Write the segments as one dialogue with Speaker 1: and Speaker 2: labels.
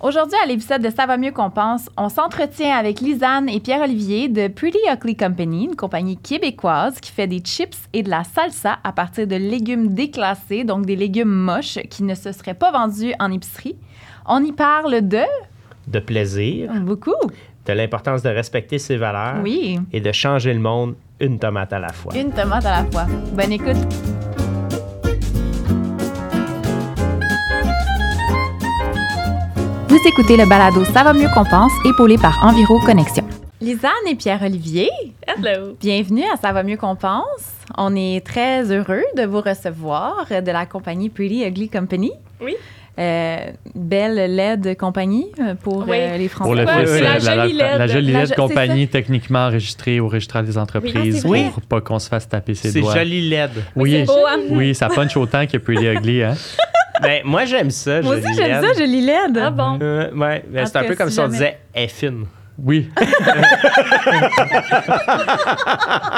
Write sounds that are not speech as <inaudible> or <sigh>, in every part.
Speaker 1: Aujourd'hui, à l'épisode de Ça va mieux qu'on pense, on s'entretient avec Lisanne et Pierre-Olivier de Pretty Ugly Company, une compagnie québécoise qui fait des chips et de la salsa à partir de légumes déclassés, donc des légumes moches qui ne se seraient pas vendus en épicerie. On y parle de?
Speaker 2: De plaisir,
Speaker 1: beaucoup.
Speaker 2: de l'importance de respecter ses valeurs
Speaker 1: Oui,
Speaker 2: et de changer le monde une tomate à la fois.
Speaker 1: une tomate à la fois. Bonne écoute. Vous écoutez le balado Ça va mieux qu'on pense, épaulé par Enviro Connexion. Lisanne et Pierre-Olivier,
Speaker 3: Hello.
Speaker 1: bienvenue à Ça va mieux qu'on pense. On est très heureux de vous recevoir de la compagnie Pretty Ugly Company.
Speaker 3: Oui.
Speaker 1: Euh, belle LED compagnie pour
Speaker 3: Oui.
Speaker 1: euh, les Français.
Speaker 4: Pour le
Speaker 3: Ouais,
Speaker 4: fait,
Speaker 3: c'est
Speaker 4: c'est
Speaker 3: la
Speaker 4: la,
Speaker 3: jolie LED.
Speaker 4: la jolie
Speaker 1: La
Speaker 4: LED
Speaker 1: jo-
Speaker 4: compagnie techniquement enregistrée au registre des entreprises
Speaker 1: Ah, c'est
Speaker 4: pour pas qu'on se fasse taper ses
Speaker 2: C'est
Speaker 4: doigts.
Speaker 2: joli LED.
Speaker 4: Oui,
Speaker 3: c'est beau, hein?
Speaker 4: oui, ça punch autant que Pretty Ugly. Hein? <laughs>
Speaker 2: ben, moi, j'aime ça,
Speaker 1: Moi
Speaker 2: joli
Speaker 1: aussi, j'aime
Speaker 2: LED.
Speaker 1: ça, jolie LED.
Speaker 3: Ah bon?
Speaker 2: Euh, ouais, ben,
Speaker 1: En
Speaker 2: c'est un peu comme
Speaker 1: si
Speaker 2: si on disait « elle
Speaker 4: Oui. <laughs>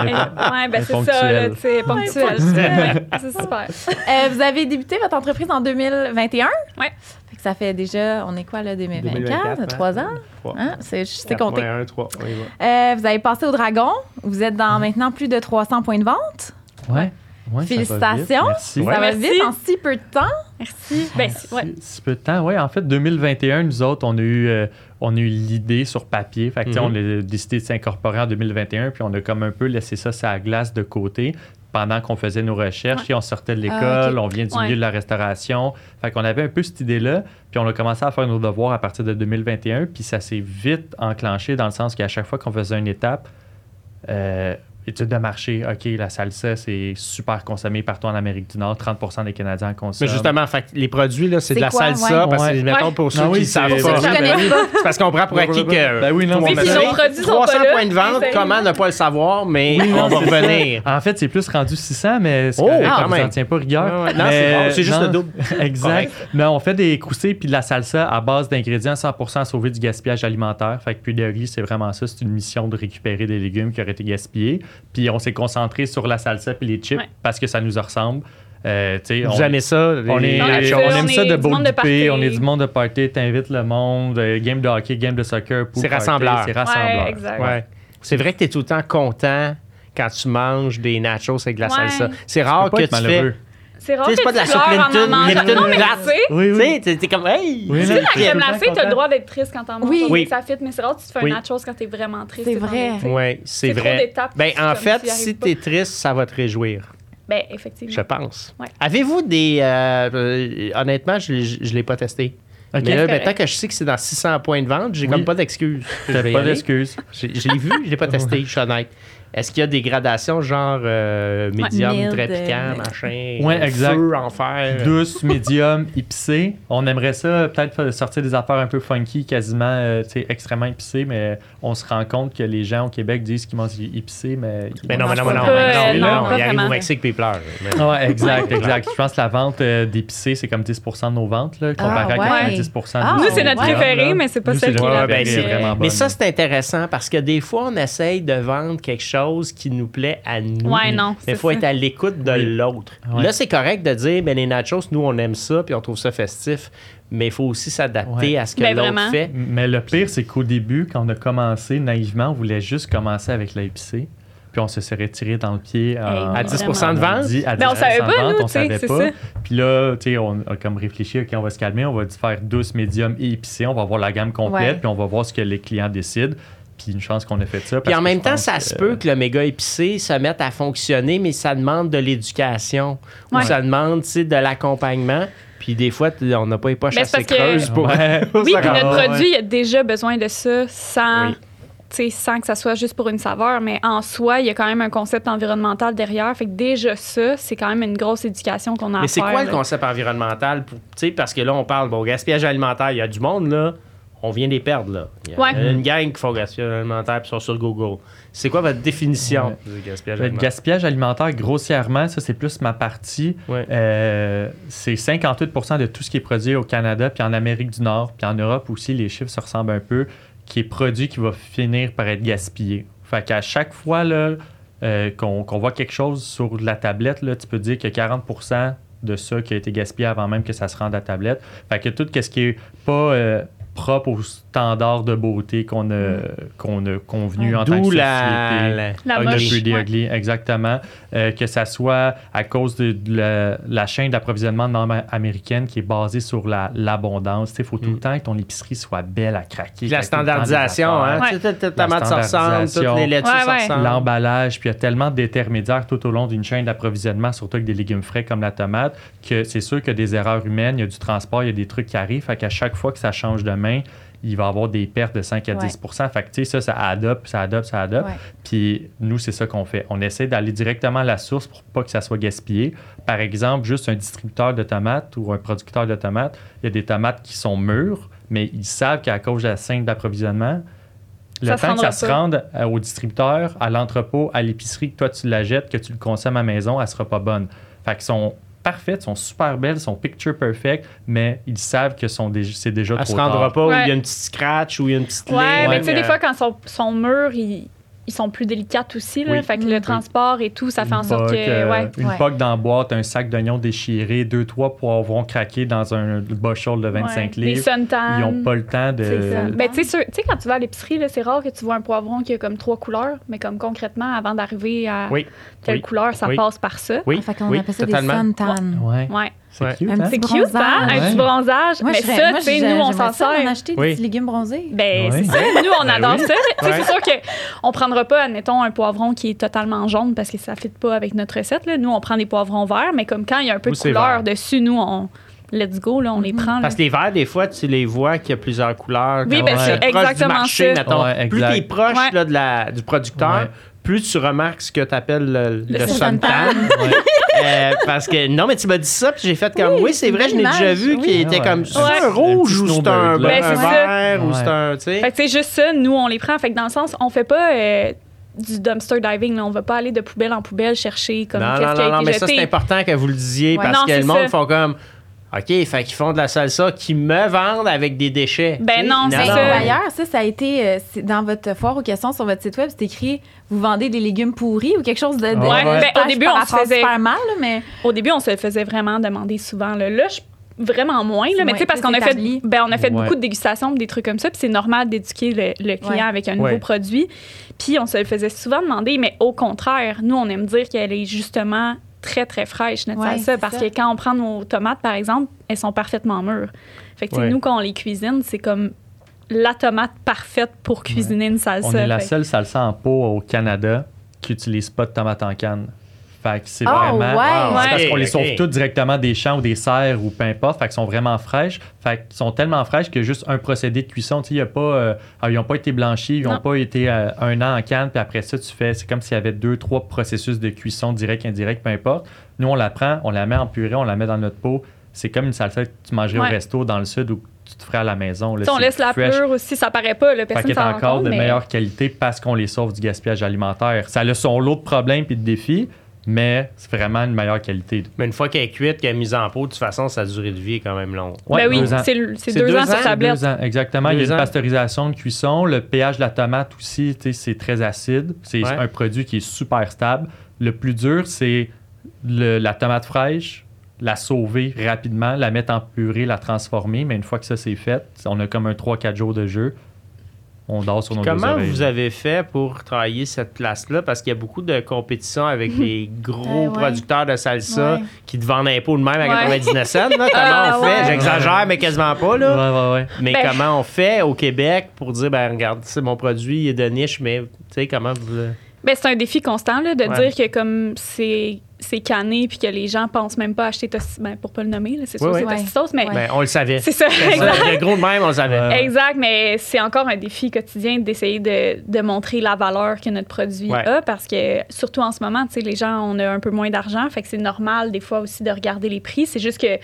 Speaker 3: Eh, ouais, ben c'est ça, tu sais, ponctuel. Ouais, c'est super. <laughs>
Speaker 1: Euh, vous avez débuté votre entreprise en 2021?
Speaker 3: Ouais.
Speaker 1: Fait que ça fait déjà, on est quoi là, 2024?
Speaker 2: 2024,
Speaker 1: Trois ans?
Speaker 2: Trois.
Speaker 1: Hein? C'est, je sais compter.
Speaker 2: 1, 3, on y va.
Speaker 1: Euh, vous avez passé au Dragon. Vous êtes dans maintenant plus de 300 points de vente.
Speaker 4: Ouais. Ouais, ça va vite.
Speaker 1: Félicitations.
Speaker 4: Merci.
Speaker 1: Ça va
Speaker 3: Merci.
Speaker 1: vite en si peu de temps.
Speaker 3: Merci. Ben, si- ouais.
Speaker 4: Si, si peu de temps, oui. En fait, 2021, nous autres, on a eu, euh, on a eu l'idée sur papier. Fait que,
Speaker 2: Mhm.
Speaker 4: on a décidé de s'incorporer en 2021, puis on a comme un peu laissé ça sur la glace de côté pendant qu'on faisait nos recherches.
Speaker 3: Ouais.
Speaker 4: Et on sortait de l'école,
Speaker 1: Ah, ok.
Speaker 4: on vient du
Speaker 3: Ouais.
Speaker 4: milieu de la restauration. Fait qu'on avait un peu cette idée-là, puis on a commencé à faire nos devoirs à partir de 2021, puis ça s'est vite enclenché dans le sens qu'à chaque fois qu'on faisait une étape, euh, étude de marché, OK, la salsa, c'est super consommé partout en Amérique du Nord, 30 des Canadiens en consomment.
Speaker 2: Mais justement, fait les produits, là, c'est de la
Speaker 1: quoi,
Speaker 2: salsa,
Speaker 4: ouais?
Speaker 2: parce que,
Speaker 4: Ouais.
Speaker 2: mettons, pour ceux
Speaker 4: Ah oui,
Speaker 2: qui ne savent pas.
Speaker 1: pas.
Speaker 2: C'est parce qu'on prend pour acquis que
Speaker 4: Ben oui, non, mais
Speaker 2: sait.
Speaker 3: produits sont
Speaker 2: 300
Speaker 3: pas là.
Speaker 2: points de vente, comment ne pas le savoir, mais
Speaker 4: Oui,
Speaker 2: on
Speaker 4: non,
Speaker 2: va revenir.
Speaker 4: En fait, c'est plus rendu 600, mais c'est
Speaker 2: Oh, quand
Speaker 4: on vous en
Speaker 2: même.
Speaker 4: tient pas rigueur.
Speaker 2: Non,
Speaker 4: Mais-
Speaker 2: c'est juste
Speaker 4: non,
Speaker 2: le double. <laughs>
Speaker 4: exact. Non, on fait des croustilles puis de la salsa à base d'ingrédients 100% à sauver du gaspillage alimentaire. Fait que puis de c'est vraiment ça. C'est une mission de récupérer des légumes qui auraient été gaspillés. Puis on s'est concentré sur la salsa puis les chips
Speaker 3: Ouais.
Speaker 4: parce que ça nous ressemble. Euh,
Speaker 2: Vous
Speaker 4: on-
Speaker 2: aimez ça? les-
Speaker 4: on, est,
Speaker 2: les
Speaker 3: On aime ça,
Speaker 4: on
Speaker 3: on
Speaker 4: aime
Speaker 3: est
Speaker 4: ça de
Speaker 3: du
Speaker 4: beau
Speaker 3: monde de
Speaker 4: dipper,
Speaker 3: party.
Speaker 4: on est du monde de party, t'invites le monde, euh, game de hockey, game de soccer,
Speaker 2: C'est
Speaker 4: party,
Speaker 2: rassembleur.
Speaker 4: C'est rassembleur.
Speaker 3: Ouais, exact.
Speaker 2: Ouais. C'est vrai que tu es tout le temps content quand tu manges des nachos avec de la
Speaker 3: Ouais.
Speaker 2: salsa. C'est
Speaker 4: Tu
Speaker 2: rare
Speaker 4: peux pas
Speaker 2: que
Speaker 4: être
Speaker 2: tu
Speaker 4: malheureux.
Speaker 2: fais.
Speaker 3: C'est rare
Speaker 2: c'est pas de la soupe Lipton-
Speaker 3: tu sais,
Speaker 4: Oui,
Speaker 2: Tu
Speaker 4: oui.
Speaker 2: sais, t'es- t'es comme, hey!
Speaker 4: Oui,
Speaker 3: tu sais, la crème glacée, t'as le droit d'être triste quand t'en manges.
Speaker 1: Oui.
Speaker 2: Oui.
Speaker 3: Ça fit, mais c'est rare que tu te fais
Speaker 2: Oui.
Speaker 3: un nachos quand t'es vraiment triste.
Speaker 1: C'est
Speaker 3: t'es
Speaker 1: vrai.
Speaker 2: Oui, c'est
Speaker 3: C'est trop
Speaker 2: vrai.
Speaker 3: d'étapes,
Speaker 2: Ben, en fait, si
Speaker 3: pas.
Speaker 2: tu es triste, ça va te réjouir,
Speaker 3: Ben, effectivement.
Speaker 2: je pense.
Speaker 3: Ouais.
Speaker 2: Avez-vous des. euh, euh, honnêtement, je ne l'ai pas testé.
Speaker 4: Ok.
Speaker 2: Mais là, maintenant que je sais que c'est dans 600 points de vente, j'ai
Speaker 4: Oui.
Speaker 2: comme pas y
Speaker 4: pas
Speaker 2: aller.
Speaker 4: d'excuses.
Speaker 2: Je je l'ai vu, je l'ai pas testé, je suis honnête. Est-ce qu'il y a des gradations genre euh, médium,
Speaker 1: Mild,
Speaker 2: très piquant,
Speaker 1: euh,
Speaker 2: machin,
Speaker 4: Ouais, exact.
Speaker 2: feu, enfer?
Speaker 4: douce, médium, <laughs> épicée. On aimerait ça, peut-être sortir des affaires un peu funky, quasiment euh, tu sais, extrêmement épicées, mais on se rend compte que les gens au Québec disent qu'ils mangent épicé, mais. ils
Speaker 2: Mais non, mais non, mais non, mais non,
Speaker 3: non,
Speaker 2: non,
Speaker 3: pas
Speaker 2: il arrive
Speaker 3: vraiment.
Speaker 2: au Mexique puis il pleure. Mais-
Speaker 4: Ouais, exact, exact. Je pense que la vente euh, d'épicé, c'est comme 10% de nos ventes, là, comparé
Speaker 1: Ah,
Speaker 4: à
Speaker 1: ouais.
Speaker 4: 90 de
Speaker 1: Ah,
Speaker 3: Nous, c'est notre
Speaker 1: ouais.
Speaker 3: préféré, mais c'est pas
Speaker 4: Nous,
Speaker 3: celle qui est la
Speaker 2: Ouais, ben, Mais ça, c'est intéressant parce que des fois, on essaye de vendre quelque chose qui nous plaît à nous.
Speaker 3: Ouais, non,
Speaker 2: Mais il faut
Speaker 3: ça.
Speaker 2: être à l'écoute de
Speaker 4: Oui.
Speaker 2: l'autre.
Speaker 4: Ouais.
Speaker 2: Là, c'est correct de dire, ben, les nachos, nous, on aime ça, puis on trouve ça festif. Mais il faut aussi s'adapter
Speaker 4: Ouais.
Speaker 2: à ce que
Speaker 3: Ben,
Speaker 2: l'autre
Speaker 3: vraiment.
Speaker 2: fait.
Speaker 4: Mais le pire, c'est qu'au début, quand on a commencé, naïvement, on voulait juste commencer avec l'épicé. Puis on se serait tiré dans le pied en-
Speaker 3: À
Speaker 2: 10% de vente?
Speaker 4: dit à
Speaker 3: Ben, on
Speaker 4: 10%
Speaker 3: savait
Speaker 4: de
Speaker 3: pas,
Speaker 4: vente,
Speaker 3: nous,
Speaker 4: on
Speaker 3: tu sais,
Speaker 4: savait pas.
Speaker 3: ça.
Speaker 4: Puis là, tu sais, on a comme réfléchi, OK, on va se calmer, on va faire douce, médium et épicé, on va voir la gamme complète,
Speaker 1: Ouais.
Speaker 4: puis on va voir ce que les clients décident. Puis une chance qu'on a fait ça.
Speaker 2: Puis en même temps, ça
Speaker 4: que-
Speaker 2: se peut que le méga épicé se mette à fonctionner, mais ça demande de l'éducation. Ou ça demande tu sais, de l'accompagnement. Puis des fois, on n'a pas les poches
Speaker 3: Mais c'est
Speaker 2: assez
Speaker 3: que-
Speaker 2: creuses pour.
Speaker 4: Ouais. <laughs>
Speaker 3: Oui, puis notre produit a déjà besoin de ça sans,
Speaker 2: Oui.
Speaker 3: tu sais, sans que ça soit juste pour une saveur, mais en soi, il y a quand même un concept environnemental derrière. Fait que déjà ça, c'est quand même une grosse éducation qu'on a à
Speaker 2: Mais c'est
Speaker 3: faire.
Speaker 2: quoi le concept environnemental? pour- tu sais, Parce que là, on parle, bon, gaspillage alimentaire, il y a du monde, là. On vient les perdre, là. Il y a
Speaker 3: Ouais.
Speaker 2: une gang qui font gaspillage alimentaire puis sont sur Google. C'est quoi votre définition du gaspillage
Speaker 4: Le
Speaker 2: alimentaire?
Speaker 4: gaspillage alimentaire, grossièrement, ça c'est plus ma partie.
Speaker 2: Ouais.
Speaker 4: Euh, c'est 58% de tout ce qui est produit au Canada, puis en Amérique du Nord, puis en Europe aussi, les chiffres se ressemblent un peu, qui est produit qui va finir par être gaspillé. Fait qu'à chaque fois là, euh, qu'on qu'on voit quelque chose sur la tablette, là, tu peux dire qu'il y a 40% de ça qui a été gaspillé avant même que ça se rende à la tablette. Fait que tout ce qui est pas euh, propre aux standards de beauté qu'on a, qu'on a convenu en tant que société.
Speaker 2: la, la,
Speaker 3: La.
Speaker 4: Pretty. Ugly, exactement. Euh, que ça soit à cause de, de la, la chaîne d'approvisionnement nord-américaine qui est basée sur la- l'abondance. Il faut tout le temps que ton épicerie soit belle à craquer.
Speaker 2: Puis la standardisation, hein?
Speaker 3: Ouais.
Speaker 2: Tu sais, toutes les toutes laitues
Speaker 3: Ouais,
Speaker 2: se
Speaker 3: ouais.
Speaker 2: ressemblent.
Speaker 4: L'emballage, puis il y a tellement d'intermédiaires tout au long d'une chaîne d'approvisionnement, surtout avec des légumes frais comme la tomate, que c'est sûr qu'il y a des erreurs humaines, il y a du transport, il y a des trucs qui arrivent. Fait qu'à chaque fois que ça change de main, il va y avoir des pertes de 5 à
Speaker 1: Ouais.
Speaker 4: 10 Fait que, tu sais, ça, ça adopte, ça adopte, ça adopte.
Speaker 1: Ouais.
Speaker 4: Puis nous, c'est ça qu'on fait. On essaie d'aller directement à la source pour pas que ça soit gaspillé. Par exemple, juste un distributeur de tomates ou un producteur de tomates, il y a des tomates qui sont mûres, mais ils savent qu'à cause de la chaîne d'approvisionnement, le
Speaker 3: Ça
Speaker 4: temps que ça se rende euh, au distributeur, à l'entrepôt, à l'épicerie, que toi tu la jettes, que tu le consommes à la maison, elle sera pas bonne. Fait qu'ils sont parfaites, sont super belles, sont picture perfect, mais ils savent que sont dé- c'est déjà
Speaker 2: Elle
Speaker 4: trop
Speaker 2: se rendra
Speaker 4: tard.
Speaker 2: pas où il y a une petite scratch ou il y a une petite
Speaker 3: Ouais,
Speaker 2: ligne.
Speaker 3: mais tu sais, des
Speaker 2: euh,
Speaker 3: fois, quand ils sont, sont mûrs, ils, sont plus délicates aussi. Là.
Speaker 4: Oui.
Speaker 3: Fait que le transport et tout, ça fait en sorte que.
Speaker 4: euh,
Speaker 3: ouais.
Speaker 4: Une
Speaker 1: Ouais.
Speaker 4: poque dans la boîte, un sac d'oignons déchirés, deux, trois poivrons craqués dans un bushel de 25
Speaker 3: Ouais.
Speaker 4: Livres. Ils n'ont pas le temps de.
Speaker 3: C'est ça. Ben, tu sais, quand tu vas à l'épicerie, là, c'est rare que tu vois un poivron qui a comme trois couleurs, mais comme concrètement, avant d'arriver à
Speaker 2: Oui.
Speaker 3: telle
Speaker 2: Oui.
Speaker 3: couleur, ça
Speaker 2: Oui.
Speaker 3: passe par ça.
Speaker 2: Oui,
Speaker 1: Fait qu'on
Speaker 2: oui,
Speaker 1: appelle ça
Speaker 2: totalement.
Speaker 1: des suntan.
Speaker 4: Ouais.
Speaker 3: Ouais.
Speaker 4: C'est
Speaker 2: Ouais.
Speaker 4: cute,
Speaker 1: Un
Speaker 4: hein?
Speaker 1: petit
Speaker 3: C'est cute, hein? Un
Speaker 1: bronzage.
Speaker 3: petit bronzage.
Speaker 1: Moi,
Speaker 3: mais
Speaker 1: serais-
Speaker 3: ça, tu sais, nous, on s'en sert.
Speaker 1: en acheter
Speaker 2: Oui.
Speaker 1: des légumes bronzés.
Speaker 3: Ben,
Speaker 4: Oui.
Speaker 3: c'est ça. Nous, on
Speaker 2: Ben
Speaker 3: adore
Speaker 2: oui.
Speaker 3: ça.
Speaker 2: Ouais.
Speaker 3: C'est sûr qu'on prendra pas, admettons, un poivron qui est totalement jaune parce que ça ne fit pas avec notre recette. Là. Nous, on prend des poivrons verts, mais comme quand il y a un peu
Speaker 2: Ou
Speaker 3: de couleur
Speaker 2: vert.
Speaker 3: dessus, nous, on. Let's go, là, on les prend. là.
Speaker 2: Parce que les verres, des fois, tu les vois qu'il y a plusieurs couleurs.
Speaker 3: Oui,
Speaker 4: ben, c'est
Speaker 3: exactement
Speaker 2: du marché,
Speaker 3: ça.
Speaker 2: mettons.
Speaker 4: Ouais,
Speaker 2: plus
Speaker 4: exact.
Speaker 2: tu es proche
Speaker 3: Ouais.
Speaker 2: là, de la, du producteur,
Speaker 4: Ouais.
Speaker 2: Plus tu remarques ce que tu appelles le, le,
Speaker 1: suntan.
Speaker 4: Ouais. <laughs>
Speaker 2: Euh, parce que, non, mais tu m'as dit ça, puis j'ai fait comme, oui, c'est vrai, je l'ai déjà vu,
Speaker 1: oui.
Speaker 2: qui était
Speaker 4: Ouais.
Speaker 2: comme, c'est
Speaker 3: Ouais.
Speaker 2: un rouge ou c'est un,
Speaker 4: là.
Speaker 3: Ben,
Speaker 2: un vert ou c'est un.
Speaker 3: Fait que c'est juste ça, nous, on les prend. Fait que dans le sens, on fait pas euh, du dumpster diving. Là. On va pas aller de poubelle en poubelle chercher comme
Speaker 2: Non,
Speaker 3: qu'est-ce
Speaker 2: non,
Speaker 3: qui a
Speaker 2: non, non,
Speaker 3: été
Speaker 2: mais ça, c'est important que vous le disiez
Speaker 1: Ouais.
Speaker 2: parce
Speaker 3: Non,
Speaker 2: que le monde
Speaker 3: ça.
Speaker 2: font comme, OK, fait qu'ils font de la salsa qui me vendent avec des déchets.
Speaker 3: Ben non, c'est ça.
Speaker 1: D'ailleurs, ça, ça a été euh, dans votre foire aux questions sur votre site web, c'est écrit vous vendez des légumes pourris ou quelque chose de. de-
Speaker 4: Ouais,
Speaker 1: de-
Speaker 4: ouais.
Speaker 3: Ben, au début, on se faisait-
Speaker 1: super mal, là, mais
Speaker 3: Au début, on se le faisait vraiment demander souvent. Là, Là, je- vraiment moins, là, mais tu sais, parce qu'on a fait, ben, on a fait
Speaker 4: Ouais.
Speaker 3: beaucoup de dégustations, des trucs comme ça, puis c'est normal d'éduquer le, le client
Speaker 1: Ouais.
Speaker 3: avec un nouveau
Speaker 2: Ouais.
Speaker 3: produit. Puis on se le faisait souvent demander, mais au contraire, nous, on aime dire qu'elle est justement très, très fraîche, notre
Speaker 1: Ouais,
Speaker 3: salsa, parce
Speaker 1: ça.
Speaker 3: que quand on prend nos tomates, par exemple, elles sont parfaitement mûres. Fait que, tu sais,
Speaker 2: Ouais.
Speaker 3: nous, quand on les cuisine, c'est comme la tomate parfaite pour cuisiner une salsa.
Speaker 4: On est la
Speaker 3: Fait
Speaker 4: seule salsa en pot au Canada qui n'utilise pas de tomates en canne. Fait que c'est
Speaker 1: Oh,
Speaker 4: vraiment.
Speaker 1: ouais.
Speaker 2: Ah,
Speaker 3: Ouais.
Speaker 4: Parce qu'on les sauve toutes directement des champs ou des serres ou peu importe. Fait qu'ils sont vraiment fraîches. Fait qu'ils sont tellement fraîches qu'il y a juste un procédé de cuisson. Tu sais, il y a pas, euh, ah, ils n'ont pas été blanchis, ils n'ont
Speaker 3: Non.
Speaker 4: pas été euh, un an en canne, puis après ça, tu fais. C'est comme s'il y avait deux, trois processus de cuisson, direct, indirect, peu importe. Nous, on la prend, on la met en purée, on la met dans notre pot. C'est comme une salsa que tu mangerais
Speaker 3: Ouais.
Speaker 4: au resto dans le sud ou que tu te ferais à la maison. là.
Speaker 3: Sais, on laisse la
Speaker 4: fresh.
Speaker 3: pleure aussi, ça paraît pas, le
Speaker 4: Fait
Speaker 3: personne s'en
Speaker 4: encore
Speaker 3: compte,
Speaker 4: de
Speaker 3: mais-
Speaker 4: meilleure qualité parce qu'on les sauve du gaspillage alimentaire. Ça a son lot de problèmes et de défis, mais c'est vraiment une meilleure qualité.
Speaker 2: Mais une fois qu'elle est cuite, qu'elle est mise en pot, de toute façon, sa durée de vie est quand même longue.
Speaker 4: Ouais,
Speaker 3: ben oui, c'est deux,
Speaker 2: deux
Speaker 3: ans
Speaker 2: ans,
Speaker 3: sur
Speaker 2: c'est
Speaker 3: tablette.
Speaker 4: Deux ans, exactement. Il y a une
Speaker 2: ans.
Speaker 4: pasteurisation de cuisson. Le pH de la tomate aussi, c'est très acide. C'est
Speaker 2: Ouais.
Speaker 4: un produit qui est super stable. Le plus dur, c'est la tomate fraîche, la sauver rapidement, la mettre en purée, la transformer. Mais une fois que ça c'est fait, on a comme un 3-4 jours de jeu. On dort sur nos deux
Speaker 2: Comment
Speaker 4: oreilles.
Speaker 2: vous avez fait pour travailler cette place-là? Parce qu'il y a beaucoup de compétition avec <laughs> les gros
Speaker 1: ouais.
Speaker 2: producteurs de salsa
Speaker 1: Ouais.
Speaker 2: qui te vendent un pot de même à
Speaker 3: Ouais.
Speaker 2: 99 cents. là. Comment
Speaker 3: Ah
Speaker 2: on fait?
Speaker 3: ouais.
Speaker 2: J'exagère, mais quasiment pas. Là.
Speaker 4: ouais, ouais.
Speaker 2: Mais
Speaker 3: Ben-
Speaker 2: comment on fait au Québec pour dire, ben regarde, c'est mon produit, il est de niche, mais tu sais, comment vous...
Speaker 3: Ben, c'est un défi constant là, de
Speaker 2: Ouais.
Speaker 3: dire que comme c'est c'est canné puis que les gens pensent même pas acheter Tosti- ben, pour pas le nommer c'est sûr
Speaker 2: Ouais,
Speaker 3: c'est. Tostitos mais
Speaker 1: Ouais.
Speaker 2: Ben, on le savait.
Speaker 3: c'est ça exact.
Speaker 2: Le gros de même, on le savait.
Speaker 4: Ouais.
Speaker 3: Exact, mais c'est encore un défi quotidien d'essayer de, de montrer la valeur que notre produit
Speaker 2: Ouais.
Speaker 3: a parce que, surtout en ce moment, tu sais, les gens, on a un peu moins d'argent, fait que c'est normal des fois aussi de regarder les prix. C'est juste que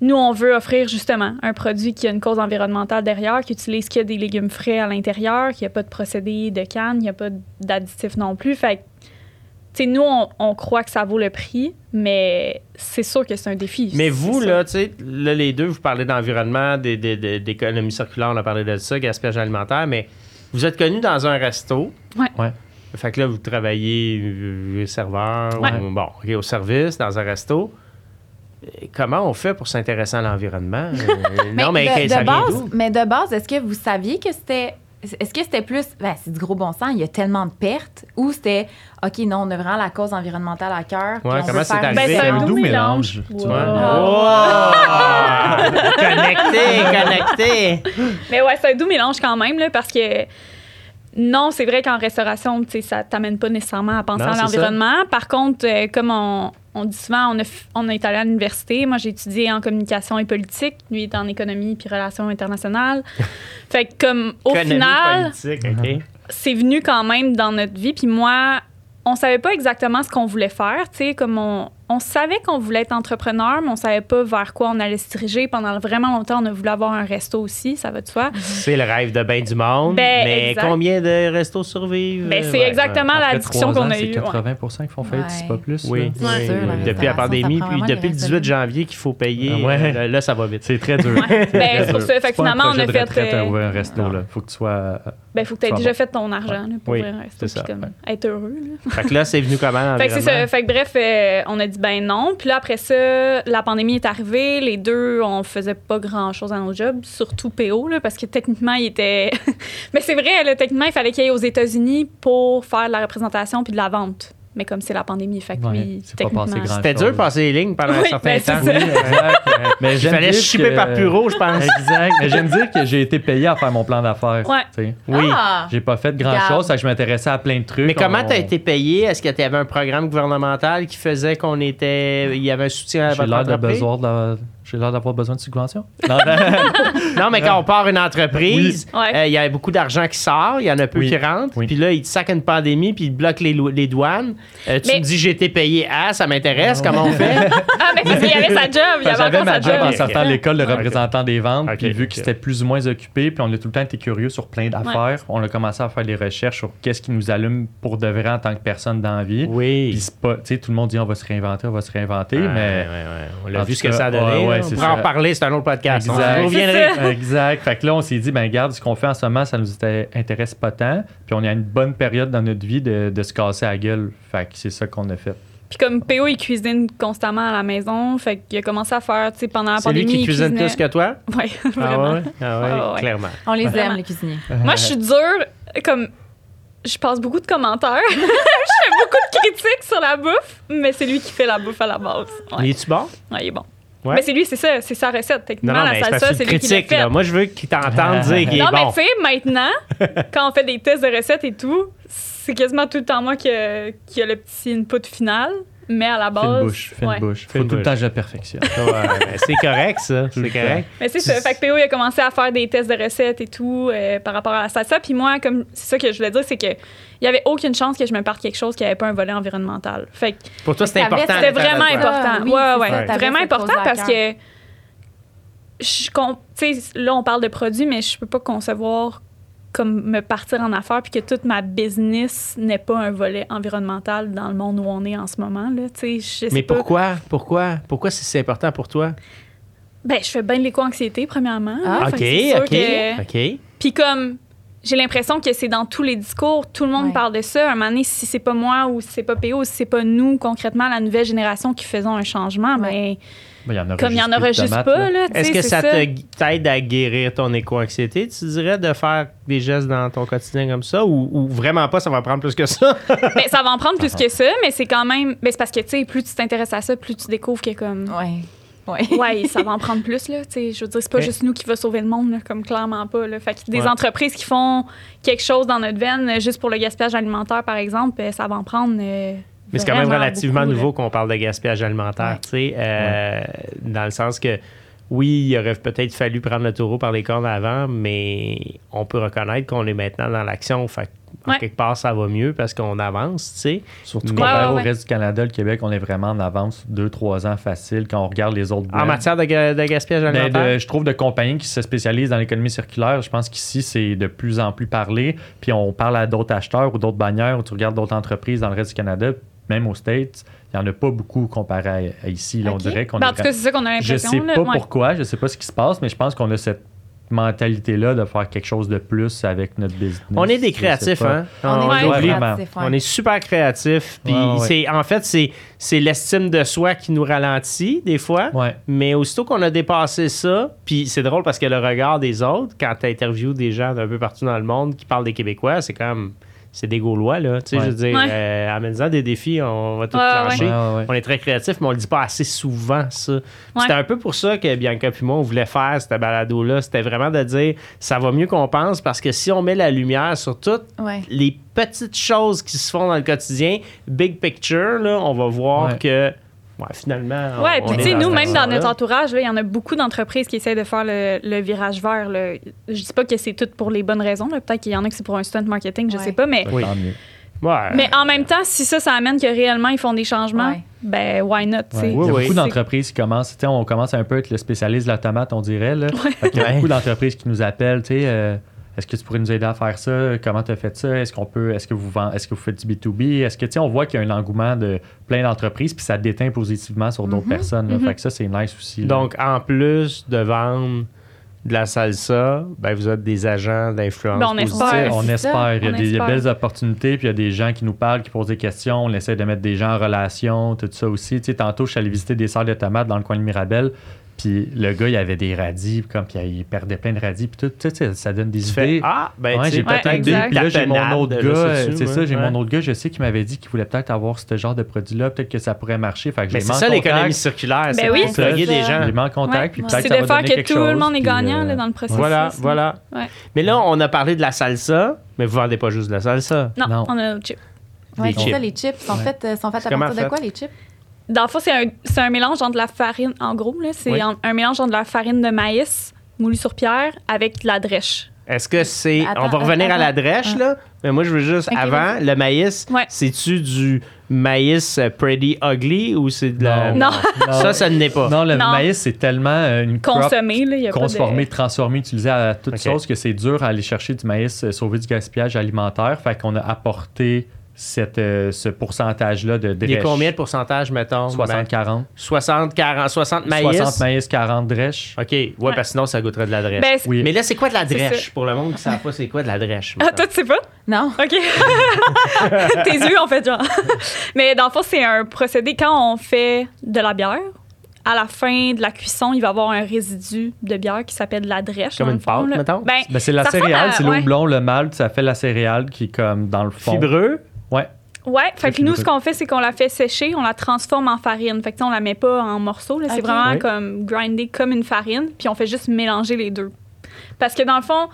Speaker 3: nous, on veut offrir justement un produit qui a une cause environnementale derrière, qui utilise qu'il y a des légumes frais à l'intérieur, qu'il n'y a pas de procédé de canne, il n'y a pas d'additifs non plus. Fait que, tu sais, nous, on, on croit que ça vaut le prix, mais c'est sûr que c'est un défi.
Speaker 2: Mais vous, là, tu sais, là, les deux, vous parlez d'environnement, d'économie circulaire, on a parlé de ça, gaspillage alimentaire, mais vous êtes connu dans un resto.
Speaker 3: Ouais.
Speaker 4: Ouais.
Speaker 2: Fait que là, vous travaillez euh, serveur,
Speaker 3: Ouais.
Speaker 2: ou- bon, au service, dans un resto. Comment on fait pour s'intéresser à l'environnement? Euh, <laughs> non, mais,
Speaker 1: de, base, mais de base, est-ce que vous saviez que c'était. Est-ce que c'était plus. Ben, c'est du gros bon sens, il y a tellement de pertes, ou c'était. OK, non, on a vraiment la cause environnementale à cœur.
Speaker 2: Ouais, comment c'est arrivé?
Speaker 3: Ben, c'est un doux mélange. Wow.
Speaker 2: Wow! connecté, connecté!
Speaker 3: Mais ouais, c'est un doux mélange quand même, là, parce que non, c'est vrai qu'en restauration, tu sais, ça t'amène pas nécessairement à penser
Speaker 2: Non,
Speaker 3: à l'environnement. Par contre, euh, comme on, on dit souvent, on, a f- on est allé à l'université. Moi, j'ai étudié en communication et politique. Lui est en économie puis relations internationales. <laughs> fait que comme au
Speaker 2: Économie
Speaker 3: final,
Speaker 2: OK.
Speaker 3: c'est venu quand même dans notre vie. Puis moi, on savait pas exactement ce qu'on voulait faire. Tu sais, comme on, on savait qu'on voulait être entrepreneur, mais on savait pas vers quoi on allait se diriger. Pendant vraiment longtemps, on a voulu avoir un resto aussi, ça va de soi.
Speaker 2: C'est le rêve de bien du monde.
Speaker 3: Ben,
Speaker 2: mais
Speaker 3: exact.
Speaker 2: combien de restos survivent?
Speaker 3: Ben, c'est
Speaker 2: Ouais,
Speaker 3: exactement la
Speaker 4: Après
Speaker 3: discussion
Speaker 4: trois
Speaker 3: qu'on
Speaker 4: ans,
Speaker 3: a
Speaker 4: c'est
Speaker 3: eue.
Speaker 4: 80% qui font faillite, c'est pas
Speaker 1: Ouais.
Speaker 4: plus.
Speaker 2: Oui,
Speaker 1: sûr, la
Speaker 2: depuis la pandémie, puis depuis le
Speaker 1: restes
Speaker 2: 18
Speaker 1: de-
Speaker 2: janvier qu'il faut payer.
Speaker 4: Ah ouais.
Speaker 2: Là, là, ça va vite.
Speaker 4: C'est très dur.
Speaker 3: Ben,
Speaker 4: Très
Speaker 3: c'est pour
Speaker 4: dur.
Speaker 3: ça, fait finalement, on a fait, euh,
Speaker 4: un resto.
Speaker 2: non.
Speaker 4: là. faut que tu sois. euh,
Speaker 3: Ben, faut que tu aies déjà fait ton argent pour ouvrir un resto,
Speaker 4: ouais.
Speaker 3: être heureux. là.
Speaker 2: Fait que là, c'est venu comment
Speaker 3: que. Fait que bref, euh, on a dit ben non. Puis là, après ça, la pandémie est arrivée. Les deux, on faisait pas grand-chose à nos jobs, surtout PO, là, parce que techniquement, il était... <laughs> Mais c'est vrai, techniquement, il fallait qu'il aille aux États-Unis pour faire de la représentation puis de la vente. Mais comme c'est la pandémie, fait que techniquement...
Speaker 2: C'était dur de passer les lignes pendant un certain
Speaker 3: ben,
Speaker 2: temps.
Speaker 4: Oui, <laughs> exact. Mais
Speaker 2: Il fallait chipper
Speaker 4: que-
Speaker 2: par bureau, je pense.
Speaker 4: Exact. Mais j'aime dire que j'ai été payé à faire mon plan d'affaires.
Speaker 3: Ouais.
Speaker 2: Oui.
Speaker 1: Ah!
Speaker 4: J'ai pas fait grand
Speaker 1: Regarde.
Speaker 4: chose, ça que je m'intéressais à plein de trucs.
Speaker 2: Mais comment
Speaker 4: On-
Speaker 2: tu as été payé? Est-ce que tu avais un programme gouvernemental qui faisait qu'on était. Il y avait un soutien à
Speaker 4: J'ai
Speaker 2: votre
Speaker 4: l'air de besoin de- J'ai l'air d'avoir besoin de subvention. <laughs> Non,
Speaker 2: Non, mais quand on part une entreprise,
Speaker 3: Oui.
Speaker 2: Euh, il y a beaucoup d'argent qui sort, il y en a peu
Speaker 4: Oui.
Speaker 2: qui rentrent.
Speaker 4: Oui.
Speaker 2: Puis là, ils te sacent une pandémie, puis ils te bloquent les, lo- les douanes. Euh, tu
Speaker 3: Mais-
Speaker 2: me dis, j'ai été payé à, ça m'intéresse, comment on fait? <laughs>
Speaker 3: Ah, mais parce qu'il y avait sa job. Il y avait
Speaker 4: J'avais ma
Speaker 3: sa
Speaker 4: job
Speaker 3: job.
Speaker 4: en sortant de l'école de
Speaker 2: Ok.
Speaker 4: représentant des ventes. Puis vu
Speaker 2: ok.
Speaker 4: que c'était plus ou moins occupé, puis on a tout le temps été curieux sur plein d'affaires, on a commencé à faire des recherches sur qu'est-ce qui nous allume pour de vrai en tant que personne dans la vie.
Speaker 2: Oui.
Speaker 4: Puis c'est pas, tu sais, tout le monde dit on va se réinventer, on va se réinventer,
Speaker 2: Ouais,
Speaker 4: mais
Speaker 2: ouais, ouais. On l'a vu ce que ça a donné.
Speaker 4: Ouais,
Speaker 2: on pourra en parler, c'est un autre podcast.
Speaker 4: Exact.
Speaker 2: On reviendrait. <laughs>
Speaker 4: Exact. Fait que là, on s'est dit, ben regarde, ce qu'on fait en ce moment, ça nous intéresse pas tant. Puis on a une bonne période dans notre vie de, de se casser la gueule. Fait que c'est ça qu'on a fait.
Speaker 3: Puis comme PO, il cuisine constamment à la maison. Fait qu'il a commencé à faire, tu sais, pendant la
Speaker 2: C'est lui
Speaker 3: pandémie,
Speaker 2: qui
Speaker 3: il
Speaker 2: cuisine
Speaker 3: cuisinait.
Speaker 2: plus que toi?
Speaker 3: Ouais,
Speaker 2: Ah
Speaker 3: vraiment.
Speaker 2: ouais? Ah ouais,
Speaker 3: Ah ouais.
Speaker 2: clairement.
Speaker 1: On les aime, les cuisiniers.
Speaker 3: Moi, je suis dure, comme je passe beaucoup de commentaires. <laughs> je fais beaucoup de critiques sur la bouffe, mais c'est lui qui fait la bouffe à la base. Ouais,
Speaker 2: es-tu bon?
Speaker 3: Ouais, il est bon.
Speaker 2: Ouais.
Speaker 3: Mais c'est lui, c'est ça, c'est sa recette. Techniquement,
Speaker 2: non,
Speaker 3: la salsa, c'est lui qui l'a fait.
Speaker 2: là. Moi, je veux qu'ils t'entendent dire qu'il est
Speaker 3: Non, mais tu sais, maintenant, <laughs> quand on fait des tests de recettes et tout, c'est quasiment tout le temps moi qui a, qui a le petit input final. Mais à la base.
Speaker 4: Fine bouche,
Speaker 3: ouais.
Speaker 4: bouche. Faut tout le temps que je perfectionne. <laughs>
Speaker 2: Ouais, c'est correct, ça. C'est correct.
Speaker 3: Mais c'est ça. Fait que PO, il a commencé à faire des tests de recettes et tout euh, par rapport à la salsa. Puis moi, comme c'est ça que je voulais dire, c'est que il y avait aucune chance que je me parte quelque chose qui avait pas un volet environnemental. Fait que
Speaker 2: Pour toi, c'était important.
Speaker 3: c'était vraiment important.
Speaker 1: Ah, oui,
Speaker 3: ouais, ouais, vraiment important parce que je com- tu sais, là on parle de produits, mais je peux pas concevoir comme me partir en affaires puis que toute ma business n'ait pas un volet environnemental dans le monde où on est en ce moment là. Tu sais, je sais
Speaker 2: Mais
Speaker 3: pas.
Speaker 2: pourquoi? Pourquoi? Pourquoi c'est si important pour toi?
Speaker 3: Ben, je fais bien de l'éco-anxiété premièrement.
Speaker 1: Ah,
Speaker 2: OK, OK,
Speaker 3: que-
Speaker 2: OK.
Speaker 3: Puis comme j'ai l'impression que c'est dans tous les discours, tout le monde
Speaker 1: Ouais.
Speaker 3: parle de ça. À un moment donné, si c'est pas moi ou si c'est pas PO, si c'est pas nous, concrètement, la nouvelle génération qui faisons un changement,
Speaker 1: Ouais.
Speaker 4: Ben, il y en aura
Speaker 3: ben, comme il y en
Speaker 4: juste
Speaker 3: aura
Speaker 4: plus de
Speaker 3: juste
Speaker 4: tomates,
Speaker 3: pas,
Speaker 4: là.
Speaker 2: Est-ce
Speaker 3: sais,
Speaker 2: que
Speaker 3: c'est
Speaker 2: ça t'aide à guérir ton éco-anxiété, tu dirais, de faire des gestes dans ton quotidien comme ça? Ou, ou vraiment pas, ça va prendre plus que ça? <laughs>
Speaker 3: Ben, ça va en prendre plus que ça, mais c'est quand même. Ben, c'est parce que, tu sais, plus tu t'intéresses à ça, plus tu découvres que, comme.
Speaker 1: Ouais. Ouais. <laughs>
Speaker 3: Ouais, ça va en prendre plus, là. Tu sais, je veux dire, c'est pas juste nous qui va sauver le monde, là, comme clairement pas, là. Fait que des
Speaker 4: Ouais.
Speaker 3: entreprises qui font quelque chose dans notre veine, euh, juste pour le gaspillage alimentaire, par exemple, euh, ça va en prendre. euh,
Speaker 2: Mais c'est quand même relativement
Speaker 3: beaucoup,
Speaker 2: nouveau qu'on parle de gaspillage alimentaire,
Speaker 1: Ouais.
Speaker 2: tu sais, euh, dans le sens que oui, il aurait peut-être fallu prendre le taureau par les cornes avant, mais on peut reconnaître qu'on est maintenant dans l'action. Fait en
Speaker 3: Ouais.
Speaker 2: quelque part, ça va mieux parce qu'on avance, tu sais.
Speaker 4: Surtout
Speaker 2: Ouais,
Speaker 4: comparé
Speaker 3: ouais,
Speaker 4: au reste du Canada, le Québec, on est vraiment en avance 2-3 ans facile quand on regarde les autres
Speaker 2: En matière de, ga- de gaspillage
Speaker 4: Ben,
Speaker 2: alimentaire?
Speaker 4: de- je trouve de compagnies qui se spécialisent dans l'économie circulaire, je pense qu'ici, c'est de plus en plus parlé. Puis on parle à d'autres acheteurs ou d'autres bannières, ou tu regardes d'autres entreprises dans le reste du Canada, même aux States, il n'y en a pas beaucoup comparé à, à ici. Là. On dirait qu'on
Speaker 3: Ben, en
Speaker 4: est
Speaker 3: tout cas, c'est ça qu'on a
Speaker 4: Je
Speaker 3: l'impression.
Speaker 4: sais
Speaker 3: là.
Speaker 4: pas
Speaker 3: Ouais.
Speaker 4: pourquoi, je sais pas ce qui se passe, mais je pense qu'on a cette mentalité-là de faire quelque chose de plus avec notre business.
Speaker 2: On est des créatifs, hein?
Speaker 1: On est
Speaker 3: Ouais.
Speaker 1: créatifs.
Speaker 2: On est super créatifs. Puis
Speaker 4: Ouais, ouais, ouais.
Speaker 2: c'est en fait, c'est, c'est l'estime de soi qui nous ralentit des fois.
Speaker 4: Ouais.
Speaker 2: Mais aussitôt qu'on a dépassé ça, puis c'est drôle parce que le regard des autres, quand tu interviews des gens d'un peu partout dans le monde qui parlent des Québécois, c'est comme. C'est des Gaulois, là. Tu sais,
Speaker 4: Ouais.
Speaker 2: je veux dire,
Speaker 3: Ouais.
Speaker 2: euh, amène-en des défis, on va tout
Speaker 3: Ouais, ouais,
Speaker 2: clencher.
Speaker 4: Ouais, ouais, ouais.
Speaker 2: On est très créatifs, mais on le dit pas assez souvent, ça. C'était un peu pour ça que Bianca puis moi, on voulait faire cette balado-là. C'était vraiment de dire, ça va mieux qu'on pense parce que si on met la lumière sur toutes
Speaker 1: Ouais.
Speaker 2: les petites choses qui se font dans le quotidien, big picture, là, on va voir
Speaker 4: Ouais.
Speaker 2: que ouais, finalement. on
Speaker 3: puis tu sais, nous, même dans notre entourage, il y en a beaucoup d'entreprises qui essaient de faire le, le virage vert. là. Je dis pas que c'est tout pour les bonnes raisons. là. Peut-être qu'il y en a que c'est pour un stunt marketing, je
Speaker 1: Ouais.
Speaker 3: sais pas. Mais,
Speaker 2: Oui.
Speaker 4: Tant mieux.
Speaker 2: Ouais.
Speaker 3: mais en même temps, si ça, ça amène que réellement ils font des changements,
Speaker 1: Ouais.
Speaker 3: ben why not? tu sais?
Speaker 4: Ouais. Il y a
Speaker 2: Oui, oui.
Speaker 4: beaucoup d'entreprises qui commencent. tu sais, On commence un peu à être le spécialiste de la tomate, on dirait. Là. Qu'il y a beaucoup d'entreprises qui nous appellent. tu sais, euh, est-ce que tu pourrais nous aider à faire ça? Comment tu as fait ça? Est-ce qu'on peut, est-ce que vous vend- est-ce que vous faites du B2B? Est-ce que tu sais, on voit qu'il y a un engouement de plein d'entreprises, puis ça déteint positivement sur d'autres
Speaker 1: Mhm.
Speaker 4: personnes. là.
Speaker 3: Mhm.
Speaker 4: Fait que ça, c'est nice aussi. là.
Speaker 2: Donc, en plus de vendre de la salsa, ben, vous êtes des agents d'influence.
Speaker 3: Ben, on
Speaker 2: positive.
Speaker 3: espère.
Speaker 4: on espère. il y a
Speaker 1: on
Speaker 4: des
Speaker 1: espère.
Speaker 4: belles opportunités, puis il y a des gens qui nous parlent, qui posent des questions. On essaie de mettre des gens en relation, tout ça aussi. Tu sais, tantôt, je suis allé visiter des salles de tomates dans le coin de Mirabel. Puis le gars, il avait des radis, puis comme, puis il perdait plein de radis. Puis tout, tu sais, ça donne des
Speaker 2: Tu fais,
Speaker 4: idées.
Speaker 2: ah, ben,
Speaker 4: Ouais, j'ai
Speaker 3: Ouais,
Speaker 4: peut-être
Speaker 3: exact.
Speaker 4: Puis là, j'ai mon autre
Speaker 2: je
Speaker 4: gars, euh, c'est ça, j'ai
Speaker 2: Ouais.
Speaker 4: mon autre gars, je sais qu'il m'avait dit qu'il voulait peut-être avoir ce genre de produit-là, peut-être que ça pourrait marcher. Fait que
Speaker 2: Mais
Speaker 4: j'ai
Speaker 2: c'est
Speaker 4: mis en
Speaker 2: ça l'économie circulaire.
Speaker 3: Ben
Speaker 2: c'est
Speaker 3: oui,
Speaker 1: c'est
Speaker 2: des
Speaker 1: ça.
Speaker 2: gens.
Speaker 4: J'ai mis en contact,
Speaker 3: Ouais.
Speaker 4: puis peut-être
Speaker 3: C'est
Speaker 4: que ça
Speaker 3: de
Speaker 4: va
Speaker 3: faire que
Speaker 4: quelque
Speaker 3: tout le
Speaker 4: chose,
Speaker 3: monde est gagnant
Speaker 4: euh,
Speaker 3: là, dans le processus.
Speaker 2: Voilà,
Speaker 3: là.
Speaker 2: voilà. Mais là, on a parlé de la salsa, mais vous vendez pas juste de la salsa.
Speaker 3: Non, on a notre chip.
Speaker 2: Les
Speaker 1: c'est
Speaker 2: chips.
Speaker 1: ça, les chips faites, euh, sont faites à
Speaker 2: Comment
Speaker 1: partir de quoi, les chips?
Speaker 3: Dans le fond, c'est un, un mélange entre de la farine, en gros, là, c'est
Speaker 2: Oui.
Speaker 3: un, un mélange entre de la farine de maïs moulue sur pierre avec de la drèche.
Speaker 2: Est-ce que c'est. On va revenir à la drèche,
Speaker 1: Ah.
Speaker 2: là. Mais moi, je veux juste, avant, le maïs,
Speaker 3: Ouais.
Speaker 2: c'est-tu du maïs euh, pretty ugly ou c'est de la.
Speaker 3: Non.
Speaker 2: Ça, ça ne n'est pas.
Speaker 4: Non, le
Speaker 3: Non.
Speaker 4: maïs, c'est tellement euh, une crop
Speaker 3: Consommé, là, il y a
Speaker 4: transformé,
Speaker 3: pas de...
Speaker 4: transformé, utilisé à toute
Speaker 2: Ok.
Speaker 4: sauce que c'est dur à aller chercher du maïs, euh, sauver du gaspillage alimentaire. Fait qu'on a apporté cette, euh, ce pourcentage-là de
Speaker 2: Il y a
Speaker 4: drèche?
Speaker 2: combien de pourcentage, mettons?
Speaker 4: 60-40.
Speaker 2: 60, 40, 60 maïs?
Speaker 4: 60 maïs, 40 drèches.
Speaker 2: OK, ouais, parce que sinon, ça goûterait de la drèche.
Speaker 3: Ben,
Speaker 4: Oui.
Speaker 2: Mais là, c'est quoi de la drèche? Pour le monde qui ne savent pas, c'est quoi de la drèche?
Speaker 3: Ah, toi, tu sais pas?
Speaker 1: Non.
Speaker 3: OK. <laughs> Tes yeux, en fait, genre. Mais dans le fond, c'est un procédé. Quand on fait de la bière, à la fin de la cuisson, il va y avoir un résidu de bière qui s'appelle de la drèche.
Speaker 2: Comme une pâte,
Speaker 3: là.
Speaker 2: mettons?
Speaker 3: Ben,
Speaker 4: Ben, c'est la céréale,
Speaker 3: à-
Speaker 4: c'est le
Speaker 3: ouais.
Speaker 4: houblon, le malt, ça fait la céréale qui est comme dans le fond.
Speaker 2: Fibreux?
Speaker 4: Ouais.
Speaker 3: Ouais, fait que nous, ce qu'on fait, c'est qu'on la fait sécher, on la transforme en farine. Fait que, tu sais, on la met pas en morceaux. C'est vraiment
Speaker 2: Oui.
Speaker 3: comme grindé comme une farine, puis on fait juste mélanger les deux. Parce que dans le fond,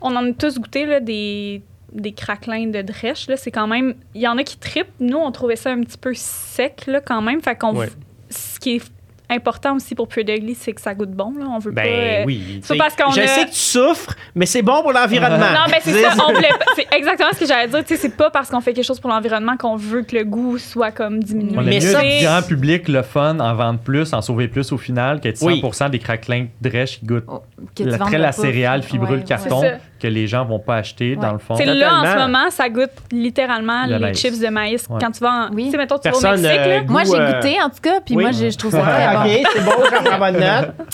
Speaker 3: on en a tous goûté, là, des, des craquelins de drèche, là. C'est quand même. Il y en a qui tripent. Nous, on trouvait ça un petit peu sec, là, quand même. Fait qu'on.
Speaker 2: Ouais.
Speaker 3: Ce qui est important aussi pour Pure Degly, c'est que ça goûte bon, là. On veut
Speaker 2: Ben
Speaker 3: pas. euh,
Speaker 2: oui.
Speaker 3: c'est parce qu'on
Speaker 2: je
Speaker 3: a-
Speaker 2: sais que tu souffres, mais c'est bon pour l'environnement. <laughs>
Speaker 3: Non, mais c'est ça, <laughs> on voulait pas- C'est exactement ce que j'allais dire. Tu sais, c'est pas parce qu'on fait quelque chose pour l'environnement qu'on veut que le goût soit comme diminué.
Speaker 4: On
Speaker 2: Mais
Speaker 4: mieux
Speaker 2: ça,
Speaker 3: C'est-
Speaker 4: grand public, le fun, en vendre plus, en sauver plus au final, qu'être 100%
Speaker 2: Oui.
Speaker 4: des craquelins de drèche qui goûtent
Speaker 1: Oh,
Speaker 4: la, très la céréale fibreux,
Speaker 1: Ouais,
Speaker 4: le carton,
Speaker 3: C'est ça.
Speaker 4: Que les gens vont pas acheter, dans le fond.
Speaker 3: C'est là, en ce moment, ça goûte littéralement
Speaker 4: Le
Speaker 3: les
Speaker 4: maïs.
Speaker 3: chips de maïs.
Speaker 4: Ouais.
Speaker 3: Quand tu vas en...
Speaker 1: Oui.
Speaker 3: Tu sais, mettons, tu vas au Mexique, là.
Speaker 2: euh,
Speaker 1: Moi,
Speaker 2: goût,
Speaker 1: j'ai
Speaker 2: euh,
Speaker 1: goûté, en tout cas, puis
Speaker 2: oui.
Speaker 1: moi, je, trouve ça très bon.
Speaker 2: OK, c'est beau, j'en prends bonne note. <laughs>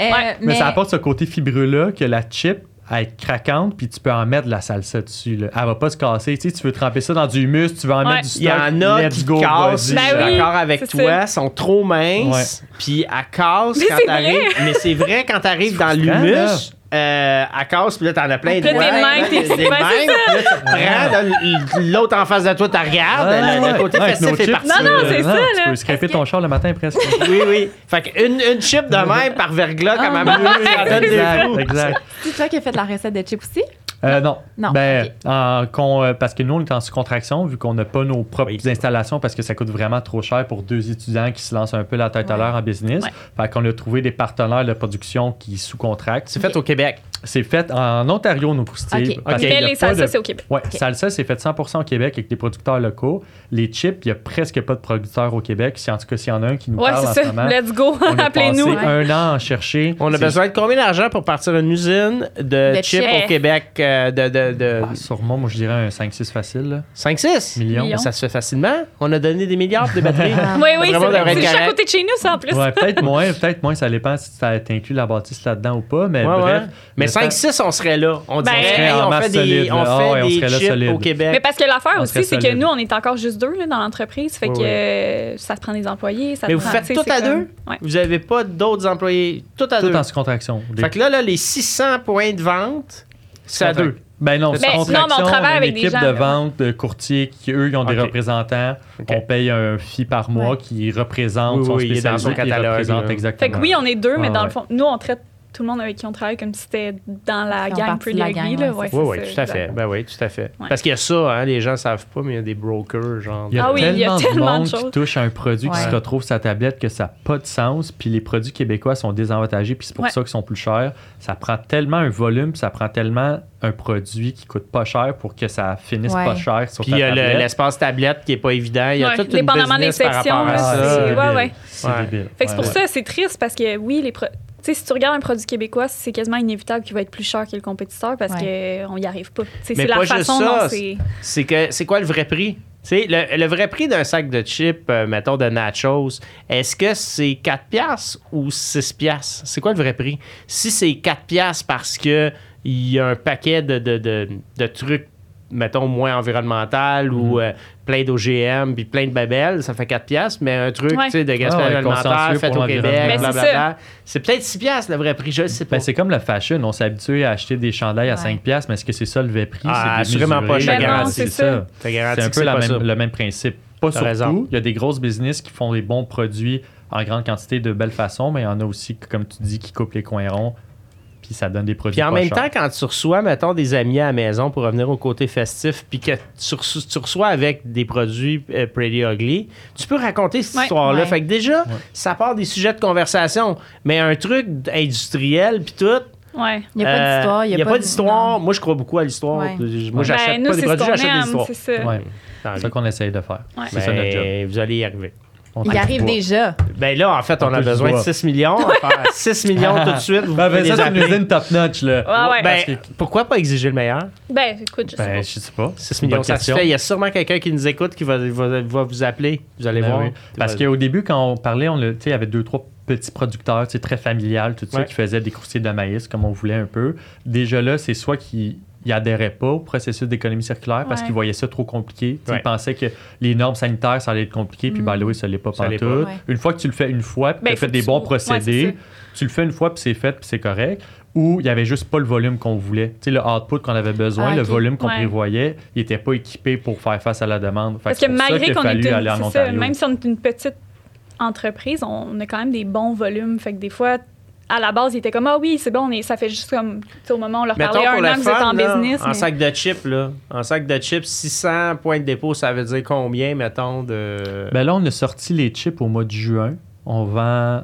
Speaker 1: Euh.
Speaker 4: Mais, ça apporte ce côté fibreux-là que la chip elle est craquante, puis tu peux en mettre de la salsa dessus. Là. Elle va pas se casser. Tu sais, tu veux tremper ça dans du humus, tu veux en
Speaker 3: Ouais.
Speaker 4: mettre du stock.
Speaker 2: Il y en a
Speaker 4: let's
Speaker 2: qui
Speaker 4: go,
Speaker 2: cassent,
Speaker 4: vas-y.
Speaker 2: je suis
Speaker 3: Ben oui,
Speaker 2: d'accord avec toi,
Speaker 3: ça.
Speaker 2: sont trop minces, puis elle casse
Speaker 3: Mais
Speaker 2: quand t'arrives. Mais c'est vrai quand t'arrives dans l'humus, euh, elle casse, puis là t'en as plein de
Speaker 3: là,
Speaker 2: doigts.
Speaker 3: tes mains,
Speaker 2: Des-
Speaker 3: tes-
Speaker 2: des
Speaker 3: ouais,
Speaker 2: mains, tu prends, l'autre en face de toi, tu regardes,
Speaker 4: Ah,
Speaker 2: le, côté
Speaker 4: Ouais,
Speaker 2: festif est parti.
Speaker 3: Non, non,
Speaker 4: euh,
Speaker 3: c'est ça,
Speaker 4: Tu
Speaker 3: là.
Speaker 4: peux scraper ton char le matin presque. <laughs>
Speaker 2: Oui, oui. Fait qu'une une chip de <laughs> même par verglas, comme
Speaker 1: Ah,
Speaker 2: à Manu, ça donne des
Speaker 4: exact.
Speaker 1: C'est toi qui as fait la recette de chips aussi?
Speaker 4: Euh, non.
Speaker 1: Non,
Speaker 4: Ben, en euh, parce que nous, on est en sous-contraction, vu qu'on n'a pas nos propres
Speaker 2: Oui.
Speaker 4: installations, parce que ça coûte vraiment trop cher pour deux étudiants qui se lancent un peu la tête à l'heure en business.
Speaker 3: Ouais.
Speaker 4: Fait qu'on a trouvé des partenaires de production qui sous-contractent.
Speaker 2: C'est fait au Québec.
Speaker 4: C'est fait en Ontario, nos croustilles.
Speaker 1: Ok.
Speaker 4: parce
Speaker 2: Ok.
Speaker 4: qu'il y a
Speaker 3: Mais les salsas,
Speaker 4: de-
Speaker 3: c'est au Québec.
Speaker 4: Ouais, salsa, c'est fait 100% au Québec avec des producteurs locaux. Les chips, il n'y a presque pas de producteurs au Québec. Si en tout cas, s'il y en a un qui nous
Speaker 3: Ouais,
Speaker 4: parle en
Speaker 3: c'est
Speaker 4: ce
Speaker 3: ça.
Speaker 4: moment,
Speaker 3: Let's go.
Speaker 4: on a <laughs>
Speaker 3: Appelez-nous.
Speaker 4: passé un an à en chercher.
Speaker 2: On a
Speaker 4: C'est-
Speaker 2: besoin de combien d'argent pour partir une usine de,
Speaker 1: De
Speaker 2: chips au Québec euh, de, de, de
Speaker 4: Ah, sûrement, moi, je dirais un 5-6 facile. là.
Speaker 2: 5-6
Speaker 4: Millions.
Speaker 3: Millions.
Speaker 2: Ça se fait facilement. On a donné des milliards des batteries. <laughs>
Speaker 3: Oui, oui, c'est juste à côté de chez nous, ça, en plus.
Speaker 4: Ouais, peut-être <laughs> moins, peut-être moins. Ça dépend si ça inclut la bâtisse là-dedans ou pas. Mais bref.
Speaker 2: Mais 5-6, on serait là. On
Speaker 3: Ben,
Speaker 2: dirait,
Speaker 3: On
Speaker 2: hey, on fait des, on fait
Speaker 4: Ah on
Speaker 2: des
Speaker 4: serait là
Speaker 2: chips
Speaker 4: solide.
Speaker 2: au Québec.
Speaker 3: Mais parce que l'affaire
Speaker 4: On
Speaker 3: aussi, c'est que nous, on est encore juste deux là, dans l'entreprise. Fait
Speaker 2: Oui,
Speaker 3: que
Speaker 2: oui.
Speaker 3: euh, ça te prend des employés. Ça te
Speaker 2: Mais vous
Speaker 3: prend-
Speaker 2: faites tout à
Speaker 3: comme-
Speaker 2: deux?
Speaker 3: Ouais.
Speaker 2: Vous n'avez pas d'autres employés? Tout à
Speaker 4: Tout
Speaker 2: deux?
Speaker 4: en sous-contraction. Des-
Speaker 2: Fait que là, là, les 600 points de vente, c'est à deux.
Speaker 4: Ben non,
Speaker 2: Ben,
Speaker 4: c'est
Speaker 2: non, mais on
Speaker 4: contraction,
Speaker 3: travaille
Speaker 4: on a une
Speaker 3: avec des
Speaker 4: équipe
Speaker 3: gens,
Speaker 4: de vente, de courtiers qui, eux, ils ont des représentants. On paye un fee par mois
Speaker 1: Ouais.
Speaker 4: qui représente
Speaker 2: Oui,
Speaker 4: son
Speaker 2: oui, il est dans son
Speaker 4: spécialisé, qui
Speaker 2: catalogue,
Speaker 4: représente exactement.
Speaker 3: Fait que oui, on est deux, mais dans
Speaker 4: ouais.
Speaker 3: le fond, nous, on traite tout le monde avec qui on travaille comme si c'était dans la gang Pretty
Speaker 1: de la
Speaker 3: Ugly.
Speaker 1: gang,
Speaker 3: là.
Speaker 1: ouais,
Speaker 2: Oui, oui,
Speaker 3: ça,
Speaker 2: tout à fait. Ben oui, tout à fait.
Speaker 3: Ouais.
Speaker 2: Parce qu'il y a ça, hein, les gens ne savent pas, mais il y a des brokers, genre.
Speaker 4: Il y a
Speaker 3: Ah oui, il y a
Speaker 4: tellement,
Speaker 3: tellement de
Speaker 4: de monde
Speaker 3: choses.
Speaker 4: qui touche à un produit qui se retrouve sur sa tablette que ça n'a pas de sens. Puis les produits québécois sont désavantagés, puis c'est pour
Speaker 3: Ouais.
Speaker 4: ça qu'ils sont plus chers. Ça prend tellement un volume, puis ça prend tellement un produit qui coûte pas cher pour que ça finisse
Speaker 1: Ouais.
Speaker 4: pas cher sur
Speaker 2: Puis
Speaker 4: ta
Speaker 2: il y a le-
Speaker 4: tablette.
Speaker 2: l'espace tablette qui n'est pas évident. Il y a
Speaker 3: Ouais,
Speaker 2: toute une
Speaker 3: dépendamment des
Speaker 2: business par
Speaker 3: sections,
Speaker 2: rapport à
Speaker 3: là,
Speaker 2: ça.
Speaker 3: C'est-
Speaker 4: débile.
Speaker 3: ouais, ouais.
Speaker 4: C'est
Speaker 2: Ouais.
Speaker 4: débile.
Speaker 3: Fait que c'est pour
Speaker 4: Ouais.
Speaker 3: ça, c'est triste parce que oui, les sais, si tu regardes un produit québécois, c'est quasiment inévitable qu'il va être plus cher que le compétiteur parce qu'on n'y arrive pas. C'est la
Speaker 2: pas juste
Speaker 3: façon
Speaker 2: ça,
Speaker 3: dont c'est.
Speaker 2: c'est que c'est quoi le vrai prix? Tu sais, le, le vrai prix d'un sac de chips, euh, mettons de nachos, est-ce que c'est 4 piastres ou 6 piastres? C'est quoi le vrai prix? Si c'est 4 piastres parce que il y a un paquet de, de, de, de trucs, mettons, moins environnemental ou euh, plein d'OGM puis plein de babelles, ça fait 4 piastres, mais un truc,
Speaker 3: Ouais.
Speaker 2: tu sais, de gaspillage
Speaker 4: Ah ouais,
Speaker 2: alimentaire
Speaker 4: consensueux
Speaker 2: fait
Speaker 4: pour
Speaker 2: au Québec,
Speaker 3: c'est
Speaker 2: blablabla, c'est peut-être 6 piastres le vrai prix, je sais pas.
Speaker 4: Ben, c'est comme la fashion. On s'est habitué à acheter des chandails à
Speaker 1: Ouais.
Speaker 4: 5$, piastres, mais est-ce que c'est ça le vrai prix?
Speaker 2: Ah,
Speaker 4: C'est
Speaker 2: assurément pas, je
Speaker 3: Ben
Speaker 2: garantis.
Speaker 3: c'est ça.
Speaker 4: C'est un peu la
Speaker 2: pas
Speaker 4: même-
Speaker 2: ça.
Speaker 4: le même principe. Pas sur tout. Il y a des grosses business qui font des bons produits en grande quantité de belle façon, mais il y en a aussi, comme tu dis, qui coupent les coins ronds, puis ça donne des produits
Speaker 2: Puis en
Speaker 4: pas
Speaker 2: même
Speaker 4: chers.
Speaker 2: temps, quand tu reçois, mettons, des amis à la maison pour revenir au côté festif, puis que tu reçois, tu reçois avec des produits euh, Pretty Ugly, tu peux raconter cette
Speaker 3: Ouais.
Speaker 2: histoire-là.
Speaker 1: Ouais.
Speaker 2: Fait que déjà, ça part des sujets de conversation. Mais un truc industriel, puis tout.
Speaker 3: Ouais.
Speaker 1: Il n'y a pas
Speaker 2: euh,
Speaker 1: d'histoire.
Speaker 2: Il n'y a, pas d'histoire. Moi, je crois beaucoup à l'histoire.
Speaker 1: Ouais.
Speaker 2: Moi, j'achète
Speaker 3: Ben, nous,
Speaker 2: pas des
Speaker 3: c'est ce
Speaker 2: produits, j'achète des histoires.
Speaker 3: c'est ça.
Speaker 4: Ça qu'on essaye de faire.
Speaker 3: Ouais.
Speaker 4: C'est ça notre job.
Speaker 2: Ben, vous allez y arriver.
Speaker 4: On
Speaker 1: Il arrive déjà.
Speaker 2: Ben là, en fait, on,
Speaker 4: On
Speaker 2: a besoin de
Speaker 4: bois.
Speaker 2: 6 millions. On va faire <laughs> 6 millions tout de suite. Vous
Speaker 4: Ben, ben, ça, c'est une usine top-notch, là.
Speaker 3: Ouais, ouais.
Speaker 2: Ben,
Speaker 4: que-
Speaker 2: pourquoi pas exiger le meilleur?
Speaker 3: Ben, écoute, je sais
Speaker 4: Ben,
Speaker 3: pas.
Speaker 4: je sais pas.
Speaker 2: 6
Speaker 4: Bonne
Speaker 2: millions, ça se fait. Il y a sûrement quelqu'un qui nous écoute qui va, va- va vous appeler. Vous allez
Speaker 4: Ben
Speaker 2: voir.
Speaker 4: oui. Parce qu'au début, quand on parlait, on, le- tu sais, il y avait deux, trois petits producteurs, tu sais, très familial, tout ça,
Speaker 2: Ouais.
Speaker 4: qui faisaient des croustilles de maïs comme on voulait un peu. Déjà là, c'est soit qu'ils n'adhéraient pas au processus d'économie circulaire parce
Speaker 3: Ouais.
Speaker 4: qu'ils voyaient ça trop compliqué.
Speaker 2: Ouais.
Speaker 4: Ils pensaient que les normes sanitaires, ça allait être compliqué, puis
Speaker 1: Mm.
Speaker 4: ben, oui, ça l'est pas.
Speaker 1: Ouais.
Speaker 4: Une fois que tu le fais une fois, puis
Speaker 3: Ben,
Speaker 4: tu fait des bons procédés, tu le fais une fois, puis c'est fait, puis c'est correct. Ou il y avait juste pas le volume qu'on voulait. Tu sais, le output qu'on avait besoin,
Speaker 1: Ah,
Speaker 4: le volume qu'on
Speaker 3: Ouais.
Speaker 4: prévoyait, il était pas équipé pour faire face à la demande. Fait
Speaker 3: Parce que malgré
Speaker 4: qu'il
Speaker 3: qu'on est
Speaker 4: fallu
Speaker 3: une,
Speaker 4: aller en
Speaker 3: c'est ça,
Speaker 4: Ontario.
Speaker 3: même si on est une petite entreprise, on a quand même des bons volumes. Fait que des fois, à la base, ils étaient comme ah oui, c'est bon, on est, ça fait juste comme tu sais, au moment où on leur
Speaker 2: Mettons
Speaker 3: parlait un an que vous êtes en
Speaker 2: là,
Speaker 3: business.
Speaker 2: en
Speaker 3: mais-
Speaker 2: sac de chips, là, en sac de chips, 600 points de dépôt, ça veut dire combien, mettons, de...
Speaker 4: Ben là, on a sorti les chips au mois de juin. On vend,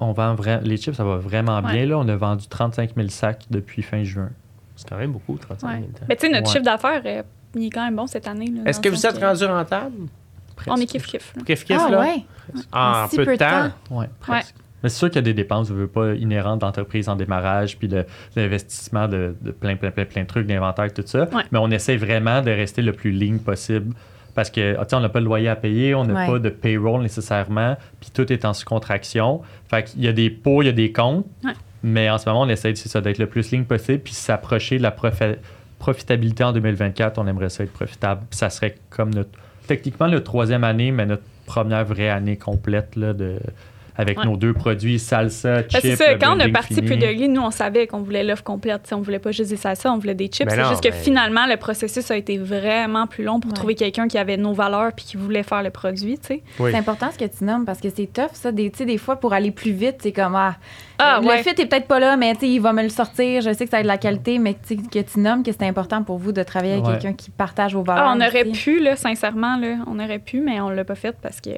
Speaker 4: on vend vra- les chips, ça va vraiment bien. Là, on a vendu 35 000 sacs depuis fin juin.
Speaker 2: c'est quand même beaucoup, 35
Speaker 3: Ouais.
Speaker 2: 000.
Speaker 3: Mais tu sais, notre
Speaker 4: Ouais.
Speaker 3: chiffre d'affaires, euh, il est quand même bon cette année. là,
Speaker 2: Est-ce que vous êtes rendu rentable?
Speaker 3: On est kiff-kiff. là.
Speaker 2: Kiff, kiff,
Speaker 1: Ah
Speaker 2: là?
Speaker 1: ouais.
Speaker 2: En
Speaker 1: si
Speaker 2: peu de temps.
Speaker 4: Ouais, presque. Mais c'est sûr qu'il y a des dépenses, je veux pas, inhérentes d'entreprise en démarrage, puis l'investissement de, de plein, plein, plein, plein de trucs, d'inventaire, tout ça.
Speaker 3: Ouais.
Speaker 4: Mais on essaie vraiment de rester le plus lean possible. Parce que, ah, on n'a pas le loyer à payer, on n'a
Speaker 1: Ouais.
Speaker 4: pas de payroll nécessairement, puis tout est en sous-contraction. Fait qu'il y a des pots, il y a des comptes,
Speaker 3: Ouais.
Speaker 4: mais en ce moment, on essaie d'être le plus lean possible, puis s'approcher de la profi- profitabilité en 2024. On aimerait ça être profitable. Ça serait comme notre, techniquement, notre troisième année, mais notre première vraie année complète là, de, avec
Speaker 3: Ouais.
Speaker 4: nos deux produits, salsa, chips.
Speaker 3: Parce que c'est ça,
Speaker 4: le
Speaker 3: quand on a parti
Speaker 4: fini.
Speaker 3: plus de lit, nous, on savait qu'on voulait l'offre complète. T'sais, on voulait pas juste des salsas, on voulait des chips.
Speaker 2: Mais
Speaker 3: C'est juste que
Speaker 2: mais-
Speaker 3: finalement, le processus a été vraiment plus long pour
Speaker 1: Ouais.
Speaker 3: trouver quelqu'un qui avait nos valeurs puis qui voulait faire le produit.
Speaker 2: Oui.
Speaker 1: C'est important ce que tu nommes parce que c'est tough, ça. Des, tu sais, des fois, pour aller plus vite, c'est comme, ah,
Speaker 3: Ah,
Speaker 1: le
Speaker 3: ouais.
Speaker 1: fit est peut-être pas là, mais il va me le sortir. Je sais que ça a de la qualité, mais que tu nommes que c'est important pour vous de travailler avec
Speaker 4: Ouais.
Speaker 1: quelqu'un qui partage vos valeurs.
Speaker 3: Ah, on aurait pu, là, sincèrement, là, on aurait pu, mais on l'a pas fait parce que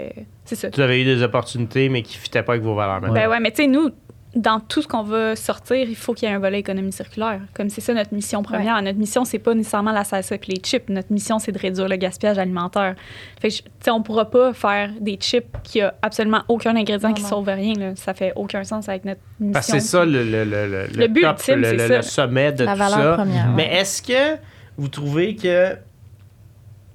Speaker 3: c'est ça.
Speaker 2: Vous avez eu des opportunités, mais qui ne fitaient pas avec vos valeurs. maintenant.
Speaker 3: Ben ouais, mais tu sais, nous, dans tout ce qu'on va sortir, il faut qu'il y ait un volet économie circulaire. Comme c'est ça notre mission première. Notre mission, c'est pas nécessairement la salsa et les chips. Notre mission, c'est de réduire le gaspillage alimentaire. Fait que, tu sais, on pourra pas faire des chips qui a absolument aucun ingrédient
Speaker 1: Non,
Speaker 3: qui
Speaker 1: non.
Speaker 3: sauve rien. Là. Ça fait aucun sens avec notre mission.
Speaker 2: Parce que c'est ça le, le, le, le,
Speaker 3: Le but
Speaker 2: top,
Speaker 3: ultime,
Speaker 2: le,
Speaker 3: c'est
Speaker 2: le-
Speaker 3: ça.
Speaker 2: le sommet de
Speaker 1: La
Speaker 2: tout
Speaker 1: valeur
Speaker 2: ça.
Speaker 1: première.
Speaker 2: Mais
Speaker 1: ouais.
Speaker 2: est-ce que vous trouvez que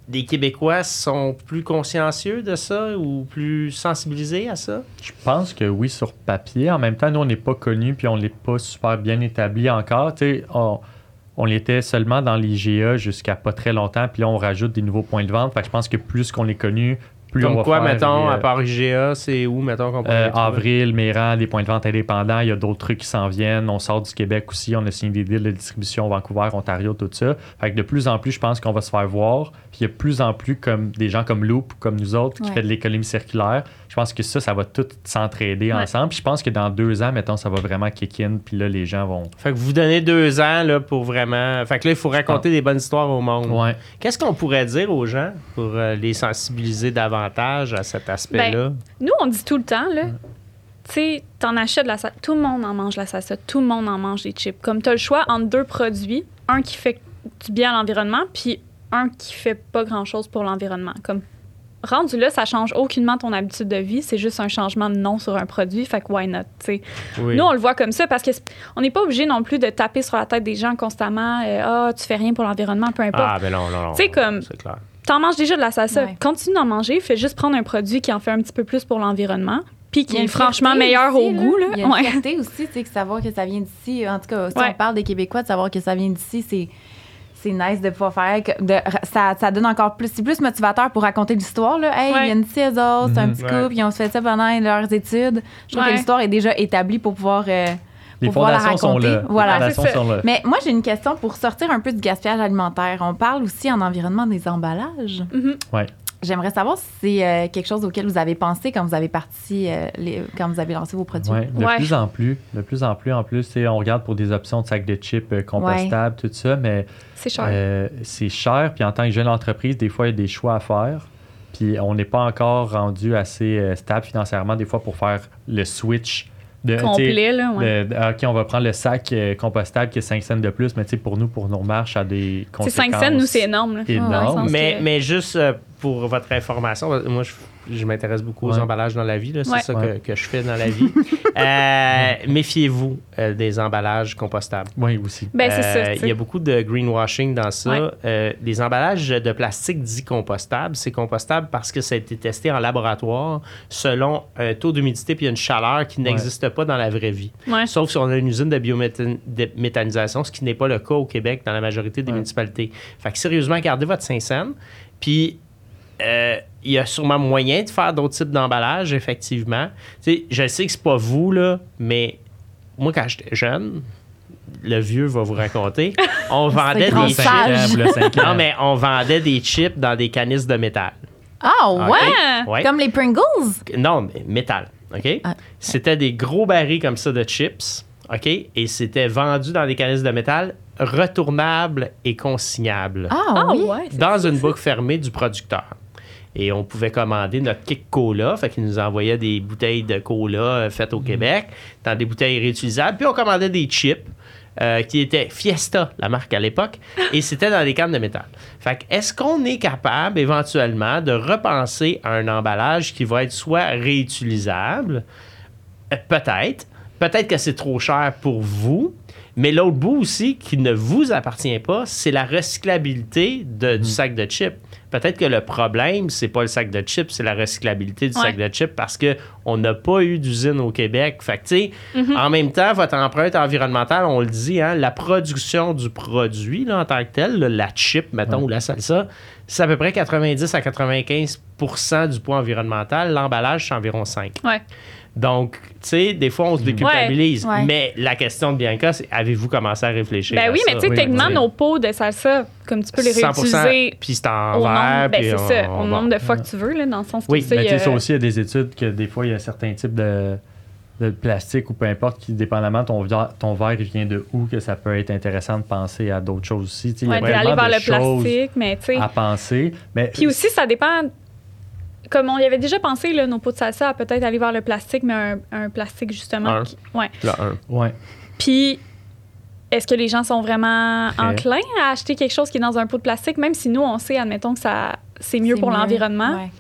Speaker 2: les Québécois sont plus consciencieux de ça ou plus sensibilisés à ça?
Speaker 4: Je pense que oui, sur papier. En même temps, nous, on n'est pas connus puis on n'est pas super bien établi encore. On, on seulement dans l'IGA jusqu'à pas très longtemps, puis là, on rajoute des nouveaux points de vente. Fait je pense que plus qu'on est connu, plus on
Speaker 2: Comme
Speaker 4: va
Speaker 2: quoi,
Speaker 4: faire,
Speaker 2: mettons,
Speaker 4: euh,
Speaker 2: à part IGA, c'est où, mettons, qu'on pourrait
Speaker 4: euh, avril, Méran, des points de vente indépendants, il y a d'autres trucs qui s'en viennent. On sort du Québec aussi, on a signé des deals de distribution Vancouver, Ontario, tout ça. Fait que de plus en plus, je pense qu'on va se faire voir. Puis il y a de plus en plus comme des gens comme Loop, comme nous autres, qui
Speaker 1: Ouais.
Speaker 4: fait de l'économie circulaire. Je pense que ça, ça va tout s'entraider
Speaker 3: Ouais.
Speaker 4: ensemble. Puis je pense que dans deux ans, mettons, ça va vraiment kick in. Puis là, les gens vont.
Speaker 2: Fait que vous donnez deux ans là, pour vraiment. Fait que là, il faut raconter des bonnes histoires au monde.
Speaker 4: Ouais.
Speaker 2: Qu'est-ce qu'on pourrait dire aux gens pour euh, les sensibiliser davantage à cet aspect-là?
Speaker 3: Nous, on dit tout le temps, là, tu sais, t'en achètes de la salsa. Tout le monde en mange de la salsa. Tout le monde en mange des chips. Comme t'as le choix entre deux produits, un qui fait du bien à l'environnement, puis un qui fait pas grand-chose pour l'environnement. Comme rendu là, ça change aucunement ton habitude de vie. C'est juste un changement de nom sur un produit. Fait que why not, tu sais.
Speaker 2: Oui.
Speaker 3: Nous, on le voit comme ça parce que c'est- on n'est pas obligé non plus de taper sur la tête des gens constamment. euh, Ah, tu fais rien pour l'environnement, peu importe.
Speaker 2: ah, ben non, non, non.
Speaker 3: Tu sais, comme-
Speaker 2: C'est clair.
Speaker 3: T'en manges déjà de la salsa.
Speaker 1: Ouais.
Speaker 3: Continue d'en manger. Fais juste prendre un produit qui en fait un petit peu plus pour l'environnement, puis qui est franchement meilleur
Speaker 1: aussi,
Speaker 3: au goût. Là.
Speaker 1: Il y a une
Speaker 3: Ouais.
Speaker 1: fierté aussi, tu sais, que savoir que ça vient d'ici. En tout cas, si
Speaker 3: Ouais.
Speaker 1: on parle des Québécois, de savoir que ça vient d'ici, c'est c'est nice de pouvoir faire. que- de- ça, ça donne encore plus. C'est plus motivateur pour raconter l'histoire. Là. Hey,
Speaker 3: Ouais.
Speaker 1: ils viennent d'ici, eux autres, c'est un
Speaker 4: Mhm.
Speaker 1: petit
Speaker 2: Ouais.
Speaker 1: couple, ils ont fait ça pendant leurs études. Je trouve
Speaker 3: Ouais.
Speaker 1: que l'histoire est déjà établie pour pouvoir. euh,
Speaker 4: Les
Speaker 1: pour pouvoir la
Speaker 4: fondations sont
Speaker 1: raconter.
Speaker 4: là.
Speaker 1: Voilà.
Speaker 4: Les fondations
Speaker 3: C'est ça.
Speaker 4: sont là.
Speaker 1: Mais moi, j'ai une question pour sortir un peu du gaspillage alimentaire. On parle aussi en environnement des emballages.
Speaker 3: Mhm.
Speaker 4: Ouais.
Speaker 1: J'aimerais savoir si c'est euh, quelque chose auquel vous avez pensé quand vous avez parti, euh, les- quand vous avez lancé vos produits.
Speaker 4: Ouais, de
Speaker 3: Ouais.
Speaker 4: plus en plus. De plus en plus, en plus, on regarde pour des options de sacs de chips euh, compostables, tout ça, mais
Speaker 3: C'est cher.
Speaker 4: Euh, c'est cher, puis en tant que jeune entreprise, des fois, il y a des choix à faire. Puis on n'est pas encore rendu assez euh, stable financièrement, des fois, pour faire le switch. De,
Speaker 3: Complet, là. Ouais.
Speaker 4: de- de- OK, on va prendre le sac euh, compostable qui est 5 cents de plus, mais tu sais, pour nous, pour nos marches, ça a des
Speaker 3: C'est
Speaker 4: conséquences.
Speaker 3: 5 cents, nous, c'est énorme. Là.
Speaker 4: énorme.
Speaker 2: Mais,
Speaker 3: que-
Speaker 2: mais juste euh, pour votre information, moi, je, je m'intéresse beaucoup aux
Speaker 4: Ouais.
Speaker 2: emballages dans la vie. là. C'est
Speaker 3: Ouais.
Speaker 2: ça
Speaker 4: Ouais.
Speaker 2: que, que je fais dans la vie. <laughs> Euh, Méfiez-vous euh, des emballages compostables.
Speaker 4: Oui, aussi.
Speaker 3: Ben, c'est
Speaker 2: Euh,
Speaker 3: ça.
Speaker 2: Il y a beaucoup de greenwashing dans ça.
Speaker 3: Ouais.
Speaker 2: Euh, les emballages de plastique dits compostables, c'est compostable parce que ça a été testé en laboratoire selon un taux d'humidité puis une chaleur qui n'existe pas dans la vraie vie.
Speaker 3: Ouais.
Speaker 2: Sauf si on a une usine de biométhanisation, ce qui n'est pas le cas au Québec dans la majorité des
Speaker 4: Ouais.
Speaker 2: municipalités. Fait que sérieusement, gardez votre 500. Puis euh, il y a sûrement moyen de faire d'autres types d'emballages, effectivement. Tu sais, je sais que c'est pas vous, là, mais moi, quand j'étais jeune, le vieux va vous raconter, <laughs> on vendait des chips. Non, mais on vendait des chips dans des canisses de métal.
Speaker 1: Ah, ouais?
Speaker 2: Ouais.
Speaker 1: Comme les Pringles?
Speaker 2: Non, mais métal. OK?
Speaker 1: Ah.
Speaker 2: C'était des gros barils comme ça de chips. OK? Et c'était vendu dans des canisses de métal retournables et consignables
Speaker 1: Ah,
Speaker 3: Ah,
Speaker 1: oui.
Speaker 2: dans une boucle fermée du producteur. Et on pouvait commander notre kick cola, fait qu'il nous envoyait des bouteilles de cola euh, faites au Québec dans des bouteilles réutilisables. Puis on commandait des chips euh, qui étaient Fiesta, la marque à l'époque, <laughs> et c'était dans des cannes de métal. Fait est-ce qu'on est capable éventuellement de repenser à un emballage qui va être soit réutilisable, euh, Peut-être. Peut-être que c'est trop cher pour vous. Mais l'autre bout aussi, qui ne vous appartient pas, c'est la recyclabilité de- du sac de chips. Peut-être que le problème, c'est pas le sac de chips, c'est la recyclabilité du
Speaker 3: Ouais.
Speaker 2: sac de chips parce qu'on n'a pas eu d'usine au Québec. Fait que, tu sais, en même temps, votre empreinte environnementale, on le dit, hein, la production du produit là, en tant que tel, là, la chip, mettons,
Speaker 4: Ouais.
Speaker 2: ou la salsa, c'est à peu près 90 à 95% du poids environnemental. L'emballage, c'est environ 5.
Speaker 3: Ouais.
Speaker 2: Donc, tu sais, des fois, on se déculpabilise.
Speaker 1: Ouais.
Speaker 2: Mais la question de Bianca, c'est avez-vous commencé à réfléchir
Speaker 3: Ben
Speaker 2: à
Speaker 3: oui,
Speaker 2: ça?
Speaker 3: mais tu sais, techniquement, nos pots de salsa, comme tu peux les
Speaker 2: 100%,
Speaker 3: réutiliser
Speaker 2: Puis c'est en verre.
Speaker 3: ben
Speaker 2: puis
Speaker 3: c'est
Speaker 2: on-
Speaker 3: ça, au nombre de fois que tu veux, là, dans le sens que
Speaker 2: Oui,
Speaker 4: Mais tu sais, ça aussi, il y a des études que des fois, il y a certains types de, de plastique ou peu importe, qui, dépendamment ton, verre- ton verre il vient de où, que ça peut être intéressant de penser à d'autres choses aussi. Tu sais, il y a tellement
Speaker 3: vers
Speaker 4: de
Speaker 3: le plastique, mais tu sais.
Speaker 4: à penser. Mais
Speaker 3: Puis aussi, ça dépend comme on y avait déjà pensé, là, nos pots de salsa, à peut-être aller vers le plastique, mais un, un plastique justement.
Speaker 2: Un.
Speaker 3: qui- ouais.
Speaker 2: Le un.
Speaker 4: Ouais.
Speaker 3: Puis, est-ce que les gens sont vraiment
Speaker 4: Prêt.
Speaker 3: enclins à acheter quelque chose qui est dans un pot de plastique, même si nous, on sait, admettons que ça c'est mieux pour l'environnement?
Speaker 1: Ouais.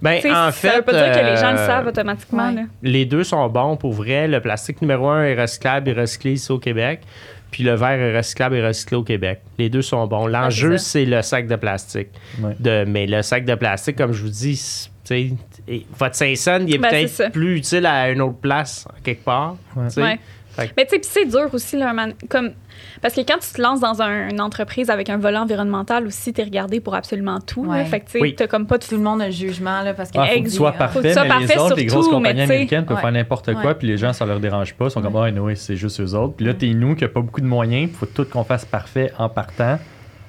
Speaker 2: Ben, en
Speaker 3: ça
Speaker 2: fait,
Speaker 3: veut pas dire que les gens le
Speaker 2: euh,
Speaker 3: savent automatiquement.
Speaker 1: ouais.
Speaker 3: là.
Speaker 2: les deux sont bons pour vrai. Le plastique numéro un est recyclable et recyclé ici au Québec. Puis le verre est recyclable et recyclé au Québec. Les deux sont bons. L'enjeu,
Speaker 3: Ah, c'est
Speaker 2: le sac de plastique.
Speaker 4: Ouais.
Speaker 2: De, mais le sac de plastique, comme je vous dis, c'est- tu sais, et votre 500, il est
Speaker 3: Ben,
Speaker 2: peut-être plus utile à une autre place, quelque part.
Speaker 4: Ouais.
Speaker 2: Tu. Fait
Speaker 3: Mais tu sais, c'est dur aussi, là, man- comme, parce que quand tu te lances dans un- une entreprise avec un volet environnemental aussi, t'es regardé pour absolument tout. là.
Speaker 1: Ouais.
Speaker 3: Fait que tu sais,
Speaker 2: Oui.
Speaker 3: t'as comme pas de
Speaker 1: Tout le monde a le jugement, là, parce que
Speaker 4: Ah, faut que
Speaker 1: Faut
Speaker 4: parfait,
Speaker 3: soit
Speaker 4: mais
Speaker 3: parfait
Speaker 4: les autres, les grosses
Speaker 3: surtout,
Speaker 4: compagnies
Speaker 3: mais tu
Speaker 4: américaines peuvent
Speaker 1: Ouais.
Speaker 4: faire n'importe quoi, puis les gens, ça leur dérange pas. Ils sont comme, ah, anyway, c'est juste eux autres. Puis là, t'es nous qui a pas beaucoup de moyens, il faut tout qu'on fasse parfait en partant.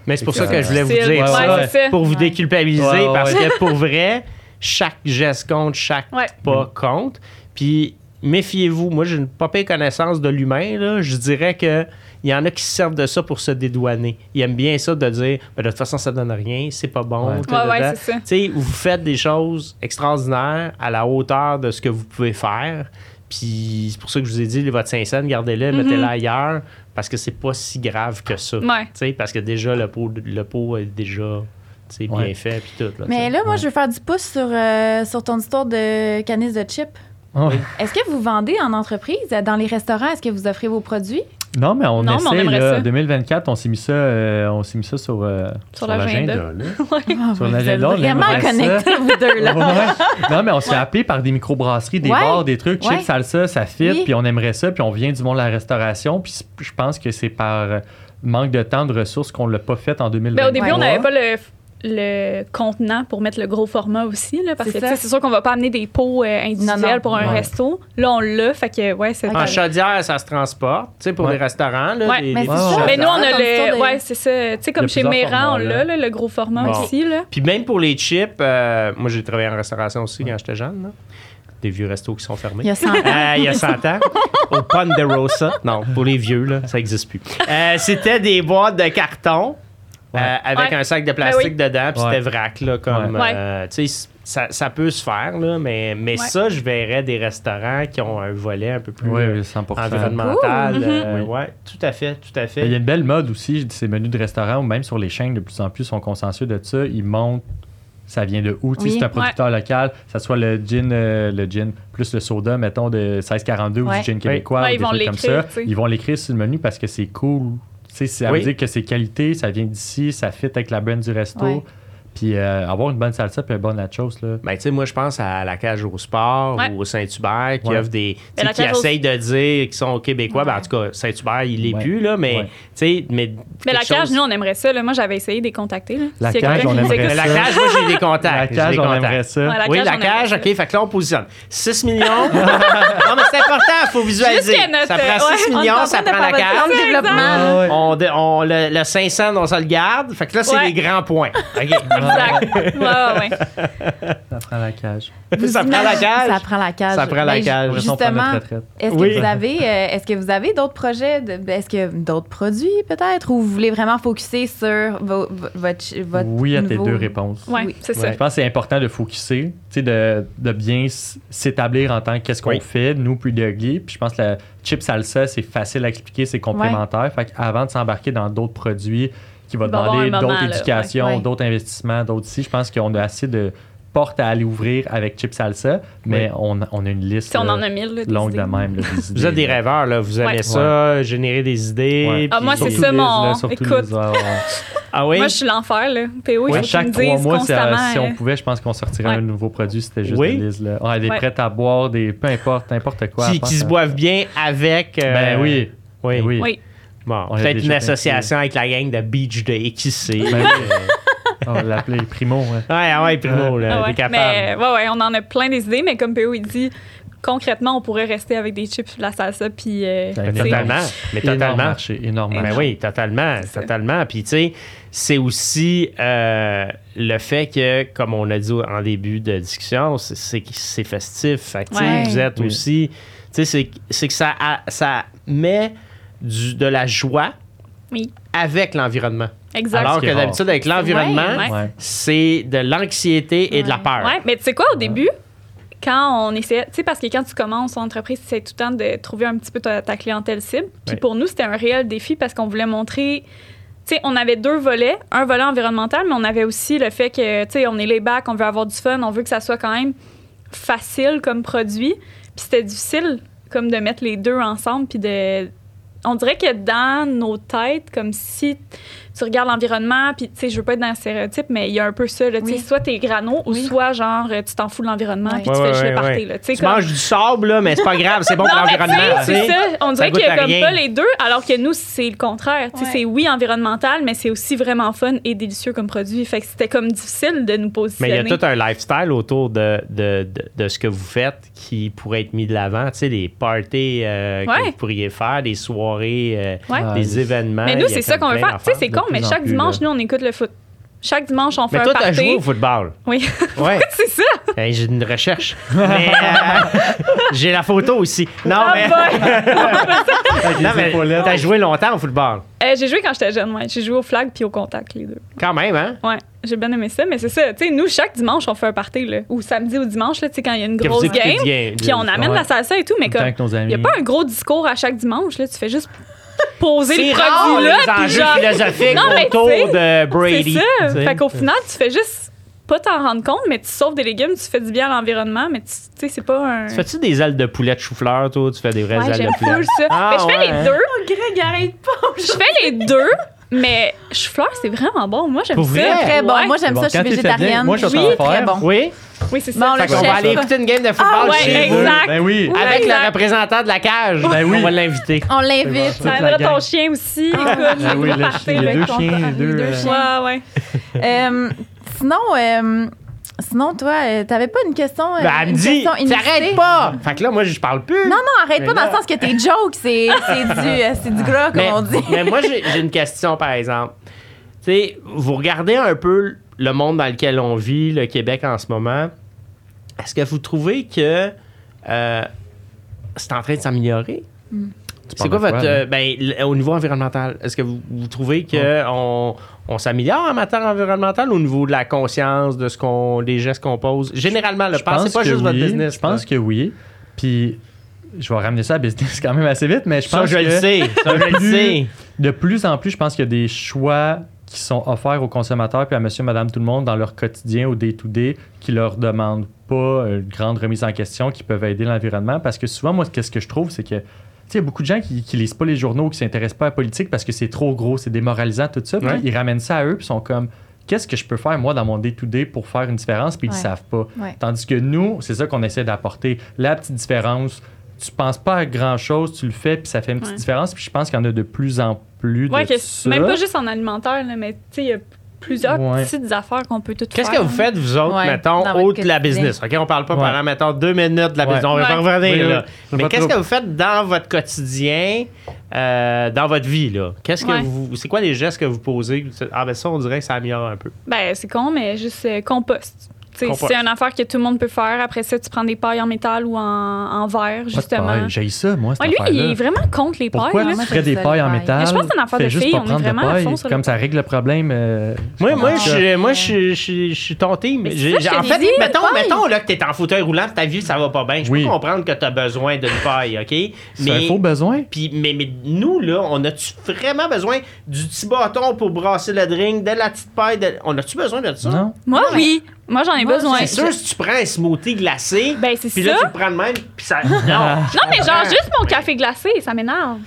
Speaker 2: Mais c'est pour ça que je voulais vous dire
Speaker 4: Ouais,
Speaker 2: ça.
Speaker 3: ça.
Speaker 2: Pour vous
Speaker 1: Ouais.
Speaker 2: déculpabiliser,
Speaker 4: Ouais, ouais,
Speaker 2: parce que pour vrai, chaque geste compte, chaque
Speaker 3: Ouais.
Speaker 2: pas compte. Puis méfiez-vous. Moi, j'ai une pas pire connaissance de l'humain. là. Je dirais que il y en a qui se servent de ça pour se dédouaner. Ils aiment bien ça de dire Ben, de toute façon, ça donne rien, c'est pas bon.
Speaker 4: Ouais.
Speaker 3: Ouais,
Speaker 2: vous faites des choses extraordinaires à la hauteur de ce que vous pouvez faire. Puis c'est pour ça que je vous ai dit, votre 500, gardez-le,
Speaker 3: Mhm.
Speaker 2: mettez-le ailleurs, parce que c'est pas si grave que ça.
Speaker 3: Ouais.
Speaker 2: Tu sais, parce que déjà, le pot, le pot est déjà bien
Speaker 4: Ouais.
Speaker 2: fait, puis tout. là,
Speaker 1: Mais là, moi,
Speaker 4: Ouais.
Speaker 1: je veux faire du pouce sur, euh, sur ton histoire de canis de chips.
Speaker 4: Ouais.
Speaker 1: Est-ce que vous vendez en entreprise, dans les restaurants? Est-ce que vous offrez vos produits?
Speaker 4: Non, mais on
Speaker 3: Non, mais on
Speaker 4: essaie,
Speaker 3: aimerait
Speaker 4: là,
Speaker 3: ça.
Speaker 4: 2024, on s'est mis ça, euh, on s'est mis ça sur, euh,
Speaker 3: Sur l'agenda.
Speaker 1: Ah,
Speaker 4: Sur l'agenda, <laughs>
Speaker 1: êtes
Speaker 4: on
Speaker 1: vraiment connectés, vous deux, là. <laughs>
Speaker 4: Ouais. Non, mais on se fait appeler par des microbrasseries, des
Speaker 1: Ouais.
Speaker 4: bars, des trucs,
Speaker 1: Ouais.
Speaker 4: chips, salsa, ça fit,
Speaker 1: Oui.
Speaker 4: puis on aimerait ça, puis on vient du monde de la restauration, puis je pense que c'est par manque de temps, de ressources qu'on l'a pas fait en 2023.
Speaker 3: Ben, au début,
Speaker 1: Ouais.
Speaker 3: on n'avait pas le, le contenant pour mettre le gros format aussi, là, parce
Speaker 1: C'est
Speaker 3: que c'est sûr qu'on va pas amener des pots euh, individuels
Speaker 1: Non, non.
Speaker 3: pour un
Speaker 4: Ouais.
Speaker 3: resto. Là, on l'a, fait que ouais, c'est.
Speaker 2: En chaudière, ça se transporte, tu sais, pour
Speaker 4: Ouais.
Speaker 2: les restaurants. Là,
Speaker 3: Ouais,
Speaker 1: mais
Speaker 3: nous, on a
Speaker 1: histoire
Speaker 3: le. Ouais, c'est ça. Tu sais, comme chez Méran, on l'a, le gros format
Speaker 2: Bon.
Speaker 3: aussi. Là.
Speaker 2: Puis même pour les chips, euh, moi, j'ai travaillé en restauration aussi quand j'étais jeune. là. Des vieux restos qui sont fermés.
Speaker 1: Il y a 100 ans.
Speaker 2: Euh, il y a 100 ans. <laughs> Au Ponderosa. Non, pour les vieux, là, ça n'existe plus. Euh, c'était des boîtes de carton euh,
Speaker 4: Ouais.
Speaker 2: avec
Speaker 3: Ouais.
Speaker 2: un sac de plastique dedans, puis
Speaker 4: Ouais.
Speaker 2: c'était vrac, là, comme...
Speaker 3: Ouais.
Speaker 2: euh, tu sais, ça, ça peut se faire, là, mais, mais
Speaker 3: Ouais.
Speaker 2: ça, je verrais des restaurants qui ont un volet un peu plus
Speaker 4: Oui,
Speaker 2: euh,
Speaker 4: oui, 100%.
Speaker 2: environnemental.
Speaker 3: Cool.
Speaker 2: euh,
Speaker 4: Mhm.
Speaker 2: ouais, tout à fait, tout à
Speaker 4: Il y a
Speaker 2: fait.
Speaker 4: une belle mode aussi, ces menus de restaurant, ou même sur les chaînes, de plus en plus, sont consciencieux de ça. Ils montrent ça vient de où.
Speaker 1: Oui.
Speaker 4: C'est un producteur local, ça soit le gin, euh, le gin plus le soda, mettons, de 1642 ou
Speaker 1: Ouais.
Speaker 4: du gin québécois,
Speaker 3: Ouais,
Speaker 4: ou
Speaker 3: ils
Speaker 4: des
Speaker 3: vont
Speaker 4: trucs comme ça. Ils vont l'écrire sur le menu parce que c'est cool. Tu sais, ça
Speaker 2: Oui.
Speaker 4: veut dire que c'est qualité, ça vient d'ici, ça fit avec la brand du resto.
Speaker 1: Ouais.
Speaker 4: Puis euh, avoir une bonne salsa puis un bon nachos, là.
Speaker 2: Ben, tu sais, moi, je pense à la cage au sport
Speaker 3: Ouais.
Speaker 2: ou au Saint-Hubert qui
Speaker 4: Ouais.
Speaker 2: offre des. tu sais,
Speaker 3: la
Speaker 2: qui essayent de dire qu'ils sont québécois. Ben, en
Speaker 1: Ouais.
Speaker 2: tout cas, Saint-Hubert, il l'est
Speaker 4: Ouais.
Speaker 2: plus, là, mais.
Speaker 4: Ouais.
Speaker 2: Tu sais, mais.
Speaker 3: Mais la cage,
Speaker 2: chose-
Speaker 3: nous, on aimerait ça. Là. Moi, j'avais essayé de les contacter. Là.
Speaker 4: La cage, on aimerait
Speaker 3: écoute.
Speaker 2: la cage, moi, j'ai des contacts.
Speaker 4: La
Speaker 2: J'ai
Speaker 4: cage,
Speaker 2: des
Speaker 4: on
Speaker 2: contacts.
Speaker 4: aimerait ça.
Speaker 3: Ouais, la
Speaker 2: oui,
Speaker 3: cage,
Speaker 2: la cage,
Speaker 3: ça.
Speaker 2: OK. Fait que là, on positionne 6 millions. <laughs> non, mais c'est important, il faut visualiser.
Speaker 3: Notre-
Speaker 2: Ça prend
Speaker 3: ouais,
Speaker 2: 6
Speaker 1: On est
Speaker 2: millions, ça prend la cage.
Speaker 3: Ah.
Speaker 4: Ouais.
Speaker 2: On, le, le 500, on se le garde. Fait que là, c'est
Speaker 3: Ouais.
Speaker 2: les grands points. OK. <laughs>
Speaker 3: Exact. Ouais, ouais, ouais.
Speaker 4: Ça prend la cage.
Speaker 2: ça prend la cage?
Speaker 1: Ça prend la cage.
Speaker 2: Ça prend la
Speaker 1: Ben,
Speaker 2: cage.
Speaker 1: Justement, est-ce
Speaker 2: Oui.
Speaker 1: que vous avez, euh, est-ce que vous avez d'autres projets, de- est-ce que d'autres produits peut-être, ou vous voulez vraiment focuser sur vo- vo- votre, votre
Speaker 4: Oui à tes
Speaker 1: nouveau-
Speaker 4: deux réponses.
Speaker 3: Ouais,
Speaker 1: Oui.
Speaker 3: c'est
Speaker 4: Ouais,
Speaker 3: ça.
Speaker 4: Je pense que c'est important de focuser, tu sais, de, de bien s'établir en tant que qu'est-ce qu'on
Speaker 2: Oui.
Speaker 4: fait, nous, puis de Ugly. Puis je pense que la chip salsa, c'est facile à expliquer, c'est complémentaire. Fait qu'avant de s'embarquer dans d'autres produits qui
Speaker 3: va
Speaker 4: demander d'autres éducations,
Speaker 1: ouais. Ouais.
Speaker 4: d'autres investissements, d'autres ici, je pense qu'on a assez de portes à aller ouvrir avec chip salsa, mais on, on a une liste
Speaker 3: Si on en
Speaker 4: là,
Speaker 3: a mille. là, des
Speaker 4: longue de
Speaker 3: idées.
Speaker 4: même. là, des <laughs>
Speaker 2: Vous êtes des rêveurs, là. Vous aimez
Speaker 3: Ouais.
Speaker 2: ça, générer des idées.
Speaker 4: Ouais.
Speaker 3: Ah, moi, c'est ça, mon- écoute. <laughs>
Speaker 2: Ah oui?
Speaker 3: Moi, je suis l'enfer. là. PO,
Speaker 4: chaque trois mois, euh, si on
Speaker 3: euh,
Speaker 4: pouvait, je pense qu'on sortirait
Speaker 3: Ouais.
Speaker 4: un nouveau produit. C'était juste
Speaker 2: Oui.
Speaker 4: de Liz. Là. Ouais, des
Speaker 3: Ouais.
Speaker 4: prêts à boire, des peu importe, n'importe quoi.
Speaker 2: qui, qui se boivent bien avec. euh,
Speaker 4: Ben oui.
Speaker 2: Oui.
Speaker 4: Ben oui.
Speaker 2: Bon, peut-être une association avec la gang de Beach Day, qui sait.
Speaker 4: Ben. On va l'appeler Primo. ouais.
Speaker 2: Ouais, ouais, Primo, là,
Speaker 3: Ah ouais.
Speaker 2: capable.
Speaker 3: Mais ouais, ouais, on en a plein des idées, mais comme PO, il dit, concrètement, on pourrait rester avec des chips, de la salsa, puis. euh,
Speaker 2: Mais totalement. Mais
Speaker 4: Énorme
Speaker 2: totalement.
Speaker 4: marché, énorme
Speaker 2: Ben
Speaker 4: marché.
Speaker 2: oui, totalement, totalement. Puis tu sais, c'est aussi euh, le fait que, comme on a dit en début de discussion, c'est- c'est que c'est festif. Fait que, tu sais,
Speaker 3: Ouais.
Speaker 2: vous êtes
Speaker 4: Oui.
Speaker 2: aussi, tu sais, c'est que ça, a- ça met du, de la joie
Speaker 3: Oui.
Speaker 2: avec l'environnement.
Speaker 3: Exact.
Speaker 2: Alors que d'habitude, avec l'environnement,
Speaker 3: Ouais,
Speaker 4: Ouais.
Speaker 2: c'est de l'anxiété et de la peur.
Speaker 3: Ouais, mais tu sais quoi, au début, quand on essayait, tu sais, parce que quand tu commences en entreprise, c'est tout le temps de trouver un petit peu ta, ta clientèle cible. Puis
Speaker 4: Ouais.
Speaker 3: pour nous, c'était un réel défi parce qu'on voulait montrer. Tu sais, on avait deux volets, un volet environnemental, mais on avait aussi le fait que, tu sais, on est les bacs, on veut avoir du fun, on veut que ça soit quand même facile comme produit. Puis c'était difficile, comme de mettre les deux ensemble, puis de. On dirait que dans nos têtes, comme si tu regardes l'environnement, puis tu sais, je veux pas être dans le stéréotype, mais il y a un peu ça, là, tu sais,
Speaker 1: Oui.
Speaker 3: soit t'es grano ou
Speaker 1: Oui.
Speaker 3: soit genre euh, tu t'en fous de l'environnement, puis
Speaker 2: Ouais,
Speaker 3: tu fais
Speaker 2: ouais,
Speaker 3: juste le
Speaker 2: ouais,
Speaker 3: party, là. Tu sais,
Speaker 2: Tu
Speaker 3: comme-
Speaker 2: manges du sable, là, mais c'est pas grave, c'est bon pour
Speaker 3: non, mais
Speaker 2: l'environnement.
Speaker 3: c'est ça. On dirait qu'il y a comme
Speaker 2: rien.
Speaker 3: pas les deux, alors que nous, c'est le contraire. Tu sais,
Speaker 1: Ouais.
Speaker 3: C'est oui environnemental, mais c'est aussi vraiment fun et délicieux comme produit. Fait que c'était comme difficile de nous
Speaker 2: Mais
Speaker 3: positionner.
Speaker 2: il y a tout un lifestyle autour de, de, de, de ce que vous faites qui pourrait être mis de l'avant. Tu sais, les parties euh, que vous pourriez faire, des soirées, euh,
Speaker 3: Ouais.
Speaker 4: Ah,
Speaker 2: des événements.
Speaker 3: mais nous, c'est ça qu'on veut faire. Tu sais, c'est con, mais chaque
Speaker 4: plus,
Speaker 3: dimanche,
Speaker 4: là.
Speaker 3: nous, on écoute le foot. Chaque dimanche, on fait
Speaker 2: Mais
Speaker 3: un
Speaker 2: toi, t'as
Speaker 3: party.
Speaker 2: joué au football.
Speaker 3: Oui,
Speaker 2: Ouais. <laughs>
Speaker 3: c'est ça.
Speaker 2: Hey, j'ai une recherche. <laughs> Mais euh, <laughs> j'ai la photo aussi. Non,
Speaker 3: Ah,
Speaker 2: mais, non, mais t'as joué longtemps au football.
Speaker 3: Euh, j'ai joué quand j'étais jeune, ouais. J'ai joué au flag puis au contact, les deux.
Speaker 2: Quand même, hein?
Speaker 3: Ouais, j'ai bien aimé ça, mais c'est ça. Tu sais, nous, chaque dimanche, on fait un party, là. Ou samedi ou dimanche, là, tu sais, quand il y a une grosse game. Puis on amène
Speaker 4: Ouais.
Speaker 3: la salsa et tout, mais comme.
Speaker 4: avec nos
Speaker 3: Il
Speaker 4: amis.
Speaker 3: n'y a pas un gros discours à chaque dimanche, là. Tu fais juste poser le produit là.
Speaker 2: les enjeux
Speaker 3: genre-
Speaker 2: philosophiques
Speaker 3: Non,
Speaker 2: autour de Brady.
Speaker 3: C'est ça. Fait qu'au final, tu fais juste pas t'en rendre compte, mais tu sauves des légumes, tu fais du bien à l'environnement, mais tu sais, c'est pas un.
Speaker 2: Tu Fais-tu des ailes de poulet de chou-fleur, toi? Tu fais des vraies
Speaker 3: Ouais,
Speaker 2: ailes
Speaker 3: j'aime
Speaker 2: de poulet?
Speaker 3: ça.
Speaker 2: Ah,
Speaker 3: mais je fais
Speaker 2: ouais,
Speaker 3: les
Speaker 2: hein?
Speaker 3: deux.
Speaker 1: Greg, arrête pas.
Speaker 3: Je fais les deux, mais chou-fleur, c'est vraiment bon. Moi, j'aime ça.
Speaker 2: vrai?
Speaker 1: Très bon.
Speaker 3: Ouais.
Speaker 1: Moi, j'aime
Speaker 4: Bon,
Speaker 1: ça. Je suis végétarienne.
Speaker 4: moi, je
Speaker 1: oui, très bon.
Speaker 2: Oui?
Speaker 3: Oui, c'est ça.
Speaker 1: Bon,
Speaker 2: Fait
Speaker 1: le
Speaker 2: qu'on va aller écouter une game de football
Speaker 3: Ah ouais,
Speaker 2: chez vous.
Speaker 3: exact.
Speaker 4: Ben oui.
Speaker 3: Oui.
Speaker 2: Avec le représentant de la cage.
Speaker 4: Ben oui.
Speaker 2: On va l'inviter.
Speaker 1: On l'invite.
Speaker 3: Ça
Speaker 4: bon. la
Speaker 3: ton chien aussi. Écoute,
Speaker 4: Ah oui, le
Speaker 3: là.
Speaker 4: les deux chiens, deux.
Speaker 1: deux
Speaker 4: euh,
Speaker 1: chiens.
Speaker 3: Ouais, ouais. <laughs>
Speaker 1: Euh, sinon, euh, sinon, toi, euh, t'avais pas une question. euh,
Speaker 2: Ben, elle me
Speaker 1: une
Speaker 2: dit,
Speaker 1: question inusitée?
Speaker 2: t'arrêtes pas! Fait que là, moi, je parle plus.
Speaker 1: Non, non, arrête
Speaker 2: Mais
Speaker 1: pas dans
Speaker 2: là-
Speaker 1: le sens que tes jokes, c'est c'est du, euh, c'est du gras, comme
Speaker 2: mais,
Speaker 1: on dit.
Speaker 2: mais moi, j'ai j'ai une question, par exemple. Tu sais, vous regardez un peu le monde dans lequel on vit, le Québec en ce moment. Est-ce que vous trouvez que euh, c'est en train de s'améliorer? C'est quoi votre. euh, ben, au niveau environnemental, est-ce que vous, vous trouvez qu'on on, on s'améliore en matière environnementale au niveau de la conscience, de ce qu'on, des gestes qu'on pose? Généralement, le pensez
Speaker 4: pense
Speaker 2: pas juste votre
Speaker 4: oui.
Speaker 2: business.
Speaker 4: Je pense
Speaker 2: là.
Speaker 4: que oui. Puis je vais ramener ça à business <laughs> quand même assez vite, mais je
Speaker 2: Ça,
Speaker 4: pense
Speaker 2: je
Speaker 4: que
Speaker 2: le sais. <laughs> Ça, je le sais.
Speaker 4: de plus en plus, je pense qu'il y a des choix qui sont offerts aux consommateurs puis à monsieur, madame, tout le monde dans leur quotidien au day-to-day qui leur demandent pas une grande remise en question, qui peuvent aider l'environnement. Parce que souvent, moi, qu'est-ce que je trouve, c'est que il y a beaucoup de gens qui, qui lisent pas les journaux, qui s'intéressent pas à la politique parce que c'est trop gros, c'est démoralisant, tout ça. Puis
Speaker 2: Ouais.
Speaker 4: ils ramènent ça à eux, puis sont comme, qu'est-ce que je peux faire, moi, dans mon day-to-day pour faire une différence, puis ils
Speaker 1: Ouais.
Speaker 4: le savent pas.
Speaker 1: Ouais.
Speaker 4: Tandis que nous, c'est ça qu'on essaie d'apporter. La petite différence, tu penses pas à grand-chose, tu le fais, puis ça fait une petite
Speaker 3: Ouais.
Speaker 4: différence. Puis je pense qu'il y en a de plus en plus
Speaker 3: Ouais,
Speaker 4: de
Speaker 3: que
Speaker 4: ça.
Speaker 3: même pas juste en alimentaire, là, mais tu sais, il y a plusieurs
Speaker 4: Ouais.
Speaker 3: petites affaires qu'on peut toutes faire.
Speaker 2: Qu'est-ce que vous faites, vous autres,
Speaker 1: Ouais,
Speaker 2: mettons, autre de la business? OK, on parle pas
Speaker 4: Ouais.
Speaker 2: pendant, mettons, deux minutes de la
Speaker 4: Ouais.
Speaker 2: business. On va revenir,
Speaker 4: Oui,
Speaker 2: là.
Speaker 4: oui.
Speaker 2: Mais qu'est-ce
Speaker 4: trop.
Speaker 2: que vous faites dans votre quotidien, euh, dans votre vie, là? Qu'est-ce que vous... C'est quoi les gestes que vous posez? Ah, ben ça, on dirait que ça améliore un peu.
Speaker 3: Ben, c'est con, mais juste euh, compost. Tu. C'est une affaire que tout le monde peut faire. Après ça, tu prends des pailles en métal ou en, en verre, justement.
Speaker 4: J'ai ça, moi, cette
Speaker 3: Ouais, lui, il est vraiment contre les pailles.
Speaker 4: Pourquoi
Speaker 3: là.
Speaker 4: tu ferais des pailles
Speaker 1: les
Speaker 4: en métal?
Speaker 3: Mais je pense que c'est une affaire de filles, on est
Speaker 4: prendre de
Speaker 3: vraiment à
Speaker 4: paille,
Speaker 3: fond sur le
Speaker 4: Comme ça règle le problème. euh,
Speaker 2: Moi,
Speaker 4: comprends
Speaker 2: moi, je, moi je, je, je, je suis team.
Speaker 3: Mais ça,
Speaker 2: en fait,
Speaker 3: dis,
Speaker 2: mettons, mettons là, que t'es en fauteuil roulant ta vie, ça va pas bien. Je
Speaker 4: Oui.
Speaker 2: peux comprendre que t'as besoin d'une paille, OK?
Speaker 4: C'est un faux besoin.
Speaker 2: Puis, mais, mais nous, là, on a-tu vraiment besoin du petit bâton pour brasser le drink, de la petite paille? de- On a-tu besoin de ça?
Speaker 4: Non.
Speaker 3: Moi, oui. Moi, j'en ai
Speaker 1: Moi,
Speaker 3: besoin.
Speaker 2: C'est sûr, si tu prends un smoothie glacé,
Speaker 3: Ben, c'est
Speaker 2: puis
Speaker 3: ça.
Speaker 2: là, tu le prends de même, puis ça. <laughs> Non,
Speaker 3: Non, mais genre, juste mon café glacé, ça m'énerve.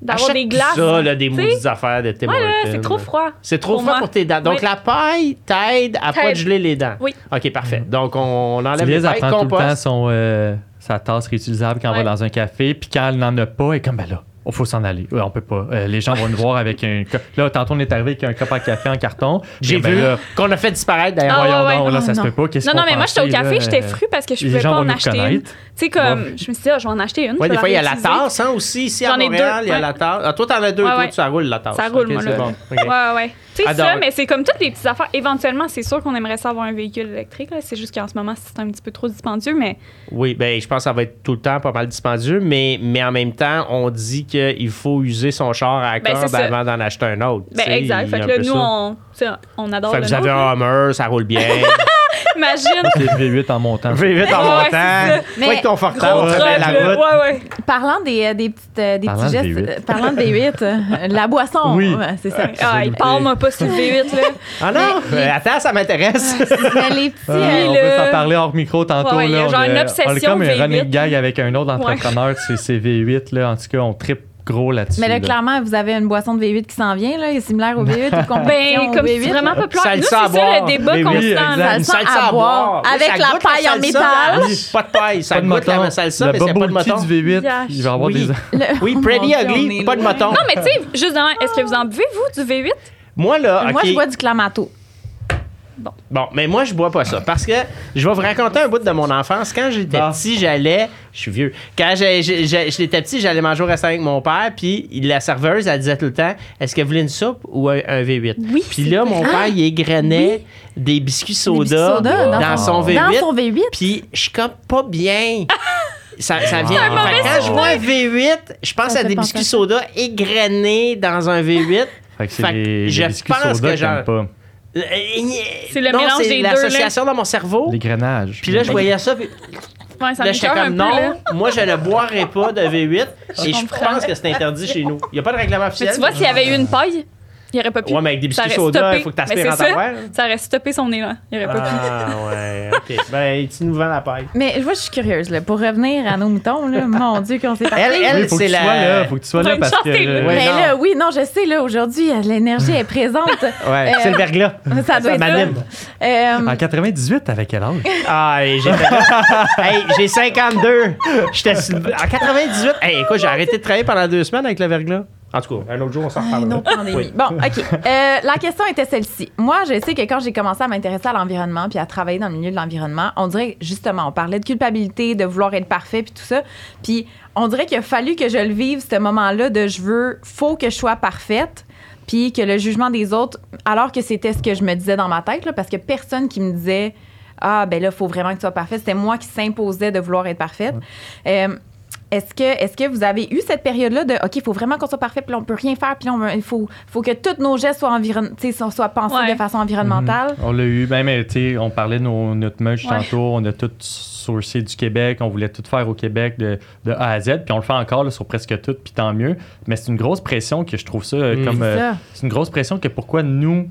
Speaker 3: D'avoir des glaces.
Speaker 2: ça, là, des maudites affaires de Tim
Speaker 3: Ouais, c'est trop froid.
Speaker 2: C'est trop
Speaker 3: Pour
Speaker 2: froid
Speaker 3: moi.
Speaker 2: pour tes dents. Donc,
Speaker 3: Oui.
Speaker 2: la paille t'aide à pas geler les dents.
Speaker 3: Oui.
Speaker 2: OK, parfait. Donc, on enlève les
Speaker 4: Lise, elle
Speaker 2: pailles,
Speaker 4: prend tout le temps son, euh, sa tasse réutilisable quand on va dans un café. Puis quand elle n'en a pas, elle est comme, ben là, il faut s'en aller. Ouais, on peut pas. Euh, les gens vont nous voir avec un. Là, tantôt, on est arrivé avec un cup à café en carton.
Speaker 2: J'ai
Speaker 4: Ben
Speaker 2: vu
Speaker 4: là,
Speaker 2: qu'on a fait disparaître, d'ailleurs.
Speaker 3: Ah, ouais,
Speaker 1: ouais.
Speaker 4: là,
Speaker 1: Oh,
Speaker 4: ça se
Speaker 1: non.
Speaker 4: peut pas. Qu'est-ce
Speaker 3: Non, non, mais moi, j'étais au café,
Speaker 4: là,
Speaker 3: j'étais
Speaker 4: euh,
Speaker 3: fru parce que je pouvais pas en acheter une. Tu sais, comme, je me suis dit, ah, je vais en acheter une.
Speaker 2: Oui,
Speaker 3: je
Speaker 2: des fois, il y a la tasse, hein, aussi. Ici, à
Speaker 3: J'en ai
Speaker 2: Montréal,
Speaker 3: deux,
Speaker 2: il y a
Speaker 3: ouais.
Speaker 2: la tasse. Ah, toi, t'en as deux,
Speaker 3: Ouais,
Speaker 2: toi,
Speaker 3: ouais.
Speaker 2: tu roules la tasse.
Speaker 3: Ça roule, moi,
Speaker 2: c'est
Speaker 3: là. Ouais, ouais. Tu sais, ça, mais c'est comme toutes les petites affaires. Éventuellement, c'est sûr qu'on aimerait ça avoir un véhicule électrique. là. C'est juste qu'en ce moment, c'est un petit peu trop dispendieux, mais
Speaker 2: Oui, ben, je pense que ça va être tout le temps pas mal dispendieux, mais, mais en même temps, on dit qu'il faut user son char à la
Speaker 3: Ben,
Speaker 2: corde avant d'en acheter un autre.
Speaker 3: Ben, exact. Fait que là, nous,
Speaker 2: ça.
Speaker 3: on, on adore
Speaker 2: Fait que
Speaker 3: le
Speaker 2: vous avez un. Hummer, ça roule bien. <laughs>
Speaker 3: Imagine.
Speaker 4: C'est V8 en montant.
Speaker 2: V8 en
Speaker 3: Ouais, c'est
Speaker 2: montant. Faut
Speaker 1: Mais
Speaker 2: être confortable
Speaker 3: Gros
Speaker 2: on
Speaker 3: truck,
Speaker 2: fait la route.
Speaker 3: Ouais, ouais.
Speaker 1: Parlant des, euh, des petites, euh, des
Speaker 4: Parlant
Speaker 1: petits
Speaker 4: de
Speaker 1: gestes,
Speaker 4: V8.
Speaker 1: euh, parlant de V8, euh, la boisson,
Speaker 4: Oui.
Speaker 1: ouais, c'est ça.
Speaker 3: Ah, il parle pas sur le V8, là. <laughs>
Speaker 2: Ah non,
Speaker 1: Mais-
Speaker 2: euh, attends, ça m'intéresse. <laughs>
Speaker 1: Mais les petits,
Speaker 4: Ah, on
Speaker 3: le-
Speaker 4: peut s'en parler hors micro tantôt.
Speaker 3: Ouais, ouais, il y a
Speaker 4: là,
Speaker 3: genre
Speaker 4: on,
Speaker 3: une obsession
Speaker 4: on a comme un
Speaker 3: V8.
Speaker 4: running gag avec un autre entrepreneur, c'est c'est V8. Là. En tout cas, on tripe gros là-dessus.
Speaker 1: mais là,
Speaker 4: là.
Speaker 1: clairement, vous avez une boisson de V8 qui s'en vient, là, similaire au V8 ou <laughs>
Speaker 3: Ben, comme
Speaker 1: V8.
Speaker 3: c'est vraiment populaire.
Speaker 2: Salsa
Speaker 3: Nous, c'est ça le débat
Speaker 2: Oui,
Speaker 3: constant.
Speaker 4: exact.
Speaker 1: Salsa à boire, avec la paille en
Speaker 2: salsa,
Speaker 1: métal.
Speaker 2: mais Pas de paille, ça
Speaker 4: Pas de
Speaker 2: goûte la salsa,
Speaker 4: le
Speaker 2: mais c'est pas de
Speaker 4: du V8,
Speaker 3: Yash.
Speaker 4: il va avoir
Speaker 2: Oui.
Speaker 4: des... <laughs>
Speaker 2: Oui, Pretty Ugly,
Speaker 1: est
Speaker 2: pas de moton.
Speaker 3: Non, mais tu sais, juste demain, est-ce que vous en buvez, vous, du V8?
Speaker 2: Moi, là,
Speaker 1: Moi, je bois du Clamato.
Speaker 2: Bon, mais moi, je bois pas ça. Parce que je vais vous raconter un bout de mon enfance. Quand j'étais
Speaker 4: Ah.
Speaker 2: petit, j'allais. Je suis vieux. Quand j'étais petit, j'allais manger au restaurant avec mon père. Puis la serveuse, elle disait tout le temps Est-ce que vous voulez une soupe ou un, un V8
Speaker 3: Oui,
Speaker 2: Puis là,
Speaker 3: vrai.
Speaker 2: mon père, il égrenait des biscuits
Speaker 1: Des
Speaker 2: soda,
Speaker 1: biscuits soda
Speaker 2: dans, son V8.
Speaker 1: Dans son V8.
Speaker 2: Puis je suis comme pas bien. <laughs> Ça, ça vient.
Speaker 4: Un
Speaker 2: Fait quand je vois un V8, je pense
Speaker 1: Ça
Speaker 2: à des biscuits soda égrenés dans un V8.
Speaker 4: Fait que c'est
Speaker 2: Fait que je pense
Speaker 4: soda
Speaker 2: que
Speaker 4: j'aime pas.
Speaker 3: C'est le
Speaker 2: Non,
Speaker 3: mélange des deux, là.
Speaker 2: l'association dans mon cerveau.
Speaker 4: L'égrenage.
Speaker 2: Puis là, je voyais ça. Puis
Speaker 3: Ouais, ça
Speaker 2: là, j'étais comme
Speaker 3: peu, là.
Speaker 2: non, moi, je ne boirai pas de V8. et je pense que c'est interdit chez nous. Il n'y a pas de règlement
Speaker 3: Mais
Speaker 2: officiel.
Speaker 3: tu vois, s'il y avait eu une paille, il aurait pas pu.
Speaker 2: Ouais, mais avec des
Speaker 3: Ça
Speaker 2: biscuits
Speaker 3: aurait
Speaker 2: soda,
Speaker 3: stoppé.
Speaker 2: il faut que tu
Speaker 3: Mais
Speaker 2: aspires en
Speaker 3: ça. Ça aurait stoppé son élan. Il aurait pas pu.
Speaker 2: Ah, ouais, OK. Ben, tu nous vends la paille.
Speaker 1: Mais moi, je suis curieuse. Là, pour revenir à nos moutons, là, <laughs> mon Dieu, qu'on s'est parti.
Speaker 2: Elle, elle,
Speaker 4: Oui, faut que
Speaker 2: c'est
Speaker 4: tu
Speaker 2: la.
Speaker 4: sois là, faut que tu sois là parce que...
Speaker 3: là.
Speaker 1: Mais
Speaker 2: non.
Speaker 1: là, oui, non, je sais, là, aujourd'hui, euh, l'énergie est présente. <laughs>
Speaker 2: Ouais,
Speaker 1: Euh,
Speaker 2: c'est le verglas.
Speaker 1: Ça doit être ça.
Speaker 2: m'anime.
Speaker 1: Euh,
Speaker 4: En 98, t'avais quel âge? <laughs>
Speaker 2: Ah, et j'ai hey, j'ai 52. J'étais en 98. Hey, écoute, j'ai arrêté de travailler pendant deux semaines avec le verglas. En tout cas, un autre jour, on s'en
Speaker 1: Une
Speaker 2: reparlera. Oui.
Speaker 1: Bon, OK. Euh, la question était celle-ci. Moi, je sais que quand j'ai commencé à m'intéresser à l'environnement puis à travailler dans le milieu de l'environnement, on dirait, justement, on parlait de culpabilité, de vouloir être parfait puis tout ça. Puis on dirait qu'il a fallu que je le vive, ce moment-là de je veux, faut que je sois parfaite puis que le jugement des autres, alors que c'était ce que je me disais dans ma tête, là, parce que personne qui me disait ah ben là, faut vraiment que tu sois parfaite. C'était moi qui s'imposais de vouloir être parfaite. Euh, est-ce que, est que vous avez eu cette période-là de OK, il faut vraiment qu'on soit parfait, puis là, on peut rien faire, puis il faut, faut que tous nos gestes soient, environ, tu sais, soient, pensés
Speaker 3: Ouais.
Speaker 1: de façon environnementale?
Speaker 4: On l'a eu, même, tu sais, on parlait de nos- notre
Speaker 3: Ouais.
Speaker 4: tantôt, on a tout sourcé du Québec, on voulait tout faire au Québec de, de A à Z, puis on le fait encore là, sur presque tout, puis tant mieux. Mais c'est une grosse pression que je trouve ça euh,
Speaker 2: Mm.
Speaker 4: comme.
Speaker 1: C'est
Speaker 4: euh,
Speaker 1: ça.
Speaker 4: c'est une grosse pression que pourquoi nous,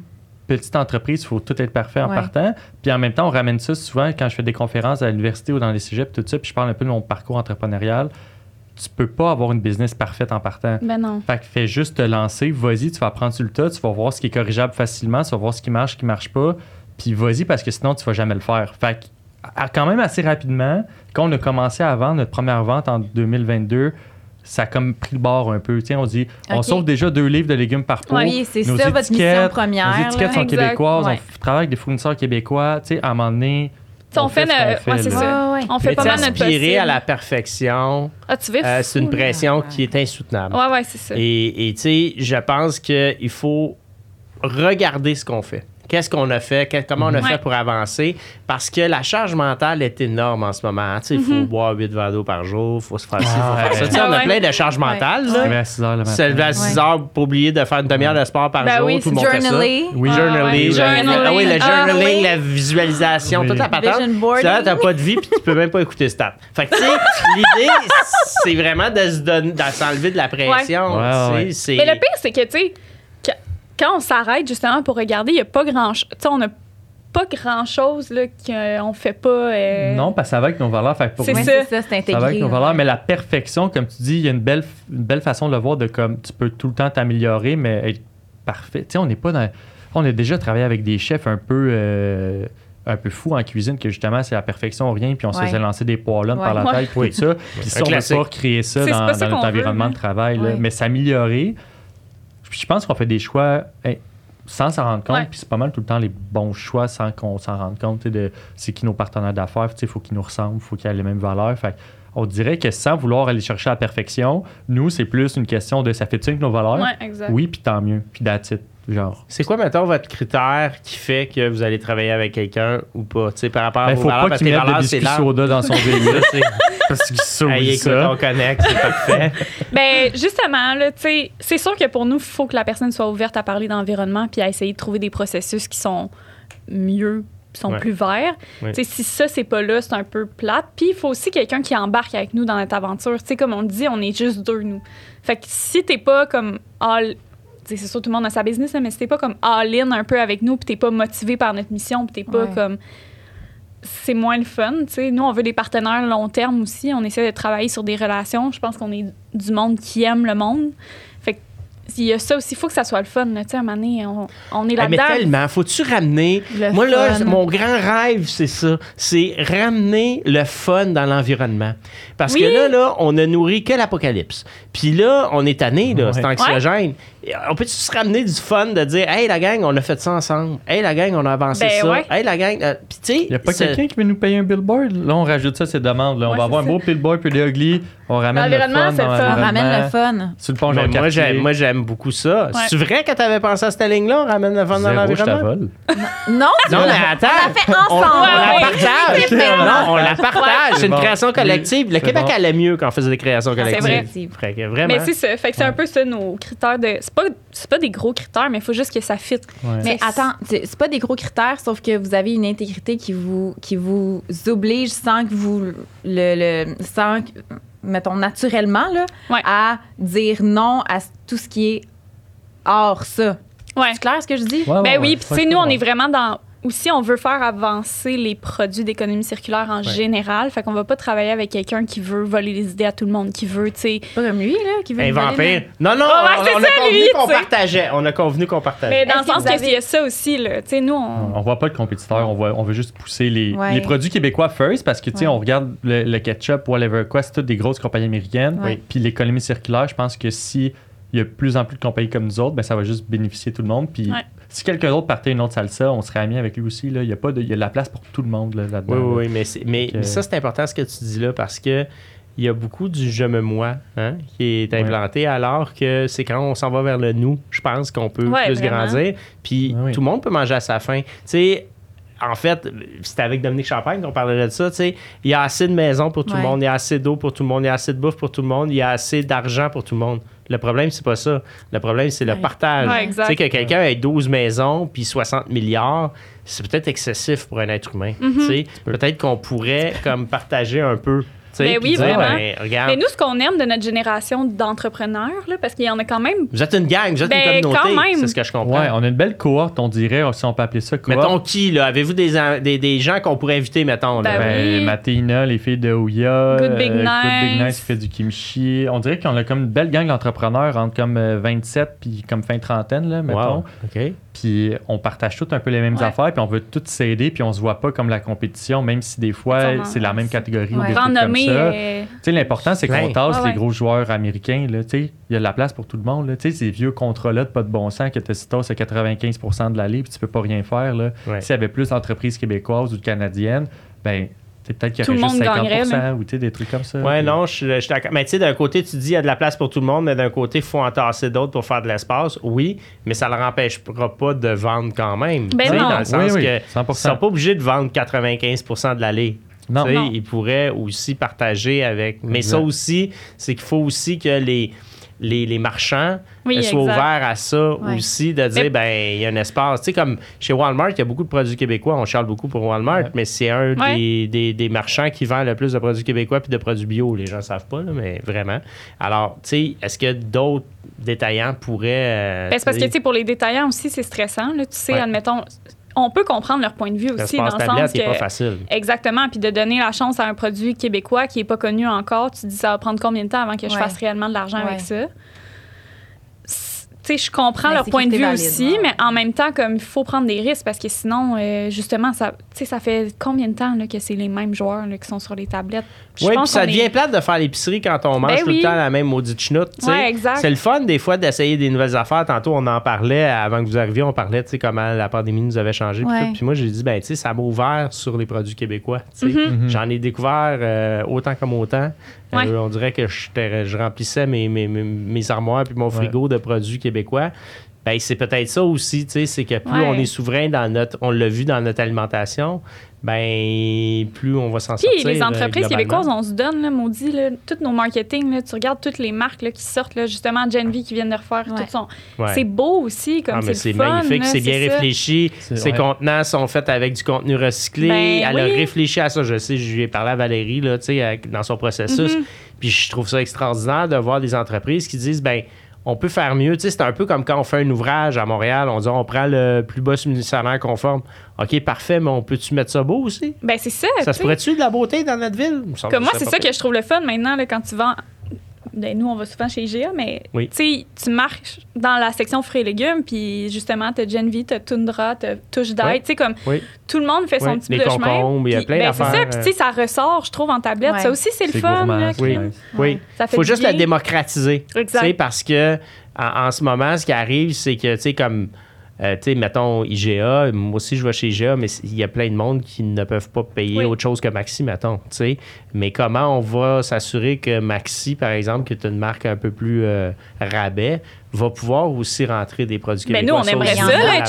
Speaker 4: petite entreprise, il faut tout être parfait en
Speaker 1: Ouais.
Speaker 4: partant. Puis en même temps, on ramène ça souvent quand je fais des conférences à l'université ou dans les cégeps, tout ça, puis je parle un peu de mon parcours entrepreneurial. Tu peux pas avoir une business parfaite en partant.
Speaker 3: Ben non.
Speaker 4: Fait que fais juste te lancer, vas-y, tu vas apprendre sur le tas, tu vas voir ce qui est corrigeable facilement, tu vas voir ce qui marche, ce qui marche pas, puis vas-y parce que sinon tu vas jamais le faire. Fait que, quand même assez rapidement, quand on a commencé à vendre notre première vente en 2022, ça a comme pris le bord un peu. Tiens, on dit, on sauve déjà deux livres de légumes par pot.
Speaker 1: Oui, c'est
Speaker 4: Nos
Speaker 1: ça, votre mission première.
Speaker 4: Nos étiquettes
Speaker 1: là.
Speaker 4: sont
Speaker 3: Exact.
Speaker 4: québécoises,
Speaker 1: Ouais.
Speaker 4: on travaille avec des fournisseurs québécois. Tu sais, à un moment donné,
Speaker 3: on, fait, notre-
Speaker 4: fait,
Speaker 3: ouais,
Speaker 1: ouais.
Speaker 3: On fait
Speaker 2: Mais
Speaker 3: pas mal notre
Speaker 2: aspirer
Speaker 3: possible.
Speaker 2: à la perfection,
Speaker 3: Ah,
Speaker 2: euh, c'est une pression qui est insoutenable.
Speaker 3: Ouais, ouais, c'est ça.
Speaker 2: Et et tu sais, je pense qu'il faut regarder ce qu'on fait. Qu'est-ce qu'on a fait? que- comment on a
Speaker 3: Ouais.
Speaker 2: fait pour avancer? Parce que la charge mentale est énorme en ce moment. Tu sais, Il faut
Speaker 3: Mhm.
Speaker 2: boire 8 verres d'eau par jour, il faut se faire ci, il faut
Speaker 4: Ah,
Speaker 2: faire ça.
Speaker 4: ouais.
Speaker 2: On a
Speaker 3: Ah,
Speaker 2: plein de charges mentales.
Speaker 4: se lever à 6 heures le matin.
Speaker 2: Se lever à 6 heures pour oublier de faire une demi-heure de sport par
Speaker 3: Ben
Speaker 2: jour.
Speaker 3: oui,
Speaker 2: tout le
Speaker 3: c'est
Speaker 2: monde fait ça.
Speaker 1: Journaler.
Speaker 4: Oui.
Speaker 3: Ah,
Speaker 2: Journaling,
Speaker 3: Journaling.
Speaker 2: ah oui, le
Speaker 3: Ah,
Speaker 2: journaling,
Speaker 1: oui.
Speaker 2: la visualisation,
Speaker 4: Oui.
Speaker 2: toute la patente. Là, t'as pas de vie puis tu peux même pas écouter stats. Fait que tu sais, l'idée, c'est vraiment de se donner, de s'enlever de la pression.
Speaker 4: Ouais. Ouais, ouais.
Speaker 2: tu sais, c'est-
Speaker 3: Mais le pire, c'est que, tu sais, quand on s'arrête justement pour regarder, il n'y a pas grand chose. Tu sais, on n'a pas grand chose là, qu'on fait pas. euh,
Speaker 4: Non, parce que ça va avec nos valeurs. Fait pour
Speaker 3: C'est
Speaker 1: Ouais,
Speaker 4: nous,
Speaker 3: ça.
Speaker 1: c'est ça, c'est
Speaker 4: Ça va
Speaker 1: intégré.
Speaker 4: avec nos valeurs, mais la perfection, comme tu dis, il y a une belle, une belle façon de le voir de comme tu peux tout le temps t'améliorer, mais être parfait. Tu sais, on n'est pas dans. On a déjà travaillé avec des chefs un peu. euh, un peu fous en cuisine que justement c'est la perfection ou rien puis on se
Speaker 1: Ouais.
Speaker 4: faisait lancer des par
Speaker 1: Ouais.
Speaker 4: la
Speaker 3: Ouais.
Speaker 4: tête
Speaker 2: Oui.
Speaker 4: tout ça puis ça on ne pas recréer ça
Speaker 3: C'est
Speaker 4: dans,
Speaker 3: pas ça
Speaker 4: dans notre
Speaker 3: veut,
Speaker 4: environnement de travail là.
Speaker 1: Ouais.
Speaker 4: mais s'améliorer je pense qu'on fait des choix hey, sans s'en rendre compte
Speaker 3: Ouais.
Speaker 4: puis c'est pas mal tout le temps les bons choix sans qu'on s'en rende compte de c'est qui nos partenaires d'affaires il faut qu'ils nous ressemblent faut qu'ils aient les mêmes valeurs fait on dirait que sans vouloir aller chercher la perfection, nous, c'est plus une question de ça fait-tu avec nos valeurs?
Speaker 3: Ouais, exact.
Speaker 4: Oui, puis tant mieux. Puis that's it. Genre.
Speaker 2: C'est quoi, mettons, votre critère qui fait que vous allez travailler avec quelqu'un ou pas? Tu sais, par rapport à
Speaker 4: Il
Speaker 2: vos
Speaker 4: faut
Speaker 2: valeurs,
Speaker 4: pas
Speaker 2: parce
Speaker 4: qu'il mette de
Speaker 2: valeurs, c'est
Speaker 4: biscuits soda dans son V8. <laughs>
Speaker 2: Ça, c'est- <laughs>
Speaker 4: Parce qu'ils sauvent
Speaker 2: Hey, écoute,
Speaker 4: ça.
Speaker 2: on connecte, c'est parfait. <laughs>
Speaker 3: Ben justement, là, tu sais, c'est sûr que pour nous, il faut que la personne soit ouverte à parler d'environnement puis à essayer de trouver des processus qui sont mieux, qui sont
Speaker 2: Ouais.
Speaker 3: plus verts.
Speaker 2: Ouais.
Speaker 3: Tu sais, si ça, c'est pas là, c'est un peu plate. Puis il faut aussi quelqu'un qui embarque avec nous dans notre aventure. Tu sais, comme on dit, on est juste deux, nous. Fait que si t'es pas comme all... C'est sûr, tout le monde a sa business, mais si t'es pas comme all-in un peu avec nous, puis t'es pas motivé par notre mission, puis t'es pas
Speaker 1: Ouais.
Speaker 3: comme c'est moins le fun. tu sais. Nous, on veut des partenaires long terme aussi. On essaie de travailler sur des relations. Je pense qu'on est du monde qui aime le monde. Il y a ça aussi. Il faut que ça soit le fun. Tu sais, à un moment donné, on, on est
Speaker 2: Hey, mais
Speaker 3: là-dedans.
Speaker 2: tellement, faut-tu ramener?
Speaker 1: Le
Speaker 2: Moi, là, mon grand rêve, c'est ça. C'est ramener le fun dans l'environnement. Parce
Speaker 3: Oui.
Speaker 2: que là, là, on a nourri que l'apocalypse. Puis là, on est tanné, là,
Speaker 4: Ouais.
Speaker 2: c'est anxiogène. On peut-tu se ramener du fun de dire, hey, la gang, on a fait ça ensemble. Hey, la gang, on a avancé
Speaker 3: Ben
Speaker 2: ça.
Speaker 3: ouais.
Speaker 2: Hey, la gang. euh, Puis, tu sais.
Speaker 4: Il n'y a pas quelqu'un qui veut nous payer un billboard? Là, on rajoute ça à ces demandes. Là. On
Speaker 3: Ouais,
Speaker 4: va avoir un beau billboard puis des ugly. On ramène le
Speaker 3: L'environnement,
Speaker 4: fun.
Speaker 3: c'est
Speaker 4: dans
Speaker 3: le fun.
Speaker 1: On ramène le fun.
Speaker 4: Sur le pont
Speaker 2: moi, j'aime, j'aime beaucoup ça.
Speaker 3: Ouais.
Speaker 2: C'est vrai que tu avais pensé à cette ligne-là, on ramène le fun dans l'environnement?
Speaker 1: Non,
Speaker 2: Non, mais attends.
Speaker 1: on l'a fait
Speaker 2: On, on
Speaker 1: ensemble.
Speaker 2: la partage.
Speaker 1: C'est.
Speaker 2: Non, on la partage. C'est une
Speaker 4: Bon.
Speaker 2: création collective. Le
Speaker 4: C'est
Speaker 2: Québec
Speaker 4: bon.
Speaker 2: allait mieux quand on faisait des créations
Speaker 3: c'est
Speaker 2: collectives.
Speaker 3: vrai.
Speaker 2: Fait que vraiment.
Speaker 3: Mais c'est ça. Fait que c'est un peu ça, nos critères de. C'est pas, c'est pas des gros critères, mais il faut juste que ça fit.
Speaker 4: Ouais.
Speaker 1: Mais
Speaker 3: C'est-
Speaker 1: attends, c'est c'est pas des gros critères, sauf que vous avez une intégrité qui vous, qui vous oblige sans que vous le, le sans que- mettons naturellement là,
Speaker 3: Ouais.
Speaker 1: à dire non à tout ce qui est hors ça.
Speaker 3: Ouais.
Speaker 1: C'est clair ce que je dis?
Speaker 4: Ouais,
Speaker 3: Ben
Speaker 4: ouais.
Speaker 3: oui, puis tu sais, nous, on est vraiment dans. Aussi, on veut faire avancer les produits d'économie circulaire en général. Fait qu'on va pas travailler avec quelqu'un qui veut voler les idées à tout le monde, qui veut, tu sais.
Speaker 1: Pas comme lui là qui veut voler nos-
Speaker 2: Non, non,
Speaker 3: Oh, ouais,
Speaker 2: on,
Speaker 3: c'est
Speaker 2: on
Speaker 3: ça,
Speaker 2: a convenu
Speaker 3: lui,
Speaker 2: qu'on partageait. On a convenu qu'on partageait.
Speaker 3: Mais dans le sens qu'il y a ça aussi, là. Tu sais, nous, on.
Speaker 4: On voit pas de compétiteurs, on, voit, on veut juste pousser les,
Speaker 1: Ouais.
Speaker 4: les produits québécois first parce que, tu sais,
Speaker 1: Ouais.
Speaker 4: on regarde le, le ketchup, whatever quoi, c'est toutes des grosses compagnies américaines.
Speaker 1: Ouais.
Speaker 4: Puis l'économie circulaire, je pense que si il y a de plus en plus de compagnies comme nous autres, ben, ça va juste bénéficier tout le monde. Puis
Speaker 3: Ouais.
Speaker 4: Si quelqu'un d'autre partait une autre salsa, on serait amis avec lui aussi. Là. Il, y a pas de, il y a de la place pour tout le monde là, là-dedans.
Speaker 2: Oui,
Speaker 4: là.
Speaker 2: oui, oui, mais, c'est- mais,
Speaker 4: Donc,
Speaker 2: mais ça, c'est important ce que tu dis là parce que il y a beaucoup du je me moi hein, qui est
Speaker 4: Ouais.
Speaker 2: implanté alors que c'est quand on s'en va vers le nous, je pense qu'on peut
Speaker 3: Ouais,
Speaker 2: plus
Speaker 3: vraiment.
Speaker 2: grandir. Puis
Speaker 4: Ouais, oui.
Speaker 2: tout le monde peut manger à sa faim. Tu sais, en fait, c'était avec Dominique Champagne qu'on parlait de ça. Tu sais, il y a assez de maisons pour tout
Speaker 1: Ouais.
Speaker 2: le monde, il y a assez d'eau pour tout le monde, il y a assez de bouffe pour tout le monde, il y a assez d'argent pour tout le monde. Le problème, c'est pas ça. Le problème, c'est le
Speaker 1: Ouais.
Speaker 2: partage.
Speaker 3: Ouais,
Speaker 2: tu sais, que quelqu'un ait 12 maisons puis 60 milliards, c'est peut-être excessif pour un être humain.
Speaker 3: Mhm.
Speaker 2: Tu sais, Peut-être qu'on pourrait comme partager un peu.
Speaker 3: Ben oui,
Speaker 2: dire,
Speaker 3: vraiment.
Speaker 2: ben, regarde,
Speaker 3: Mais nous, ce qu'on aime de notre génération d'entrepreneurs, là, parce qu'il y en a quand même.
Speaker 2: vous êtes une gang, vous êtes
Speaker 3: Ben,
Speaker 2: une communauté.
Speaker 3: quand même.
Speaker 2: C'est ce que je comprends.
Speaker 4: Ouais, on a une belle cohorte, on dirait, si on peut appeler ça cohorte.
Speaker 2: Mettons qui, là? Avez-vous des, des, des gens qu'on pourrait inviter, mettons? Là?
Speaker 3: Ben
Speaker 4: Ben,
Speaker 3: oui.
Speaker 4: Mathéina, les filles de Ouya,
Speaker 3: Good Big
Speaker 4: Good Big
Speaker 3: Nice.
Speaker 4: Nice qui fait du kimchi. On dirait qu'on a comme une belle gang d'entrepreneurs entre comme euh, 27 puis comme fin trentaine, là, mettons.
Speaker 2: Wow. OK.
Speaker 4: Puis on partage tout un peu les mêmes
Speaker 3: Ouais.
Speaker 4: affaires, puis on veut tous s'aider, puis on se voit pas comme la compétition, même si des fois c'est la même catégorie ou
Speaker 1: Ouais.
Speaker 4: des
Speaker 3: Grand
Speaker 4: trucs comme ça.
Speaker 3: euh,
Speaker 4: Tu sais, l'important, c'est qu'on tasse
Speaker 3: Ouais,
Speaker 4: les gros joueurs américains. là, tu sais. Il y a de la place pour tout le monde. là. Tu sais, ces vieux contrats-là de pas de bon sens que tu tasses à 95% de l'allée puis tu peux pas rien faire. S'il y avait plus d'entreprises québécoises ou de canadiennes, ben, peut-être qu'il y aurait juste
Speaker 3: monde
Speaker 4: 50
Speaker 3: gagnerait, là.
Speaker 4: ou tu sais, des trucs comme ça.
Speaker 2: Ouais,
Speaker 4: Puis-
Speaker 2: non, je suis d'accord. Mais tu sais, d'un côté, tu dis il y a de la place pour tout le monde, mais d'un côté, il faut entasser d'autres pour faire de l'espace. Oui, mais ça ne leur empêchera pas de vendre quand même.
Speaker 3: Ben non.
Speaker 2: Dans le sens
Speaker 4: Oui, oui,
Speaker 2: que
Speaker 4: 100%.
Speaker 2: ils sont pas obligés de vendre 95% de l'allée.
Speaker 4: Non.
Speaker 3: Non.
Speaker 2: Ils pourraient aussi partager avec. Mais
Speaker 4: Exact.
Speaker 2: ça aussi, c'est qu'il faut aussi que les, les, les marchands
Speaker 3: Oui,
Speaker 2: soient
Speaker 3: exact.
Speaker 2: ouverts à ça
Speaker 1: Ouais.
Speaker 2: aussi, de dire,
Speaker 3: Mais-
Speaker 2: ben il y a un espace. Tu sais, comme chez Walmart, il y a beaucoup de produits québécois. On charle beaucoup pour Walmart,
Speaker 4: Ouais.
Speaker 2: mais c'est un
Speaker 3: Ouais.
Speaker 2: des, des, des marchands qui vend le plus de produits québécois puis de produits bio. Les gens ne savent pas, là, mais vraiment. Alors, tu sais, est-ce que d'autres détaillants pourraient. euh,
Speaker 3: Ben, c'est parce que,
Speaker 2: tu
Speaker 3: tu sais, pour les détaillants aussi, c'est stressant. Là, tu sais,
Speaker 2: Ouais.
Speaker 3: admettons, on peut comprendre leur point de vue aussi, dans le
Speaker 2: tablette
Speaker 3: sens
Speaker 2: n'est pas
Speaker 3: que.
Speaker 2: facile.
Speaker 3: Exactement. Puis de donner la chance à un produit québécois qui n'est pas connu encore, tu te dis ça va prendre combien de temps avant que je fasse réellement de l'argent
Speaker 1: Ouais.
Speaker 3: avec ça? Sais, je comprends
Speaker 1: Mais
Speaker 3: leur point de vue
Speaker 1: valide,
Speaker 3: aussi,
Speaker 1: ouais.
Speaker 3: mais en même temps, comme il faut prendre des risques parce que sinon, euh, justement, ça, tu sais, ça fait combien de temps là, que c'est les mêmes joueurs là, qui sont sur les tablettes? Je
Speaker 2: Oui, puis ça devient
Speaker 3: est-
Speaker 2: plate de faire l'épicerie quand on mange
Speaker 3: Ben
Speaker 2: tout
Speaker 3: oui.
Speaker 2: le temps la même maudite chenoute. tu sais.
Speaker 3: Ouais, exact.
Speaker 2: C'est le fun des fois d'essayer des nouvelles affaires. Tantôt, on en parlait avant que vous arriviez, on parlait tu sais, comment la pandémie nous avait changé. puis
Speaker 1: Ouais.
Speaker 2: tout. Puis moi, j'ai dit, ben, tu sais, ça m'a ouvert sur les produits québécois. tu sais.
Speaker 3: Mm-hmm.
Speaker 4: Mhm.
Speaker 2: J'en ai découvert euh, autant comme autant. Euh, on dirait que j'étais- je remplissais mes, mes, mes- mes armoires puis mon frigo de produits québécois. Ben, c'est peut-être ça aussi, tu sais, c'est que plus
Speaker 3: Ouais.
Speaker 2: on est souverain dans notre, on l'a vu dans notre alimentation, ben, plus on va s'en sortir.
Speaker 3: Puis les
Speaker 2: euh,
Speaker 3: entreprises québécoises, on se donne, là, maudit, là, tous nos marketing, là, tu regardes toutes les marques là, qui sortent, là, justement, Gen V qui viennent de refaire
Speaker 1: Ouais.
Speaker 3: tout son...
Speaker 2: Ouais.
Speaker 3: C'est beau aussi, comme
Speaker 2: Ah,
Speaker 3: c'est
Speaker 2: magnifique, c'est bien
Speaker 3: ça.
Speaker 2: réfléchi. Ces contenants sont faits avec du contenu recyclé.
Speaker 3: Ben
Speaker 2: Elle a réfléchi à ça. Je sais, je lui ai parlé à Valérie là, tu sais, dans son processus.
Speaker 3: Mhm.
Speaker 2: Puis je trouve ça extraordinaire de voir des entreprises qui disent ben on peut faire mieux. Tu sais, c'est un peu comme quand on fait un ouvrage à Montréal, on dit on prend le plus bas salaire conforme. OK, parfait, mais on peut-tu mettre ça beau aussi?
Speaker 3: Ben, c'est ça.
Speaker 2: Ça se pourrait-tu de la beauté dans notre ville?
Speaker 3: Comme moi, c'est ça que je trouve le fun maintenant, là, quand tu vends. Ben, nous, on va souvent chez IGA, mais
Speaker 2: Oui.
Speaker 3: tu sais, tu marches dans la section fruits et légumes, puis justement, t'as Gen V, t'as Tundra, t'as Touche d'ail.
Speaker 2: Oui.
Speaker 3: Tu comme
Speaker 2: Oui.
Speaker 3: tout le monde fait son petit bout de chemin.
Speaker 2: concombres, il y a
Speaker 3: puis,
Speaker 2: plein
Speaker 3: ben, C'est ça, puis tu sais, ça ressort, je trouve, en tablette.
Speaker 1: Ouais.
Speaker 3: Ça aussi, c'est le fun.
Speaker 4: gourmand,
Speaker 3: là,
Speaker 2: Oui, oui.
Speaker 3: Ça fait
Speaker 2: faut juste la démocratiser.
Speaker 3: Exact.
Speaker 2: Tu sais, parce que en, en ce moment, ce qui arrive, c'est que, tu sais, comme, euh, tu sais, mettons IGA, moi aussi je vais chez IGA, mais il y a plein de monde qui ne peuvent pas payer
Speaker 3: Oui.
Speaker 2: autre chose que Maxi, mettons, sais. Mais comment on va s'assurer que Maxi, par exemple, qui est une marque un peu plus euh, rabais, va pouvoir aussi rentrer des produits
Speaker 3: Ben,
Speaker 2: québécois?
Speaker 3: nous, on aimerait ça.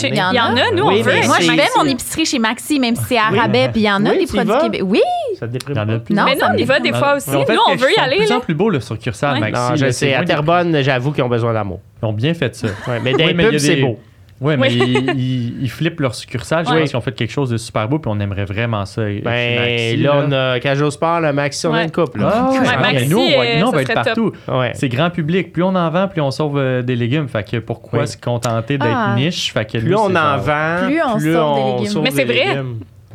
Speaker 1: il y en a. y
Speaker 3: y en nous,
Speaker 2: Oui,
Speaker 3: on veut.
Speaker 2: mais
Speaker 1: Moi, je
Speaker 2: c'est-
Speaker 1: fais mon épicerie chez Maxi, même si c'est à
Speaker 2: Oui.
Speaker 1: rabais, puis il y en a
Speaker 2: Oui,
Speaker 1: des produits québécois. Oui!
Speaker 2: Ça te déprime pas?
Speaker 1: Non,
Speaker 3: Mais non, on y va des fois aussi.
Speaker 4: Mais en fait,
Speaker 3: Nous, on veut y aller.
Speaker 4: de plus en plus beau, le succursale. Maxi.
Speaker 2: Non, je sais.
Speaker 4: c'est
Speaker 2: À Terrebonne, j'avoue qu'ils ont besoin d'amour.
Speaker 4: Ils ont bien fait ça.
Speaker 2: Mais des
Speaker 4: mais
Speaker 2: pubs, c'est beau.
Speaker 4: Oui, mais
Speaker 3: Oui.
Speaker 4: ils, ils- ils flippent leur succursale. Je
Speaker 3: Ouais.
Speaker 4: pense qu'ils ont fait quelque chose de super beau, puis on aimerait vraiment ça.
Speaker 2: Ben,
Speaker 4: Maxi,
Speaker 2: là, on a Cajot Sport, le Maxi, on a
Speaker 3: Ouais.
Speaker 2: une couple. là.
Speaker 4: Ah, ouais,
Speaker 3: Ouais,
Speaker 4: ah,
Speaker 3: Maxi,
Speaker 4: nous, on va,
Speaker 3: euh,
Speaker 4: nous, on va être partout.
Speaker 2: Ouais.
Speaker 4: C'est grand public. Plus on en vend, plus on sauve euh, des légumes. Fait que pourquoi se contenter d'être
Speaker 1: Ah.
Speaker 4: niche? Fait que
Speaker 2: Plus
Speaker 4: nous,
Speaker 2: on en vend,
Speaker 1: Plus on sauve des légumes.
Speaker 2: sauve
Speaker 3: Mais c'est vrai.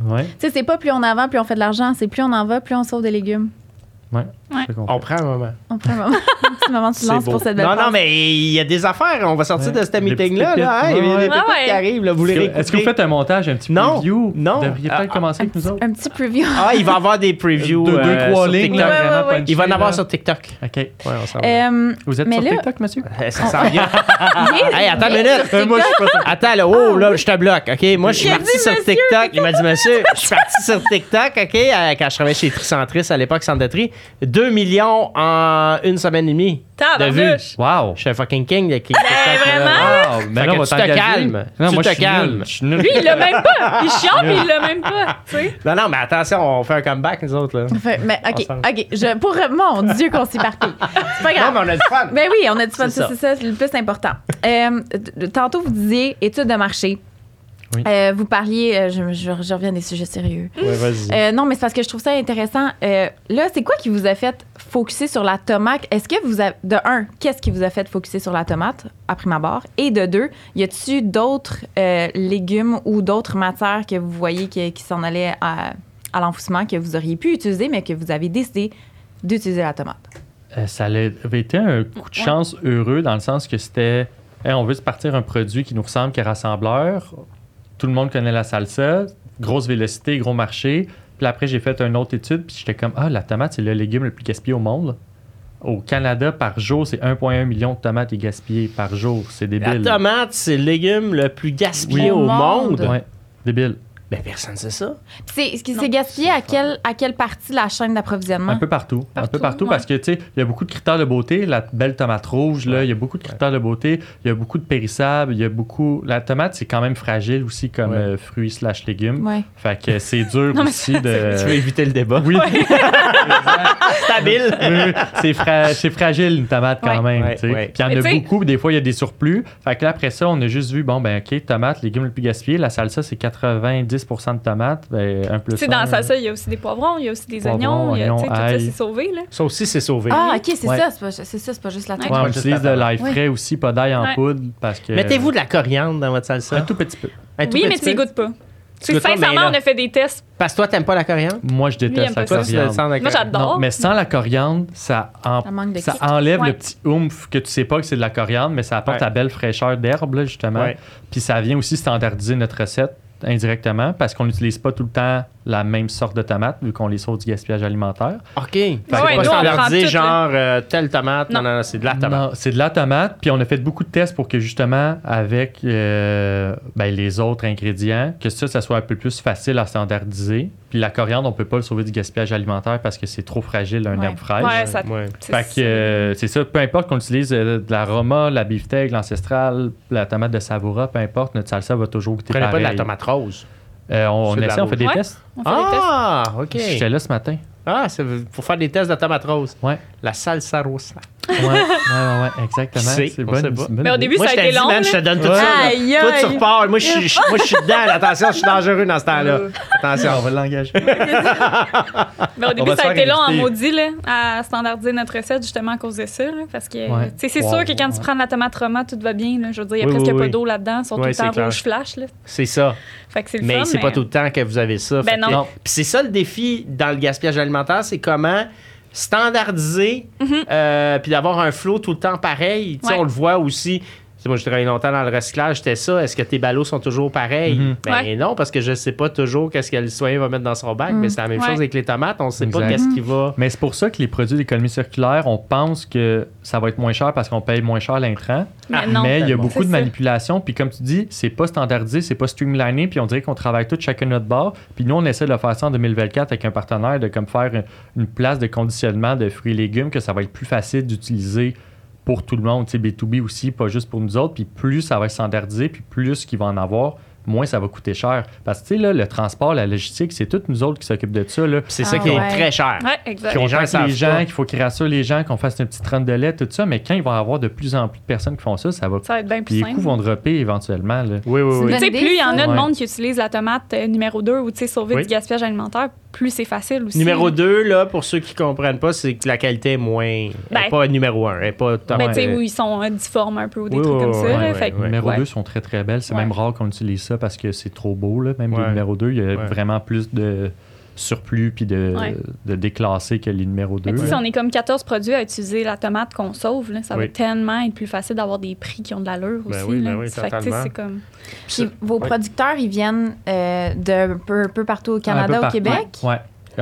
Speaker 4: Ouais,
Speaker 1: Tu sais, c'est pas plus on en vend, plus on fait de l'argent, c'est plus on en va, plus on sauve des légumes.
Speaker 4: ouais.
Speaker 3: Ouais.
Speaker 2: On prend un moment.
Speaker 1: On prend un moment, <laughs> un petit moment de silence pour cette belle
Speaker 2: Non, non, mais il y a des affaires. On va sortir
Speaker 4: Ouais.
Speaker 2: de ce
Speaker 4: Des
Speaker 2: meeting-là. Là. les
Speaker 4: ouais.
Speaker 2: pépites
Speaker 3: Ouais.
Speaker 2: qui arrivent, là, vous les
Speaker 4: Est-ce que- Est-ce que vous faites un montage, un petit
Speaker 2: Non,
Speaker 4: preview?
Speaker 2: non.
Speaker 4: Vous devriez
Speaker 2: Ah,
Speaker 4: peut-être commencer avec nous autres.
Speaker 1: un petit preview.
Speaker 2: Ah, il va y avoir des previews.
Speaker 4: Deux, deux,
Speaker 2: euh,
Speaker 4: trois lignes,
Speaker 2: TikTok.
Speaker 1: Ouais,
Speaker 4: vraiment
Speaker 1: ouais, ouais.
Speaker 2: Il va en avoir sur TikTok.
Speaker 4: OK.
Speaker 2: On.
Speaker 1: Euh,
Speaker 4: Vous êtes sur
Speaker 1: là-
Speaker 4: TikTok, monsieur?
Speaker 2: Euh, Ça s'en vient. <laughs>
Speaker 1: il est-
Speaker 2: Hey, attends
Speaker 1: il
Speaker 2: une minute. Attends, là, oh, là, je te bloque, OK? Moi, je suis
Speaker 1: Il a
Speaker 2: parti sur TikTok. Il m'a dit, monsieur, je suis parti sur TikTok, OK? Quand je travaillais chez Tricentris à l'époque, Centre de Tri. 2 millions en une semaine et demie de vues.
Speaker 4: Wow!
Speaker 2: Je suis un fucking king de TikTok. là.
Speaker 3: vraiment?
Speaker 4: Wow! Mais
Speaker 2: Fait
Speaker 4: là,
Speaker 2: que
Speaker 4: on va
Speaker 2: tu te
Speaker 4: t'engager.
Speaker 2: calmes.
Speaker 4: Non,
Speaker 2: Tu
Speaker 4: moi,
Speaker 2: te
Speaker 4: je suis nul.
Speaker 2: calmes.
Speaker 4: Je suis nul.
Speaker 3: Lui, il l'a même pas. Il <laughs> chiant, mais il l'a même pas. Tu sais.
Speaker 2: Non, non, mais attention, on fait un comeback, nous autres, là.
Speaker 1: Fait- mais OK,
Speaker 2: Ensemble.
Speaker 1: OK. Je, pour, mon Dieu qu'on s'y partit. C'est pas grave.
Speaker 2: Non, mais on a du fun.
Speaker 1: Ben oui, on a du fun,
Speaker 2: C'est
Speaker 1: ça,
Speaker 2: ça.
Speaker 1: c'est ça, c'est le plus important. Euh, t- tantôt, vous disiez études de marché.
Speaker 4: Oui.
Speaker 1: Euh, vous parliez, euh, je, je- je reviens à des sujets sérieux.
Speaker 2: Ouais, vas-y.
Speaker 1: Euh, non, mais c'est parce que je trouve ça intéressant. Euh, là, c'est quoi qui vous a fait focuser sur la tomate? Est-ce que vous avez, de un, qu'est-ce qui vous a fait focuser sur la tomate, à prime abord? Et de deux, y a-t-il d'autres euh, légumes ou d'autres matières que vous voyez qui, qui s'en allaient à, à l'enfouissement que vous auriez pu utiliser, mais que vous avez décidé d'utiliser la tomate?
Speaker 4: Euh, ça avait été un coup de chance heureux dans le sens que c'était Hey, on veut se partir un produit qui nous ressemble, qui est rassembleur. Tout le monde connaît la salsa, grosse vélocité, gros marché. Puis après, j'ai fait une autre étude, puis j'étais comme Ah, la tomate, c'est le légume le plus gaspillé au monde. Au Canada, par jour, c'est 1,1 million de tomates qui est gaspillé par jour. C'est
Speaker 2: La
Speaker 4: débile.
Speaker 2: tomate, c'est le légume le plus gaspillé
Speaker 1: Oui.
Speaker 2: au
Speaker 1: Au monde.
Speaker 2: monde.
Speaker 4: Ouais, débile.
Speaker 2: Ben, personne ne sait ça.
Speaker 1: C'est, gaspillé à quelle, à quelle partie de la chaîne d'approvisionnement?
Speaker 4: Un peu partout. un peu
Speaker 3: Partout, ouais.
Speaker 4: parce que, tu sais, il y a beaucoup de critères de beauté. La belle tomate rouge, là, il y a beaucoup de critères de beauté. Il y a beaucoup de périssables. Il y a beaucoup. La tomate, c'est quand même fragile aussi comme
Speaker 2: Ouais.
Speaker 4: euh, fruit slash légume.
Speaker 1: Ouais.
Speaker 4: Fait que c'est dur <laughs>
Speaker 3: Non,
Speaker 4: aussi de.
Speaker 2: Tu veux éviter le débat?
Speaker 4: Oui, <laughs>
Speaker 2: Stable.
Speaker 4: oui, c'est fra- c'est fragile une tomate quand
Speaker 1: Ouais.
Speaker 4: même. Puis il y en
Speaker 3: Mais
Speaker 4: a beaucoup, des fois il y a des surplus. Fait que là après ça, on a juste vu, bon, ben ok, tomate, légume le plus gaspillé. La salsa, c'est 90% de tomates. Ben, un plus
Speaker 3: Tu sais, dans la salsa, il y a aussi des poivrons, il y a aussi des
Speaker 4: Poivrons,
Speaker 3: oignons. il y a- tu sais,
Speaker 4: oignons,
Speaker 3: tout ça,
Speaker 4: ail.
Speaker 3: c'est sauvé. Là.
Speaker 2: Ça aussi, c'est sauvé.
Speaker 1: Ah, OK, c'est
Speaker 4: Ouais.
Speaker 1: ça. C'est, ça, c'est pas juste la tomate.
Speaker 4: Ouais, on utilise de
Speaker 2: la
Speaker 4: l'ail frais aussi, pas d'ail en
Speaker 3: Ouais.
Speaker 4: poudre parce que.
Speaker 2: Mettez-vous de la coriandre dans votre salsa.
Speaker 4: Un tout petit peu.
Speaker 2: Un tout
Speaker 3: Oui, mais tu goûtes pas. Tu sincèrement,
Speaker 2: là-
Speaker 3: on a fait des tests.
Speaker 2: Parce que toi, t'aimes pas la coriandre?
Speaker 4: Moi, je déteste la coriandre.
Speaker 2: avec
Speaker 3: Moi, j'adore.
Speaker 4: Mais sans la coriandre, ça, en- enlève
Speaker 3: Ouais.
Speaker 4: le petit oomph que tu sais pas que c'est de la coriandre, mais ça apporte
Speaker 2: Ouais.
Speaker 4: la belle fraîcheur d'herbe, justement.
Speaker 2: Ouais.
Speaker 4: Puis ça vient aussi standardiser notre recette indirectement parce qu'on n'utilise pas tout le temps la même sorte de tomate, vu qu'on les sauve du gaspillage alimentaire.
Speaker 2: OK. C'est pas
Speaker 3: on
Speaker 2: standardisé, genre euh, telle tomate. Non,
Speaker 3: Non.
Speaker 2: non, non, c'est de la tomate.
Speaker 4: Non, c'est de la tomate. Puis on a fait beaucoup de tests pour que justement, avec euh, ben, les autres ingrédients, que ça, ça soit un peu plus facile à standardiser. Puis la coriandre, on peut pas le sauver du gaspillage alimentaire parce que c'est trop fragile, un
Speaker 1: Ouais.
Speaker 4: herbe fraîche.
Speaker 3: Ouais, ça.
Speaker 2: Ouais.
Speaker 3: c'est-
Speaker 4: Fait que euh, c'est ça, peu importe qu'on utilise euh, de l'aroma, la beefsteak, l'ancestral, la tomate de savoura, peu importe, notre salsa va toujours goûter
Speaker 2: prenez pas de la tomate rose.
Speaker 4: Euh, on essaie, on fait des tests.
Speaker 3: On fait des tests.
Speaker 2: Ah, OK.
Speaker 4: J'étais là ce matin.
Speaker 2: Ah, c'est pour faire des tests de tomate rose.
Speaker 4: Ouais.
Speaker 2: La salsa rosa.
Speaker 4: Ouais, ouais, ouais, ouais, exactement. C'est
Speaker 2: On
Speaker 4: bonne-
Speaker 2: sait pas.
Speaker 4: c'est une bonne
Speaker 3: Mais au début,
Speaker 2: Moi,
Speaker 3: ça
Speaker 2: je
Speaker 3: a été
Speaker 2: dit,
Speaker 3: long.
Speaker 2: man, je te donne tout
Speaker 4: Ouais.
Speaker 2: ça.
Speaker 1: Aïe,
Speaker 2: Toi, tu repars. Moi, je suis moi, je suis dedans. Attention, je suis dangereux dans ce temps-là. Attention.
Speaker 4: on va l'engager.
Speaker 3: Mais au début, ça a été long en
Speaker 4: inviter.
Speaker 3: maudit là, à standardiser notre recette justement à cause de ça. là, parce que
Speaker 4: Ouais.
Speaker 3: tu sais, c'est
Speaker 4: Wow,
Speaker 3: sûr que quand
Speaker 4: ouais.
Speaker 3: tu prends de la tomate roma, tout va bien. Là, je veux dire, il y a
Speaker 2: Oui,
Speaker 3: presque
Speaker 2: oui,
Speaker 3: pas d'eau là-dedans. Ils sont tout le
Speaker 2: c'est
Speaker 3: temps rouge flash. Là.
Speaker 2: C'est ça.
Speaker 3: Fait que c'est le
Speaker 2: Mais c'est pas tout le temps que vous avez ça.
Speaker 3: Ben. Non.
Speaker 2: Puis c'est ça le défi dans le gaspillage alimentaire, c'est comment standardiser
Speaker 3: Mhm.
Speaker 2: euh, puis d'avoir un flow tout le temps pareil.
Speaker 3: Ouais.
Speaker 2: on le voit aussi. Moi, j'ai travaillé longtemps dans le recyclage, c'était ça. Est-ce que tes ballots sont toujours pareils?
Speaker 4: Mhm.
Speaker 2: Ben
Speaker 3: Ouais.
Speaker 2: non, parce que je sais pas toujours qu'est-ce que le citoyen va mettre dans son bac, mais c'est la même
Speaker 3: Ouais.
Speaker 2: chose avec les tomates. On sait pas qu'est-ce qui va.
Speaker 4: Mais c'est pour ça que les produits d'économie circulaire, on pense que ça va être moins cher parce qu'on paye moins cher l'intrant.
Speaker 3: Mais
Speaker 2: Ah,
Speaker 3: non.
Speaker 4: mais il y a beaucoup de manipulations. Puis comme tu dis, c'est pas standardisé, c'est pas streamliné. Puis on dirait qu'on travaille tous chacun notre bord. Puis nous, on essaie de le faire ça en 2024 avec un partenaire, de comme faire une, une place de conditionnement de fruits et légumes que ça va être plus facile d'utiliser pour tout le monde. Tu sais, B2B aussi, pas juste pour nous autres. Puis plus ça va être standardisé, puis plus qu'il va en avoir, moins ça va coûter cher. Parce que tu sais, là, le transport, la logistique, c'est toutes nous autres qui s'occupent de ça.
Speaker 2: C'est
Speaker 1: Ah
Speaker 2: ça qui
Speaker 1: ouais.
Speaker 2: est très cher.
Speaker 3: Ouais, exact.
Speaker 2: Les
Speaker 4: Qu'on
Speaker 2: gens
Speaker 4: les qu'il faut qu'ils rassurent les gens, qu'on fasse une petite run de lait, tout ça. Mais quand il va y avoir de plus en plus de personnes qui font ça, ça va.
Speaker 3: Ça va être bien plus
Speaker 4: Les
Speaker 3: simple.
Speaker 4: coûts vont dropper éventuellement. Là.
Speaker 2: Oui, oui, oui.
Speaker 3: Tu sais, plus il y en a de
Speaker 4: Ouais.
Speaker 3: monde qui utilise la tomate euh, numéro 2 ou sauver
Speaker 2: Oui.
Speaker 3: du gaspillage alimentaire, plus c'est facile aussi.
Speaker 2: Numéro 2, là, pour ceux qui comprennent pas, c'est que la qualité est moins. est
Speaker 3: Ben-
Speaker 2: pas numéro 1. Elle pas
Speaker 3: Ben,
Speaker 2: tomate.
Speaker 3: tu sais, où ils sont euh, difformes un peu ou des
Speaker 2: Oui,
Speaker 3: trucs
Speaker 2: oui,
Speaker 3: comme
Speaker 2: oui,
Speaker 3: ça. là, fait.
Speaker 4: Numéro
Speaker 3: ouais.
Speaker 4: 2 sont très très belles. C'est
Speaker 3: Ouais.
Speaker 4: même rare qu'on utilise ça parce que c'est trop beau. Là. Même
Speaker 2: Ouais.
Speaker 4: les numéro 2, il y a
Speaker 2: Ouais.
Speaker 4: vraiment plus de surplus puis de,
Speaker 3: Ouais.
Speaker 4: de déclassés que les numéros 2.
Speaker 3: Mais tu sais, si on est comme 14 produits à utiliser la tomate qu'on sauve, là, ça
Speaker 2: Oui.
Speaker 3: va tellement être plus facile d'avoir des prix qui ont de l'allure
Speaker 2: Ben
Speaker 3: aussi.
Speaker 2: oui, ben oui,
Speaker 3: c'est comme...
Speaker 1: Puis vos producteurs, ils viennent euh, de peu, peu partout au Canada, au Québec?
Speaker 4: Oui.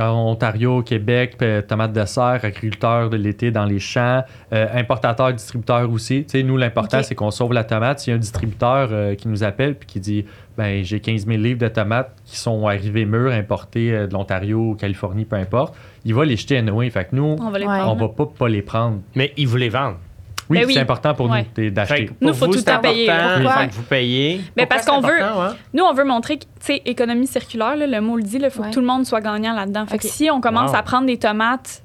Speaker 4: Ontario, Québec, euh, tomates de serre, agriculteurs de l'été dans les champs, euh, importateurs, distributeurs aussi. Tu sais, nous, l'important, c'est qu'on sauve la tomate. S'il y a un distributeur euh, qui nous appelle puis qui dit ben j'ai 15 000 livres de tomates qui sont arrivées mûres, importées euh, de l'Ontario, Californie, peu importe, il va les jeter à Noé. Fait que nous,
Speaker 3: On va les
Speaker 4: on
Speaker 3: prendre.
Speaker 4: va pas, pas les prendre.
Speaker 2: Mais ils vous les vendent.
Speaker 4: Oui,
Speaker 3: Ben oui.
Speaker 4: c'est important pour
Speaker 3: Ouais.
Speaker 4: nous d'acheter.
Speaker 3: Nous,
Speaker 2: pour
Speaker 3: faut
Speaker 2: vous,
Speaker 3: tout temps payer.
Speaker 2: important,
Speaker 1: Pourquoi?
Speaker 2: vous payez.
Speaker 3: Mais
Speaker 2: Pourquoi
Speaker 3: parce qu'on veut-
Speaker 2: hein?
Speaker 3: Nous, on veut montrer que, tu sais, économie circulaire, là, le mot le dit, il faut
Speaker 1: Ouais.
Speaker 3: que tout le monde soit gagnant là-dedans. Fait que si on commence
Speaker 2: Wow.
Speaker 3: à prendre des tomates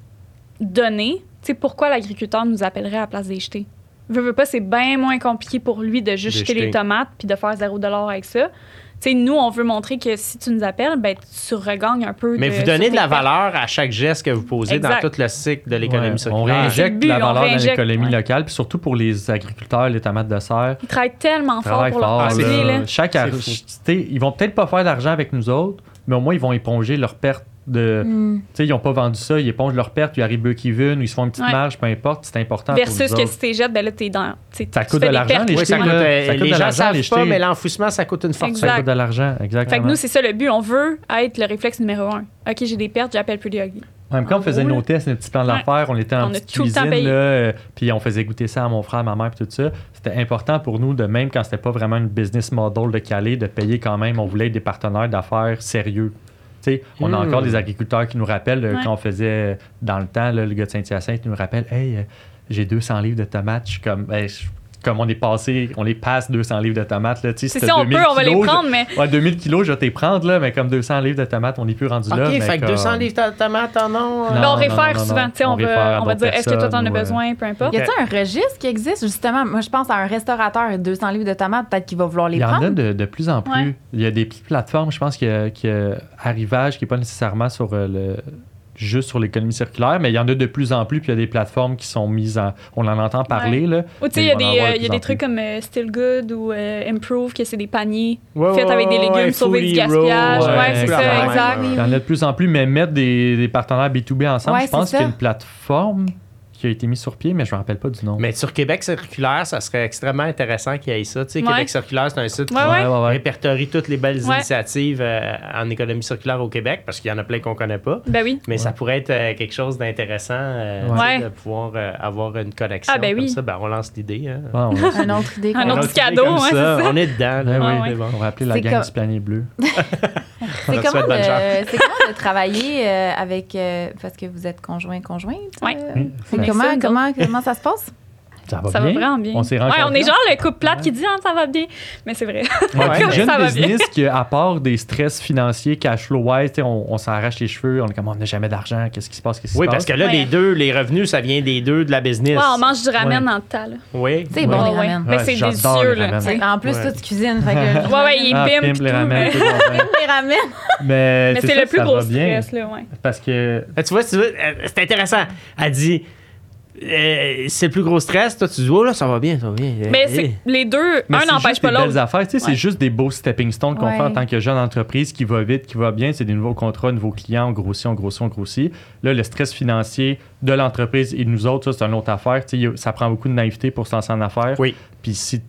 Speaker 3: données, tu sais, pourquoi l'agriculteur nous appellerait à la place des jeter? Veux, veux pas, c'est bien moins compliqué pour lui de juste jeter les tomates puis de faire 0 avec ça. Sais, nous, on veut montrer que si tu nous appelles, ben, tu regagnes un peu
Speaker 2: Mais
Speaker 3: de-
Speaker 2: vous donnez de la valeur à chaque geste que vous posez
Speaker 3: Exact.
Speaker 2: dans tout le cycle de l'économie
Speaker 4: Ouais, on
Speaker 2: circulaire.
Speaker 4: Réinjecte
Speaker 3: but,
Speaker 4: la valeur dans l'économie
Speaker 3: ouais.
Speaker 4: locale, puis surtout pour les agriculteurs, les tomates de serre.
Speaker 3: Ils travaillent tellement fort
Speaker 4: Travaillent
Speaker 3: pour leur
Speaker 4: fort.
Speaker 3: produit,
Speaker 4: là.
Speaker 3: là.
Speaker 4: Chaque ils vont peut-être pas faire d'argent avec nous autres, mais au moins ils vont éponger leurs pertes de.
Speaker 1: Hmm.
Speaker 4: Tu sais, ils n'ont pas vendu ça, ils épongent leurs pertes, ils arrivent break-even, ou ils se font une petite
Speaker 3: Ouais.
Speaker 4: marge, peu importe, c'est important pour
Speaker 3: Versus
Speaker 4: nous
Speaker 3: que si t'es jettes, ben là, t'es dans. tu
Speaker 4: Ça
Speaker 3: tu
Speaker 4: coûte l'argent, les
Speaker 2: Oui, ça coûte,
Speaker 4: là.
Speaker 2: euh,
Speaker 4: Ça coûte
Speaker 2: les
Speaker 4: de
Speaker 2: gens
Speaker 4: l'argent,
Speaker 2: savent
Speaker 4: les
Speaker 2: pas,
Speaker 4: jeter.
Speaker 2: mais l'enfouissement, ça coûte une fortune.
Speaker 3: Exact.
Speaker 4: Ça coûte de l'argent, exactement.
Speaker 3: Fait que nous, c'est ça le but. On veut être le réflexe numéro un. OK, j'ai des pertes, j'appelle Pretty Ugly.
Speaker 4: Même quand on faisait
Speaker 3: gros,
Speaker 4: nos tests, nos petits plans
Speaker 3: Ouais.
Speaker 4: d'affaires, on était en
Speaker 3: On a
Speaker 4: petite
Speaker 3: tout le temps
Speaker 4: cuisine, là, euh, puis on faisait goûter ça à mon frère, ma mère, puis tout ça. C'était important pour nous, de même quand c'était pas vraiment une business model de Calais, de payer quand même. On voulait être des partenaires d'affaires sérieux. On a
Speaker 2: Hmm.
Speaker 4: encore des agriculteurs qui nous rappellent euh,
Speaker 3: Ouais.
Speaker 4: quand on faisait euh, dans le temps, là, le gars de Saint-Hyacinthe nous rappelle Hey, euh, j'ai 200 livres de tomates. Je suis comme, Ben, je- comme on est passé, on les passe 200 livres de tomates. Là,
Speaker 3: C'est ça, on
Speaker 4: 2000
Speaker 3: peut, on va les
Speaker 4: kilos,
Speaker 3: prendre, mais
Speaker 4: Ouais, 2000 kilos, je vais t'y prendre, là, mais comme 200 livres de tomates, on n'est plus rendu
Speaker 2: OK,
Speaker 4: là. mais
Speaker 2: fait que 200
Speaker 4: comme-
Speaker 2: livres de tomates en non.
Speaker 4: Non,
Speaker 3: là, on réfère
Speaker 4: non, non,
Speaker 3: souvent.
Speaker 4: non.
Speaker 3: Tu sais, on,
Speaker 4: On réfère
Speaker 3: va, on va dire est-ce que toi, t'en as besoin, peu importe.
Speaker 1: Y a-t-il un registre qui existe, justement? Moi, je pense à un restaurateur, 200 livres de tomates, peut-être qu'il va vouloir les
Speaker 4: Il y en
Speaker 1: prendre.
Speaker 4: a de, de plus en plus.
Speaker 3: Ouais.
Speaker 4: Il y a des petites plateformes, je pense qu'il y a, qu'il y a Arrivage qui n'est pas nécessairement sur euh, le juste sur l'économie circulaire, mais il y en a de plus en plus, puis il y a des plateformes qui sont mises en... On en entend parler, là.
Speaker 3: Ou tu sais, il y a des, euh, y a
Speaker 4: plus.
Speaker 3: trucs comme euh, Still Good ou euh, Improve, que c'est des paniers
Speaker 2: Ouais,
Speaker 3: faits
Speaker 2: ouais,
Speaker 3: avec des légumes,
Speaker 2: ouais,
Speaker 3: sauver du gaspillage.
Speaker 4: ouais,
Speaker 3: Ouais, c'est ça, exact.
Speaker 4: Il y en a de plus en plus, mais mettre des, des partenaires B2B ensemble,
Speaker 1: Ouais,
Speaker 4: je pense qu'il y a une plateforme qui a été mis sur pied, mais je me rappelle pas du nom.
Speaker 2: Mais sur Québec circulaire, ça serait extrêmement intéressant qu'il y ait ça. Tu sais,
Speaker 3: Ouais.
Speaker 2: Québec circulaire, c'est un site
Speaker 3: Ouais,
Speaker 2: qui
Speaker 4: ouais.
Speaker 2: répertorie toutes les belles
Speaker 3: Ouais.
Speaker 2: initiatives euh, en économie circulaire au Québec, parce qu'il y en a plein qu'on connaît pas.
Speaker 3: Ben oui.
Speaker 2: Mais ça pourrait être euh, quelque chose d'intéressant euh, de pouvoir euh, avoir une connexion
Speaker 3: Ah, ben
Speaker 2: comme
Speaker 3: oui.
Speaker 2: ça. Ben, on lance l'idée. Hein.
Speaker 1: Une autre idée.
Speaker 3: Un autre cadeau,
Speaker 2: comme
Speaker 3: ouais,
Speaker 2: ça. On est dedans. là. Bon.
Speaker 4: on va appeler la gang
Speaker 1: comme-
Speaker 4: du panier bleu. <laughs>
Speaker 2: On
Speaker 1: C'est comment,
Speaker 2: souhaite bonne
Speaker 1: de-
Speaker 2: chance.
Speaker 1: c'est comment de travailler avec. parce que vous êtes conjoint, conjointe.
Speaker 3: Ouais.
Speaker 1: euh,
Speaker 4: Oui,
Speaker 3: Avec
Speaker 1: comment,
Speaker 3: ça,
Speaker 1: comment, comment ça se passe? <laughs>
Speaker 4: Ça va
Speaker 3: Ça
Speaker 4: bien?
Speaker 3: va vraiment bien.
Speaker 4: On s'est
Speaker 3: Ouais, on est genre le couple plate
Speaker 4: Ouais.
Speaker 3: qui dit ah, ça va bien. Mais c'est vrai.
Speaker 4: Ouais,
Speaker 2: Ouais. <laughs>
Speaker 4: puis jeune
Speaker 3: Ça va bien.
Speaker 4: business qui, à part des stress financiers, cash flow wise, tu sais, on, on s'arrache les cheveux, on est comme on n'a jamais d'argent, qu'est-ce qui se passe, qu'est-ce qui
Speaker 2: Oui,
Speaker 4: se
Speaker 2: parce
Speaker 4: passe?
Speaker 2: que là,
Speaker 3: Ouais.
Speaker 2: les deux, les revenus, ça vient des deux de la business.
Speaker 3: Ouais, on mange du ramen
Speaker 4: Ouais.
Speaker 3: dans le tas. Là.
Speaker 2: Oui.
Speaker 1: C'est bon, les
Speaker 3: ouais.
Speaker 1: ramen.
Speaker 3: C'est délicieux. Là.
Speaker 1: En plus,
Speaker 2: Ouais.
Speaker 1: toi, tu cuisines. Fait que
Speaker 3: Ouais, ouais, il
Speaker 4: Ah,
Speaker 3: pimpe.
Speaker 4: les ramen, <laughs>
Speaker 1: les ramen.
Speaker 4: Mais, c'est
Speaker 3: le plus gros stress. Là, ouais.
Speaker 4: Parce que
Speaker 2: Tu vois, tu vois, euh, c'est intéressant. Elle dit c'est le plus gros stress. Toi, tu dis oh là, ça va bien, ça va bien.
Speaker 3: Mais c'est les deux,
Speaker 4: Mais
Speaker 3: un n'empêche pas
Speaker 4: des belles
Speaker 3: l'autre.
Speaker 4: affaires. Tu sais,
Speaker 3: Ouais.
Speaker 4: C'est juste des beaux stepping stones qu'on
Speaker 1: Ouais.
Speaker 4: fait en tant que jeune entreprise qui va vite, qui va bien. C'est des nouveaux contrats, nouveaux clients, on grossit, on grossit, on grossit. Là, le stress financier de l'entreprise et de nous autres, ça, c'est une autre affaire. Tu sais, ça prend beaucoup de naïveté pour se lancer en affaires.
Speaker 2: Oui.
Speaker 4: Puis si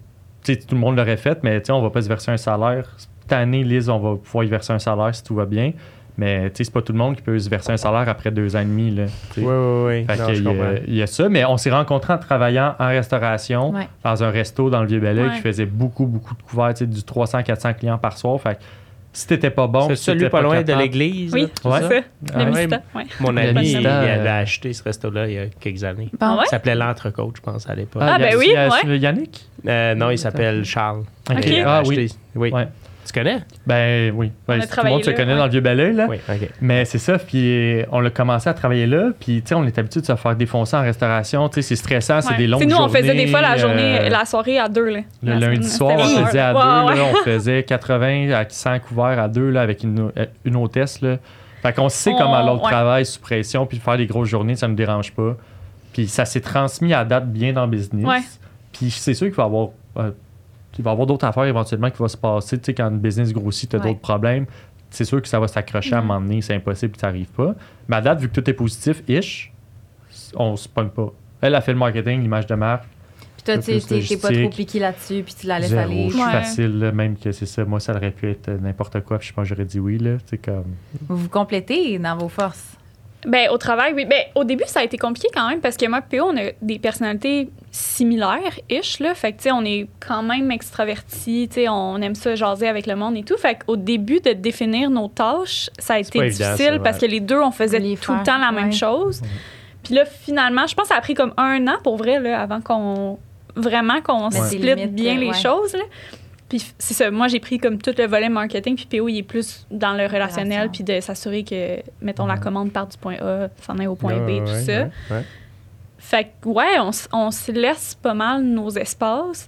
Speaker 4: tout le monde l'aurait fait, mais tu sais, on va pas se verser un salaire. Cette année, Lise, on va pouvoir y verser un salaire si tout va bien. Mais tu sais, c'est pas tout le monde qui peut se verser un salaire après deux ans et demi. Là.
Speaker 2: Oui, oui, oui. Non,
Speaker 4: il, y a,
Speaker 2: comprends.
Speaker 4: il y a ça, mais on s'est rencontrés en travaillant en restauration,
Speaker 1: Ouais.
Speaker 4: dans un resto dans le Vieux-Belleuil
Speaker 3: Ouais.
Speaker 4: qui faisait beaucoup, beaucoup de couverts, tu sais, du 300-400 clients par soir. Fait que si t'étais pas bon,
Speaker 2: C'est celui pas loin de l'église.
Speaker 3: Oui, c'est
Speaker 4: Ouais.
Speaker 3: ça?
Speaker 4: Ah
Speaker 3: Le
Speaker 4: ouais.
Speaker 3: Mista, ouais.
Speaker 2: Mon
Speaker 4: Le
Speaker 2: ami, il avait acheté ce resto-là il y a quelques années.
Speaker 1: Bon.
Speaker 3: Ah ouais?
Speaker 2: Il s'appelait l'Entrecôte, je pense, à l'époque.
Speaker 3: Ah,
Speaker 4: il y a-
Speaker 3: ben oui, ouais.
Speaker 4: Yannick?
Speaker 2: Euh, non, il s'appelle Charles. Il
Speaker 4: Ah
Speaker 2: acheté-
Speaker 4: oui.
Speaker 2: oui. Tu connais?
Speaker 4: Ben oui. Ouais,
Speaker 3: a
Speaker 4: tout le monde se connaît
Speaker 3: ouais.
Speaker 4: dans le Vieux-Belleuil, là.
Speaker 2: Oui, OK.
Speaker 4: Mais c'est ça, puis on a commencé à travailler là, puis tu sais, on est habitué de se faire défoncer en restauration, tu sais, c'est stressant, c'est des longues
Speaker 3: Tu sais, nous, on faisait des fois la
Speaker 4: journées,
Speaker 3: journée,
Speaker 4: euh,
Speaker 3: la soirée à deux. Là.
Speaker 4: Le
Speaker 3: La
Speaker 4: lundi soir, on faisait à
Speaker 3: Ouais,
Speaker 4: deux,
Speaker 3: ouais.
Speaker 4: là, on faisait 80 à 100 couverts à deux là, avec une, une hôtesse. Là. Fait qu'on sait
Speaker 3: On-
Speaker 4: comment l'autre
Speaker 3: ouais.
Speaker 4: travaille sous pression, puis faire des grosses journées, ça ne nous dérange pas. Puis ça s'est transmis à date bien dans le business.
Speaker 3: Ouais.
Speaker 4: Puis c'est sûr qu'il va y avoir, euh, il va y avoir d'autres affaires éventuellement qui vont se passer. Tu sais, quand le business grossit, tu as
Speaker 1: Ouais.
Speaker 4: d'autres problèmes. C'est sûr que ça va s'accrocher à un
Speaker 3: Mhm.
Speaker 4: moment donné, c'est impossible que ça n'arrive pas. Mais à date, vu que tout est positif, ish, on se pogne pas. Elle a fait le marketing, l'image de marque.
Speaker 1: Puis toi, tu t'es pas trop piqué là-dessus, puis tu la laisses aller.
Speaker 4: je suis
Speaker 3: Ouais.
Speaker 4: facile, là, même que c'est ça. Moi, ça aurait pu être n'importe quoi, puis je pense que j'aurais dit oui. Là. Comme...
Speaker 1: Vous vous complétez dans vos forces.
Speaker 3: Ben, au travail, oui. Ben, au début, ça a été compliqué quand même parce que moi, PO, on a des personnalités similaires-ish, là. Fait que, tu sais, on est quand même extravertis, tu sais, on aime ça jaser avec le monde et tout. Fait qu'au début de définir nos tâches, ça a été
Speaker 2: évident,
Speaker 3: difficile
Speaker 2: ça,
Speaker 3: parce
Speaker 2: ouais.
Speaker 3: que les deux, on faisait
Speaker 1: Les
Speaker 3: tout le temps la même
Speaker 1: ouais.
Speaker 3: chose. Puis là, finalement, je pense que ça a pris comme un an pour vrai, là, avant qu'on. Vraiment qu'on
Speaker 1: Mais c'est
Speaker 3: split
Speaker 1: limite,
Speaker 3: bien les choses, là. Puis c'est ça, moi j'ai pris comme tout le volet marketing, puis PO il est plus dans le relationnel,
Speaker 1: Relation.
Speaker 3: puis de s'assurer que, mettons, la commande part du point A, s'en est au point
Speaker 2: Ouais,
Speaker 3: B, tout
Speaker 2: ouais,
Speaker 3: ça.
Speaker 2: ouais, ouais.
Speaker 3: Fait que, ouais, on, on se laisse pas mal nos espaces,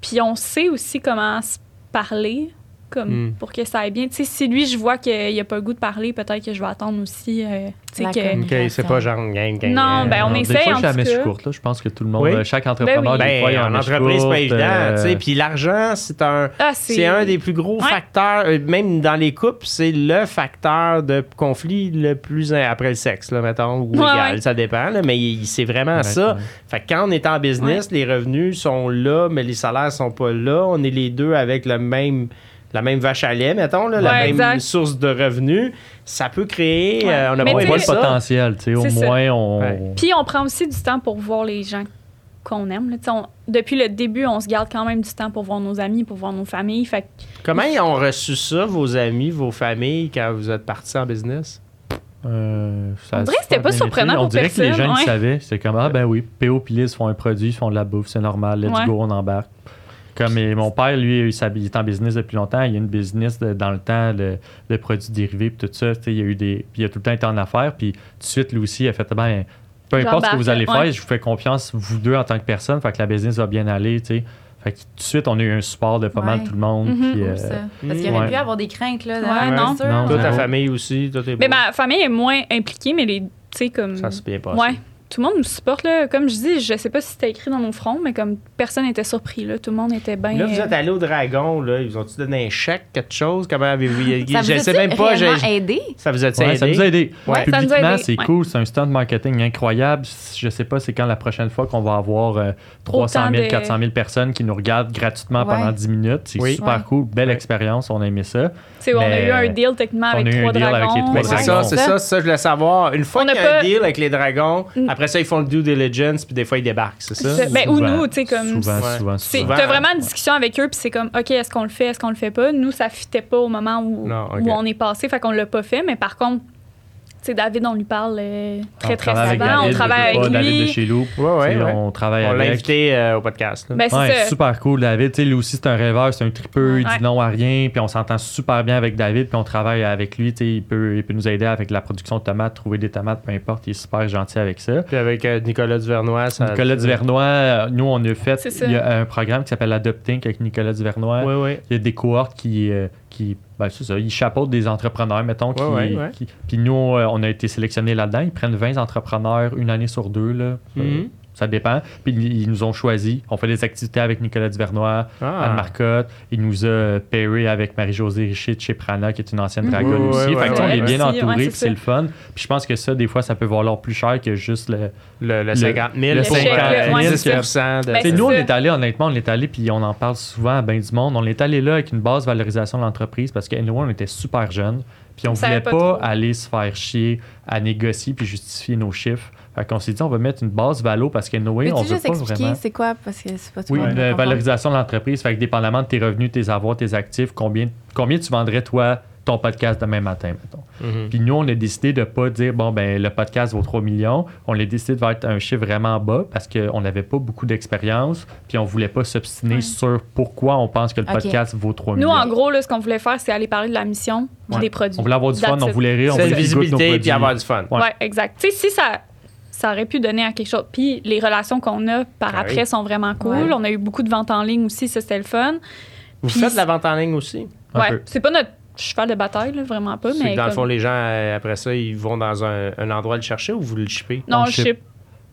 Speaker 3: puis on sait aussi comment se parler, comme
Speaker 2: Mm.
Speaker 3: pour que ça aille bien. Tu sais, si lui, je vois qu'il a pas le goût de parler, peut-être que je vais attendre aussi, euh, tu
Speaker 1: La
Speaker 3: sais, que...
Speaker 2: c'est pas genre gang, gang.
Speaker 3: Non, ben, on
Speaker 4: Non,
Speaker 3: essaie,
Speaker 4: Des fois,
Speaker 3: en
Speaker 4: j'ai la
Speaker 3: tout
Speaker 4: mèche
Speaker 3: cas.
Speaker 4: courte. Là. Je pense que tout le monde,
Speaker 2: Oui.
Speaker 4: euh, chaque entrepreneur,
Speaker 3: oui.
Speaker 4: des fois, il
Speaker 2: Ben,
Speaker 4: a
Speaker 2: entreprise, c'est pas
Speaker 4: courte,
Speaker 2: évident.
Speaker 4: euh,
Speaker 2: tu sais. Puis l'argent, c'est un.
Speaker 3: Ah,
Speaker 2: C'est un des plus gros
Speaker 3: Ouais.
Speaker 2: facteurs, euh, même dans les couples, c'est le facteur de conflit le plus in- après le sexe, là, mettons, ou
Speaker 3: Ouais,
Speaker 2: égal,
Speaker 3: ouais.
Speaker 2: ça dépend, là, mais c'est vraiment
Speaker 4: ouais,
Speaker 2: ça.
Speaker 4: ouais.
Speaker 2: Fait que quand on est en business, les revenus sont là, mais les salaires sont pas là. On est les deux avec le même, la même vache à lait, mettons, là, la même
Speaker 3: exact.
Speaker 2: source de revenus. Ça peut créer.
Speaker 3: Ouais.
Speaker 2: euh, on a
Speaker 3: Mais
Speaker 4: le potentiel. tu sais, Au
Speaker 3: ça.
Speaker 4: moins, on.
Speaker 2: Ouais.
Speaker 3: Puis on prend aussi du temps pour voir les gens qu'on aime. là. On- depuis le début, on se garde quand même du temps pour voir nos amis, pour voir nos familles. Fait que
Speaker 2: Comment ils ont reçu ça, vos amis, vos familles, quand vous êtes partis en business?
Speaker 4: Euh, ça
Speaker 3: On dirait que c'était pas surprenant
Speaker 4: été. On
Speaker 3: pour
Speaker 4: dirait que les gens ils
Speaker 3: ouais.
Speaker 4: savaient. C'est comme, ah ben oui, PO et Liz font un produit, ils font de la bouffe, c'est normal, let's
Speaker 3: Ouais.
Speaker 4: go, on embarque. Comme et mon père, lui, il est en business depuis longtemps. Il y a une business de- dans le temps, le, le produit dérivé, puis tout ça. tu sais, Il y a eu des, puis il a tout le temps été en affaires. Puis tout de suite, lui aussi, il a fait, ben, peu importe ce que vous allez faire,
Speaker 3: ouais.
Speaker 4: je vous fais confiance, vous deux, en tant que personne. Fait que la business va bien aller. tu sais. Fait que tout de suite, on a eu un support de pas mal
Speaker 1: Ouais.
Speaker 4: tout le monde.
Speaker 3: Mhm.
Speaker 4: puis,
Speaker 1: Cool,
Speaker 4: euh,
Speaker 1: ça. Parce qu'il y aurait
Speaker 4: ouais.
Speaker 1: pu avoir des craintes, là. de-
Speaker 3: Ouais, non.
Speaker 1: sûr.
Speaker 4: Non,
Speaker 2: Toi, ta famille aussi, toi, t'es
Speaker 3: Mais ma famille est moins impliquée, mais les. Tu sais, comme.
Speaker 2: Ça s'est bien passé.
Speaker 3: Ouais. Tout le monde nous supporte. Là. Comme je dis, je sais pas si c'était écrit dans nos fronts, mais comme personne n'était surpris. Là. Tout le monde était bien.
Speaker 2: Là, vous êtes
Speaker 3: euh,
Speaker 2: allé au Dragon, là. Ils ont-tu donné un chèque, quelque chose? Comment avez-vous.
Speaker 1: Ça
Speaker 2: je
Speaker 1: vous
Speaker 2: sais même pas.
Speaker 1: aidé?
Speaker 2: Ça vous a
Speaker 4: Ouais,
Speaker 2: aidé?
Speaker 4: ça nous a aidé.
Speaker 2: Ouais.
Speaker 3: ça nous a
Speaker 4: Publiquement, c'est
Speaker 3: ouais.
Speaker 4: cool. C'est un stunt marketing incroyable. Je sais pas c'est quand la prochaine fois qu'on va avoir euh, 300 000,
Speaker 3: Autant de-
Speaker 4: 400 000 personnes qui nous regardent gratuitement
Speaker 1: Ouais.
Speaker 4: pendant 10 minutes. C'est
Speaker 2: Oui.
Speaker 4: super
Speaker 1: Ouais.
Speaker 4: cool. Belle
Speaker 2: Ouais.
Speaker 4: expérience. On a aimé ça.
Speaker 3: on a eu un deal techniquement avec trois
Speaker 4: avec
Speaker 3: dragons.
Speaker 4: les trois
Speaker 2: Mais c'est ça,
Speaker 1: c'est ça.
Speaker 2: ça, c'est ça, je voulais savoir. Une fois qu'il y a un deal avec les dragons. Après ça, ils font le due diligence, puis des fois, ils débarquent, c'est ça?
Speaker 3: C'est- ben, ou nous, tu sais, comme.
Speaker 4: Souvent,
Speaker 2: Ouais.
Speaker 4: souvent,
Speaker 3: C'est-
Speaker 4: souvent.
Speaker 3: T'as vraiment une discussion avec eux, puis c'est comme, OK, est-ce qu'on le fait, est-ce qu'on le fait pas? Nous, ça fitait pas au moment où,
Speaker 2: Non,
Speaker 3: où on est passé, fait qu'on l'a pas fait. Mais par contre, tu sais, David, on lui parle euh, très,
Speaker 4: On
Speaker 3: très souvent.
Speaker 4: David,
Speaker 3: on travaille avec
Speaker 4: David de
Speaker 3: lui.
Speaker 4: chez.
Speaker 2: Ouais, ouais,
Speaker 4: Tu sais,
Speaker 2: ouais.
Speaker 4: On travaille
Speaker 2: On l'a invité euh, au podcast. là.
Speaker 3: Ben, c'est
Speaker 4: Ouais,
Speaker 3: ça.
Speaker 4: super cool, David. Lui aussi, c'est un rêveur, c'est un tripeux, il dit non à rien, puis on s'entend super bien avec David, puis on travaille avec lui. Il peut, il peut nous aider avec la production de tomates, trouver des tomates, peu importe. Il est super gentil avec ça.
Speaker 2: Puis avec euh, Nicolas Duvernois, ça.
Speaker 4: Nicolas Duvernois, euh, nous, on a fait
Speaker 3: C'est
Speaker 4: il y a un programme qui s'appelle Adopting avec Nicolas Duvernois.
Speaker 2: Oui, oui.
Speaker 4: Il y a des cohortes qui, euh, qui ben, c'est ça, ils chapeautent des entrepreneurs, mettons. Qui,
Speaker 2: Ouais, ouais, ouais.
Speaker 4: qui- puis nous, euh, on a été sélectionnés là-dedans. Ils prennent 20 entrepreneurs une année sur deux. Là.
Speaker 2: Mhm.
Speaker 4: Ça dépend. Puis ils nous ont choisis. On fait des activités avec Nicolas Duvernois,
Speaker 2: Ah.
Speaker 4: Anne Marcotte. Il nous a pairé avec Marie-Josée Richer de chez Prana, qui est une ancienne
Speaker 3: Mhm.
Speaker 4: dragonne
Speaker 2: Ouais,
Speaker 4: aussi.
Speaker 2: ouais,
Speaker 4: fait que, tu sais,
Speaker 2: ouais,
Speaker 4: on est bien entouré,
Speaker 3: c'est
Speaker 4: puis c'est
Speaker 3: ça.
Speaker 4: le fun. Puis je pense que ça, des fois, ça peut valoir plus cher que juste le,
Speaker 2: Le, le 50 000
Speaker 4: le
Speaker 2: pour
Speaker 3: 50 000,
Speaker 2: euh,
Speaker 3: ouais,
Speaker 2: 10
Speaker 3: c'est
Speaker 2: de.
Speaker 3: Ben,
Speaker 4: nous, on est allé, honnêtement, on est allé, puis on en parle souvent à bien du monde. On est allé là avec une base valorisation de l'entreprise parce qu'anyway, on était super jeunes. Puis on
Speaker 3: savait
Speaker 4: voulait
Speaker 3: pas
Speaker 4: pas, aller se faire chier à négocier puis justifier nos chiffres. Fait qu'on s'est dit, on va mettre une base valo parce qu'anyway, on
Speaker 1: Peux-tu
Speaker 4: veut
Speaker 1: juste
Speaker 4: pas
Speaker 1: expliquer
Speaker 4: vraiment.
Speaker 1: c'est quoi? Parce que c'est pas tout
Speaker 4: Oui, la
Speaker 1: comprend.
Speaker 4: valorisation de l'entreprise. Fait que dépendamment de tes revenus, tes avoirs, tes actifs, combien, combien tu vendrais, toi, ton podcast demain matin, mettons.
Speaker 2: Mhm.
Speaker 4: Puis nous, on a décidé de pas dire, bon, ben le podcast vaut 3 millions. On a décidé de mettre un chiffre vraiment bas parce qu'on n'avait pas beaucoup d'expérience. Puis on voulait pas s'obstiner
Speaker 3: Ouais.
Speaker 4: sur pourquoi on pense que le podcast vaut 3
Speaker 3: Nous,
Speaker 4: millions.
Speaker 3: en gros, là, ce qu'on voulait faire, c'est aller parler de la mission puis
Speaker 4: Ouais.
Speaker 3: des produits.
Speaker 4: on voulait avoir du fun, on
Speaker 3: it.
Speaker 4: voulait rire, on voulait
Speaker 2: une visibilité puis avoir du fun.
Speaker 4: Ouais.
Speaker 3: Ouais, exact. Tu sais, si ça, ça aurait pu donner à quelque chose. Puis les relations qu'on a par
Speaker 2: Ah
Speaker 3: après
Speaker 2: oui.
Speaker 3: sont vraiment cool.
Speaker 1: Ouais.
Speaker 3: On a eu beaucoup de ventes en ligne aussi, ça c'était le fun.
Speaker 2: Vous
Speaker 3: Puis-
Speaker 2: faites de la vente en ligne aussi?
Speaker 4: Un
Speaker 3: ouais,
Speaker 4: peu.
Speaker 3: c'est pas notre cheval de bataille, là, vraiment pas.
Speaker 2: C'est
Speaker 3: Mais
Speaker 2: que dans le fond, les gens, euh, après ça, ils vont dans un, un endroit le chercher ou vous le shippez?
Speaker 3: Non,
Speaker 4: on
Speaker 3: le
Speaker 4: ship.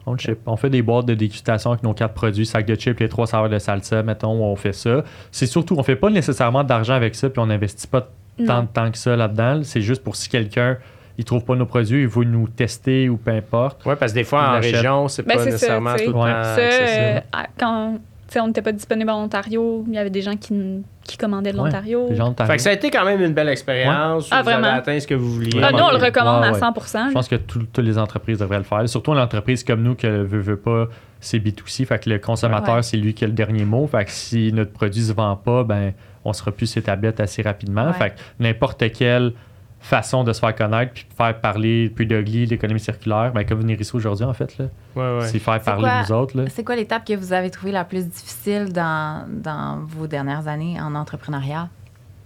Speaker 4: On le ship. On fait des boîtes de dégustation avec nos quatre produits, sac de chips, les trois saveurs de salsa, mettons, on fait ça. C'est surtout, on fait pas nécessairement d'argent avec ça, puis on n'investit pas tant de temps que ça là-dedans. C'est juste pour si quelqu'un il trouve pas nos produits, il veut nous tester ou peu importe.
Speaker 2: Oui, parce que des fois,
Speaker 4: Ils
Speaker 2: en région, c'est
Speaker 3: Ben,
Speaker 2: pas
Speaker 3: c'est ça,
Speaker 2: nécessairement
Speaker 3: sais.
Speaker 2: tout le
Speaker 4: Ouais.
Speaker 2: temps
Speaker 3: Ça, euh, quand tu sais, on n'était pas disponible en Ontario, il y avait des gens qui, qui commandaient de
Speaker 4: Ouais,
Speaker 3: l'Ontario.
Speaker 4: Les gens de
Speaker 2: Fait que ça a été quand même une belle expérience.
Speaker 3: Ah,
Speaker 2: vous avez
Speaker 3: vraiment?
Speaker 2: atteint ce que vous vouliez.
Speaker 3: Ah, nous, on le
Speaker 4: Ouais,
Speaker 3: recommande
Speaker 4: ouais.
Speaker 3: à 100
Speaker 4: Je pense que tout- toutes les entreprises devraient le faire. Surtout une entreprise comme nous que veut, veut pas, c'est B2C. Fait que le consommateur,
Speaker 1: Ouais.
Speaker 4: c'est lui qui a le dernier mot. Fait que si notre produit se vend pas, ben on sera plus ses tablettes assez rapidement.
Speaker 1: Ouais.
Speaker 4: Fait que n'importe quelle façon de se faire connaître puis de faire parler puis de l'économie circulaire, ben comme venir ici aujourd'hui en fait là,
Speaker 2: Ouais, ouais.
Speaker 4: c'est faire parler
Speaker 1: quoi-
Speaker 4: nous autres là.
Speaker 1: C'est quoi l'étape que vous avez trouvée la plus difficile dans, dans vos dernières années en entrepreneuriat?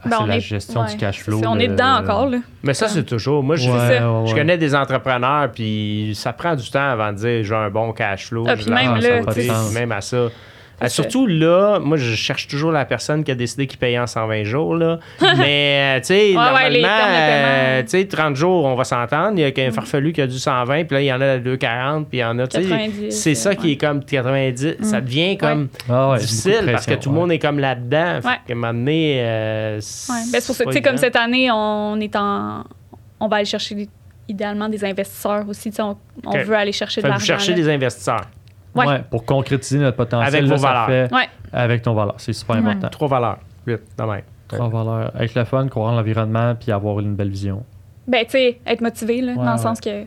Speaker 4: Ah,
Speaker 3: Ben,
Speaker 4: c'est la
Speaker 3: est-
Speaker 4: gestion
Speaker 3: ouais,
Speaker 4: du cash flow.
Speaker 3: ça, On est dedans encore, là.
Speaker 2: Mais ça, c'est toujours. Moi, je,
Speaker 4: Ouais, ouais,
Speaker 2: connais des entrepreneurs, puis ça prend du temps avant de dire j'ai un bon cash flow.
Speaker 3: Ah, puis même là,
Speaker 2: même à ça. Euh,
Speaker 3: ça.
Speaker 2: surtout là, moi, je cherche toujours la personne qui a décidé qu'il payait en 120 jours. Là. <laughs> Mais, euh, tu sais,
Speaker 3: Ouais, ouais,
Speaker 2: normalement,
Speaker 3: de paiement.
Speaker 2: euh, tu sais, 30 jours, on va s'entendre. Il y a qu'un farfelu qui a du 120, puis là, il y en a à 240, puis il y en a, tu sais.
Speaker 3: 90,
Speaker 2: C'est ça qui est comme 90. Ça devient comme
Speaker 4: Ah ouais,
Speaker 2: difficile
Speaker 4: de
Speaker 2: parce que tout le monde
Speaker 4: ouais.
Speaker 2: est comme là-dedans. Fait
Speaker 3: Ouais.
Speaker 2: qu'à un moment donné, euh,
Speaker 3: Ouais. Ben, c'est pour ça, tu sais, comme cette année, on est en. On va aller chercher idéalement des investisseurs aussi. Tu sais, On, on
Speaker 2: Ok.
Speaker 3: veut aller chercher de
Speaker 2: Fait que
Speaker 3: l'argent.
Speaker 2: vous cherchez
Speaker 3: là.
Speaker 2: des investisseurs.
Speaker 3: Ouais.
Speaker 4: Ouais, pour concrétiser notre potentiel
Speaker 2: Avec
Speaker 4: là,
Speaker 2: vos
Speaker 4: ça
Speaker 2: valeurs.
Speaker 4: fait-
Speaker 3: Ouais.
Speaker 4: avec ton valeur, c'est super
Speaker 3: Ouais.
Speaker 4: important.
Speaker 2: Trois valeurs. Vite, de même.
Speaker 4: Trois valeurs, avec le fun, croire en l'environnement puis avoir une belle vision.
Speaker 3: Ben, tu sais, être motivé, là,
Speaker 4: Ouais,
Speaker 3: dans le sens que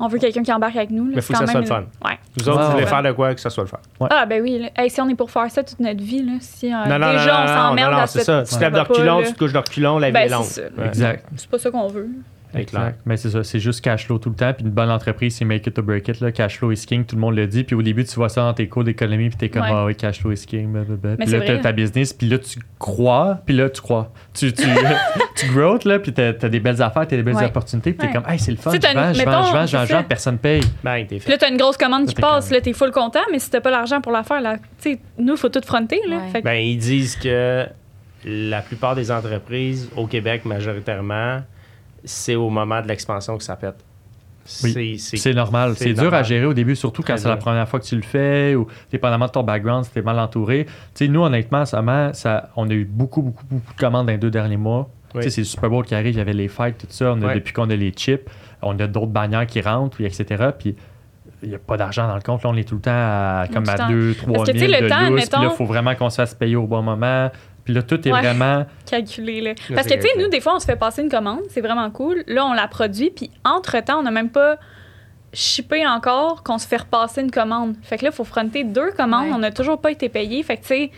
Speaker 3: on veut quelqu'un qui embarque avec nous. là.
Speaker 2: Mais
Speaker 3: C'est
Speaker 2: faut que ça soit le
Speaker 3: une- Ouais.
Speaker 2: Vous autres, vous voulez
Speaker 4: ouais.
Speaker 2: faire de quoi que ça soit le fun.
Speaker 3: Ah, ben oui. là. Hey, si on est pour faire ça toute notre vie, là, si euh,
Speaker 2: non, non,
Speaker 3: déjà
Speaker 2: non,
Speaker 3: on
Speaker 2: non,
Speaker 3: s'emmerde
Speaker 2: non, non,
Speaker 3: à
Speaker 2: ça. Tu te lèves de reculons,
Speaker 3: là.
Speaker 2: tu te couches de reculons, la vie
Speaker 3: Ben,
Speaker 2: est
Speaker 3: c'est
Speaker 2: longue.
Speaker 3: ça.
Speaker 2: Ouais.
Speaker 4: Exact.
Speaker 3: C'est pas ça qu'on veut.
Speaker 4: Exact. Mais c'est ça, c'est juste cash flow tout le temps. Puis une bonne entreprise, c'est make it or break it. Là. Cash flow is king, tout le monde le dit. Puis au début, tu vois ça dans tes cours d'économie, puis t'es comme,
Speaker 3: Ouais.
Speaker 4: ah oui, cash flow is king. blablabla. Puis là, t'as ta business, puis là, tu crois, puis là, tu crois. Tu, tu, <laughs> tu growth, là, puis t'as as des belles affaires, t'as des belles
Speaker 1: Ouais.
Speaker 4: opportunités, puis t'es
Speaker 3: Ouais.
Speaker 4: comme, hey, c'est le fun,
Speaker 3: Tu
Speaker 4: je vends,
Speaker 3: une-
Speaker 4: je vends, je vends, je vends, je vends, personne paye.
Speaker 2: Ben, t'es
Speaker 3: Puis
Speaker 2: fait.
Speaker 3: là, t'as une grosse commande qui
Speaker 4: T'es
Speaker 3: passe, là, t'es full content, mais si t'as pas l'argent pour la faire, là, tu sais, nous, il faut tout fronter, là.
Speaker 1: Ouais.
Speaker 3: Fait que-
Speaker 2: Ben, ils disent que la plupart des entreprises, au Québec majoritairement, c'est au moment de l'expansion que ça pète.
Speaker 4: Oui.
Speaker 2: c'est-
Speaker 4: normal.
Speaker 2: c'est
Speaker 4: dur à gérer au début, surtout quand c'est la première fois que tu le fais ou dépendamment de ton background, si t'es mal entouré. Tu sais, nous, honnêtement, ça, ça, on a eu beaucoup, beaucoup, beaucoup de commandes dans les deux derniers mois.
Speaker 2: Oui.
Speaker 4: Tu c'est le Super Bowl qui arrive, il y avait les fights, tout ça. On a,
Speaker 2: Ouais.
Speaker 4: Depuis qu'on a les chips, on a d'autres bannières qui rentrent, puis etc. Puis il n'y a pas d'argent dans le compte. Là, on est tout le temps à, comme
Speaker 3: Tout
Speaker 4: à
Speaker 3: temps.
Speaker 4: 2 3
Speaker 3: Parce que,
Speaker 4: 000
Speaker 3: tu sais, le
Speaker 4: de
Speaker 3: temps,
Speaker 4: lousse. Puis là,
Speaker 3: admettons-
Speaker 4: il faut vraiment qu'on se fasse payer au bon moment. Puis là, tout est
Speaker 3: Ouais.
Speaker 4: vraiment...
Speaker 3: calculé. Là. Parce que, tu sais, nous, des fois, on se fait passer une commande, c'est vraiment cool. Là, on la produit, puis entre-temps, on n'a même pas shippé encore qu'on se fait repasser une commande. Fait que là, il faut fronter deux commandes.
Speaker 1: Ouais.
Speaker 3: On n'a toujours pas été payé. Fait que, tu sais,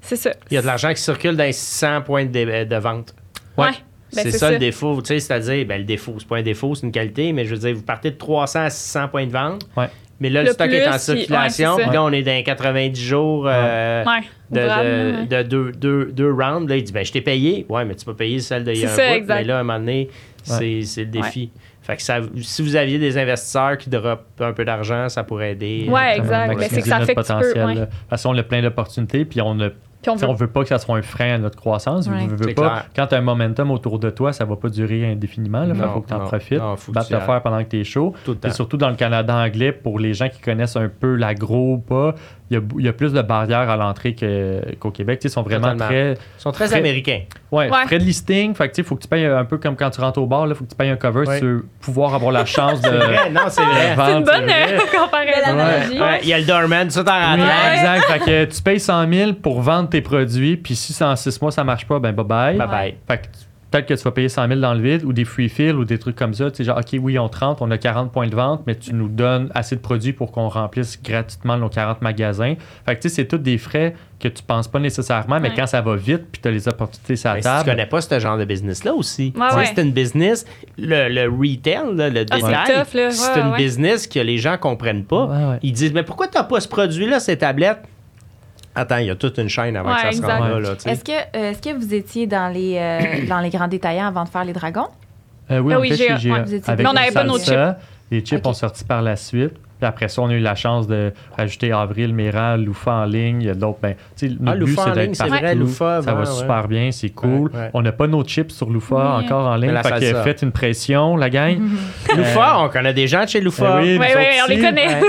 Speaker 3: c'est ça.
Speaker 2: Il y a de l'argent qui circule dans les 600 points de, dé- de vente.
Speaker 3: Ouais.
Speaker 4: Ouais.
Speaker 3: Ben,
Speaker 2: c'est ça, le défaut. Tu sais, c'est-à-dire, ben, le défaut, c'est pas un défaut, c'est une qualité, mais je veux dire, vous partez de 300 à 600 points de vente.
Speaker 4: Ouais.
Speaker 2: Mais là, le,
Speaker 3: Le
Speaker 2: stock
Speaker 3: plus,
Speaker 2: est en circulation. puis là, on est dans 90 jours euh,
Speaker 3: Ouais.
Speaker 2: de, de- de deux, deux, deux rounds. Là, il dit ben, Je t'ai payé. Ouais, mais tu peux payer celle de il y a
Speaker 3: C'est
Speaker 2: un
Speaker 3: ça,
Speaker 2: bout.
Speaker 3: exact.
Speaker 2: Mais là, à un moment donné, c'est c'est le défi. Fait que ça, si vous aviez des investisseurs qui dropent un peu d'argent, ça pourrait aider.
Speaker 4: Même
Speaker 3: exact. C'est que ça fait que tu peux,
Speaker 4: potentiel,
Speaker 3: ouais.
Speaker 4: là. Parce qu'on a plein d'opportunités, puis on a
Speaker 3: Puis on veut
Speaker 4: on veut pas que ça soit un frein à notre croissance.
Speaker 1: Ouais.
Speaker 4: Veux- veux
Speaker 2: C'est
Speaker 4: pas,
Speaker 2: clair.
Speaker 4: quand tu as un momentum autour de toi, ça va pas durer indéfiniment. Il faut que tu en
Speaker 2: non,
Speaker 4: profites.
Speaker 2: non, faut
Speaker 4: Battre le faire pendant que tu es chaud.
Speaker 2: Tout le
Speaker 4: Et surtout dans le Canada anglais, pour les gens qui connaissent un peu l'agro ou pas, il y a, il y a plus de barrières à l'entrée que- qu'au Québec. T'sais, Ils sont vraiment
Speaker 2: Totalement.
Speaker 4: très.
Speaker 2: Ils sont très
Speaker 4: Très-
Speaker 2: américains.
Speaker 4: Ouais,
Speaker 3: Ouais.
Speaker 4: frais de listing. Fait que, il faut que tu payes un peu comme quand tu rentres au bar. Il faut que tu payes un cover
Speaker 2: Ouais.
Speaker 4: si tu veux pouvoir avoir la chance <laughs> de.
Speaker 2: C'est vrai, non, c'est vrai.
Speaker 4: vendre,
Speaker 3: C'est une bonne
Speaker 4: vrai.
Speaker 3: euh, <laughs> comparaison.
Speaker 2: Ouais, Il y a le doorman, ça t'en
Speaker 4: Oui,
Speaker 2: rentre.
Speaker 4: exact. Fait que tu payes 100 000 pour vendre tes produits, puis si c'est en 6 mois ça marche pas, ben bye bye.
Speaker 2: Bye bye.
Speaker 4: Fait que tu- peut-être que tu vas payer 100 000 dans le vide ou des free fill ou des trucs comme ça. Tu sais, genre, OK, oui, on te rentre, on a 40 points de vente, mais tu nous donnes assez de produits pour qu'on remplisse gratuitement nos 40 magasins. Fait que tu sais, c'est tous des frais que tu penses pas nécessairement, mais
Speaker 3: Ouais.
Speaker 4: quand ça va vite, puis tu as les opportunités sur la
Speaker 2: Mais si tu
Speaker 4: table.
Speaker 2: connais pas ce genre de business-là aussi,
Speaker 3: Ouais,
Speaker 2: c'est une business, le, le retail, là, le
Speaker 3: Ah, c'est
Speaker 2: détail,
Speaker 3: tough, là.
Speaker 2: c'est
Speaker 3: Ouais,
Speaker 2: une
Speaker 3: ouais.
Speaker 2: business que les gens comprennent pas.
Speaker 4: Ouais, ouais.
Speaker 2: Ils disent, mais pourquoi tu n'as pas ce produit-là, ces tablettes? Attends, il y a toute une chaîne avant
Speaker 3: Ouais,
Speaker 2: que ça se
Speaker 3: exact.
Speaker 2: rende là.
Speaker 1: Est-ce que, euh, est-ce que vous étiez dans les, euh, <clears throat> dans les grands détaillants avant de faire les dragons?
Speaker 4: Euh, oui,
Speaker 3: Ah
Speaker 4: on
Speaker 3: oui,
Speaker 4: était chez GA.
Speaker 3: ouais,
Speaker 1: vous étiez-
Speaker 4: Avec
Speaker 3: Mais on
Speaker 4: les
Speaker 3: n'avait pas nos
Speaker 4: salsa. Les chips ont sorti par la suite. Puis après ça, on a eu la chance de rajouter Avril, Méran, Loufa en ligne. Il y a d'autres. Ben, notre
Speaker 2: Ah,
Speaker 4: but, c'est d'être partout.
Speaker 2: vrai, Loufa,
Speaker 4: Ça va
Speaker 2: ouais,
Speaker 4: super bien, c'est cool.
Speaker 2: Ouais, ouais.
Speaker 4: On n'a pas nos chips sur Loufa
Speaker 3: Oui.
Speaker 4: encore en ligne. Fait que
Speaker 2: salsa.
Speaker 4: faites une pression, la gang. <laughs>
Speaker 2: Loufa, on connaît des gens de chez Loufa.
Speaker 4: Euh, oui,
Speaker 3: Oui, oui, on les connaît.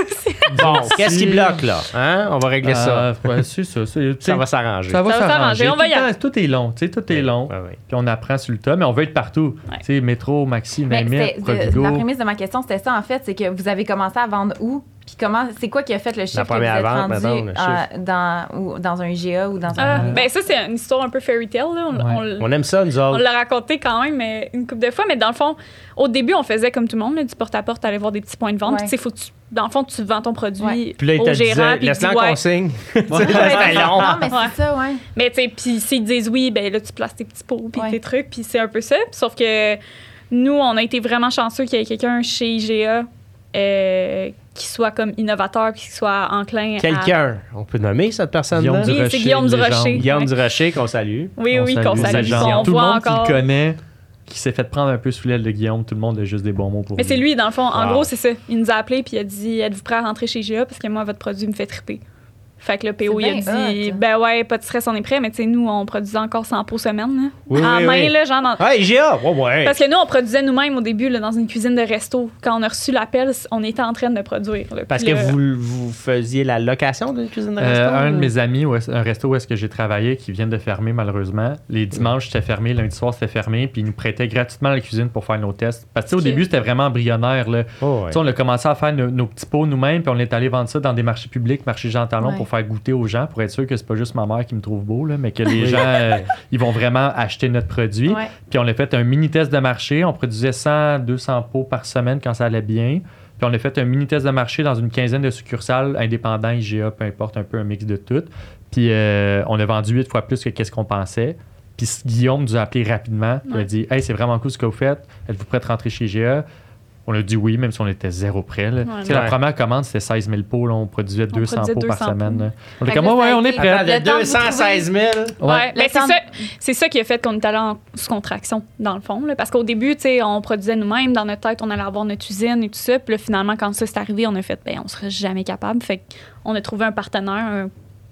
Speaker 2: Bon, qu'est-ce qui bloque là? Hein? On va régler ça.
Speaker 4: Euh, ouais, c'est ça.
Speaker 2: Ça va s'arranger.
Speaker 4: ça va
Speaker 3: Ça va s'arranger, on va y aller.
Speaker 4: Tout est long. tu sais, Tout est long. Puis on apprend sur le tas, mais on veut être partout. Tu sais, Métro, Maxi, Provigo.
Speaker 1: la prémisse de ma question, c'était ça, en fait, c'est que vous avez commencé à vendre où? Puis comment, c'est quoi qui a fait le chiffre que vous
Speaker 2: première
Speaker 1: êtes
Speaker 2: vente,
Speaker 1: rendu
Speaker 2: mettons, le
Speaker 1: euh, dans, ou dans un IGA ou dans
Speaker 3: Ah,
Speaker 1: un...
Speaker 3: ben ça, c'est une histoire un peu fairy tale. Là. On,
Speaker 4: Ouais.
Speaker 3: on-
Speaker 2: On aime ça, nous
Speaker 3: on
Speaker 2: autres.
Speaker 3: l'a raconté quand même mais une couple de fois, mais dans le fond, au début, on faisait comme tout le monde, là, du porte-à-porte, aller voir des petits points de vente.
Speaker 1: Ouais.
Speaker 3: Puis, tu sais, faut que tu, dans le fond, tu vends ton produit
Speaker 1: Ouais.
Speaker 2: Puis là, il
Speaker 3: au gérant,
Speaker 2: disait,
Speaker 3: puis il
Speaker 2: laisse-le
Speaker 3: dit
Speaker 2: en
Speaker 3: ouais.
Speaker 2: consigne. <laughs>
Speaker 4: Ouais.
Speaker 2: C'était long.
Speaker 1: Non, mais
Speaker 3: Ouais.
Speaker 1: c'est ça, ouais.
Speaker 3: Mais tu sais, puis s'ils disent oui, ben là, tu places tes petits pots puis
Speaker 1: Ouais.
Speaker 3: tes trucs, puis c'est un peu ça. Puis Sauf que nous, on a été vraiment chanceux qu'il y ait quelqu'un chez IGA euh, qui soit comme innovateur puis qui soit enclin à...
Speaker 2: Quelqu'un, on peut nommer cette personne-là?
Speaker 4: Guillaume
Speaker 3: Oui, c'est
Speaker 4: Durocher,
Speaker 3: Guillaume Durocher.
Speaker 2: Guillaume. Durocher, qu'on salue.
Speaker 3: Oui,
Speaker 4: On
Speaker 3: oui,
Speaker 4: salue
Speaker 3: qu'on salue, qu'on
Speaker 4: Tout le monde
Speaker 3: encore.
Speaker 4: qui le connaît, qui s'est fait prendre un peu sous l'aile de Guillaume, tout le monde a juste des bons mots pour
Speaker 3: Mais c'est lui, dans le fond. En
Speaker 2: Wow.
Speaker 3: gros, c'est ça. Il nous a appelé puis il a dit Êtes-vous prêt à rentrer chez GA Parce que moi, votre produit me fait triper. Fait que le PO, il a dit
Speaker 1: hot.
Speaker 3: Ben ouais, pas de stress, on est prêt. Mais tu sais, nous, on produisait encore 100 pots semaine. Là.
Speaker 2: Oui,
Speaker 3: en
Speaker 2: oui,
Speaker 3: main,
Speaker 2: oui.
Speaker 3: là, genre. dans-
Speaker 2: Ah, IGA! Ouais, ouais.
Speaker 3: Parce que nous, on produisait nous-mêmes au début là, dans une cuisine de resto. Quand on a reçu l'appel, on était en train de produire. là.
Speaker 2: Parce
Speaker 3: Puis
Speaker 2: que
Speaker 3: là,
Speaker 2: vous, vous faisiez la location d'une cuisine de
Speaker 4: Euh,
Speaker 2: resto?
Speaker 4: un de mes amis, un resto où est-ce que j'ai travaillé, qui vient de fermer malheureusement. Les dimanches, c'était fermé, lundi soir, c'était fermé, puis ils nous prêtaient gratuitement la cuisine pour faire nos tests. Parce que tu sais, au début, c'était vraiment embryonnaire. Là.
Speaker 2: Oh, ouais.
Speaker 4: Tu sais, On a commencé à faire nos, nos petits pots nous-mêmes, puis on est allé vendre ça dans des marchés publics, marchés Jean Talon,
Speaker 1: Ouais.
Speaker 4: pour faire goûter aux gens, pour être sûr que c'est pas juste ma mère qui me trouve beau, là, mais que les gens, euh, ils vont vraiment acheter notre produit.
Speaker 1: Ouais.
Speaker 4: Puis on a fait un mini test de marché. On produisait 100, 200 pots par semaine quand ça allait bien. Puis on a fait un mini test de marché dans une quinzaine de succursales, indépendants, IGA, peu importe, un peu un mix de tout. Puis euh, on a vendu huit fois plus que qu'est-ce qu'on pensait. Puis Guillaume nous a appelé rapidement. Il a dit Hey, c'est vraiment cool ce que vous faites. Êtes-vous prêt à rentrer chez IGA On a dit oui, même si on était zéro prêt. là.
Speaker 3: Ouais.
Speaker 4: Tu sais, La première commande, c'était 16 000 pots. là. On produisait 200
Speaker 3: produisait
Speaker 4: pots par
Speaker 3: 200
Speaker 4: semaine. là. On était comme
Speaker 1: là,
Speaker 4: Ouais, on est prêt.
Speaker 1: Le temps de vous
Speaker 2: 216 000?
Speaker 3: Ouais,
Speaker 1: Le
Speaker 3: c'est
Speaker 1: temps
Speaker 3: ça, c'est ça qui a fait qu'on est allé en sous-contraction, dans le fond. là. parce qu'au début, tu sais, on produisait nous-mêmes. Dans notre tête, on allait avoir notre usine et tout ça. Puis là, finalement, quand ça s'est arrivé, on a fait, ben, on serait jamais capable. Fait qu'on a trouvé un partenaire, un-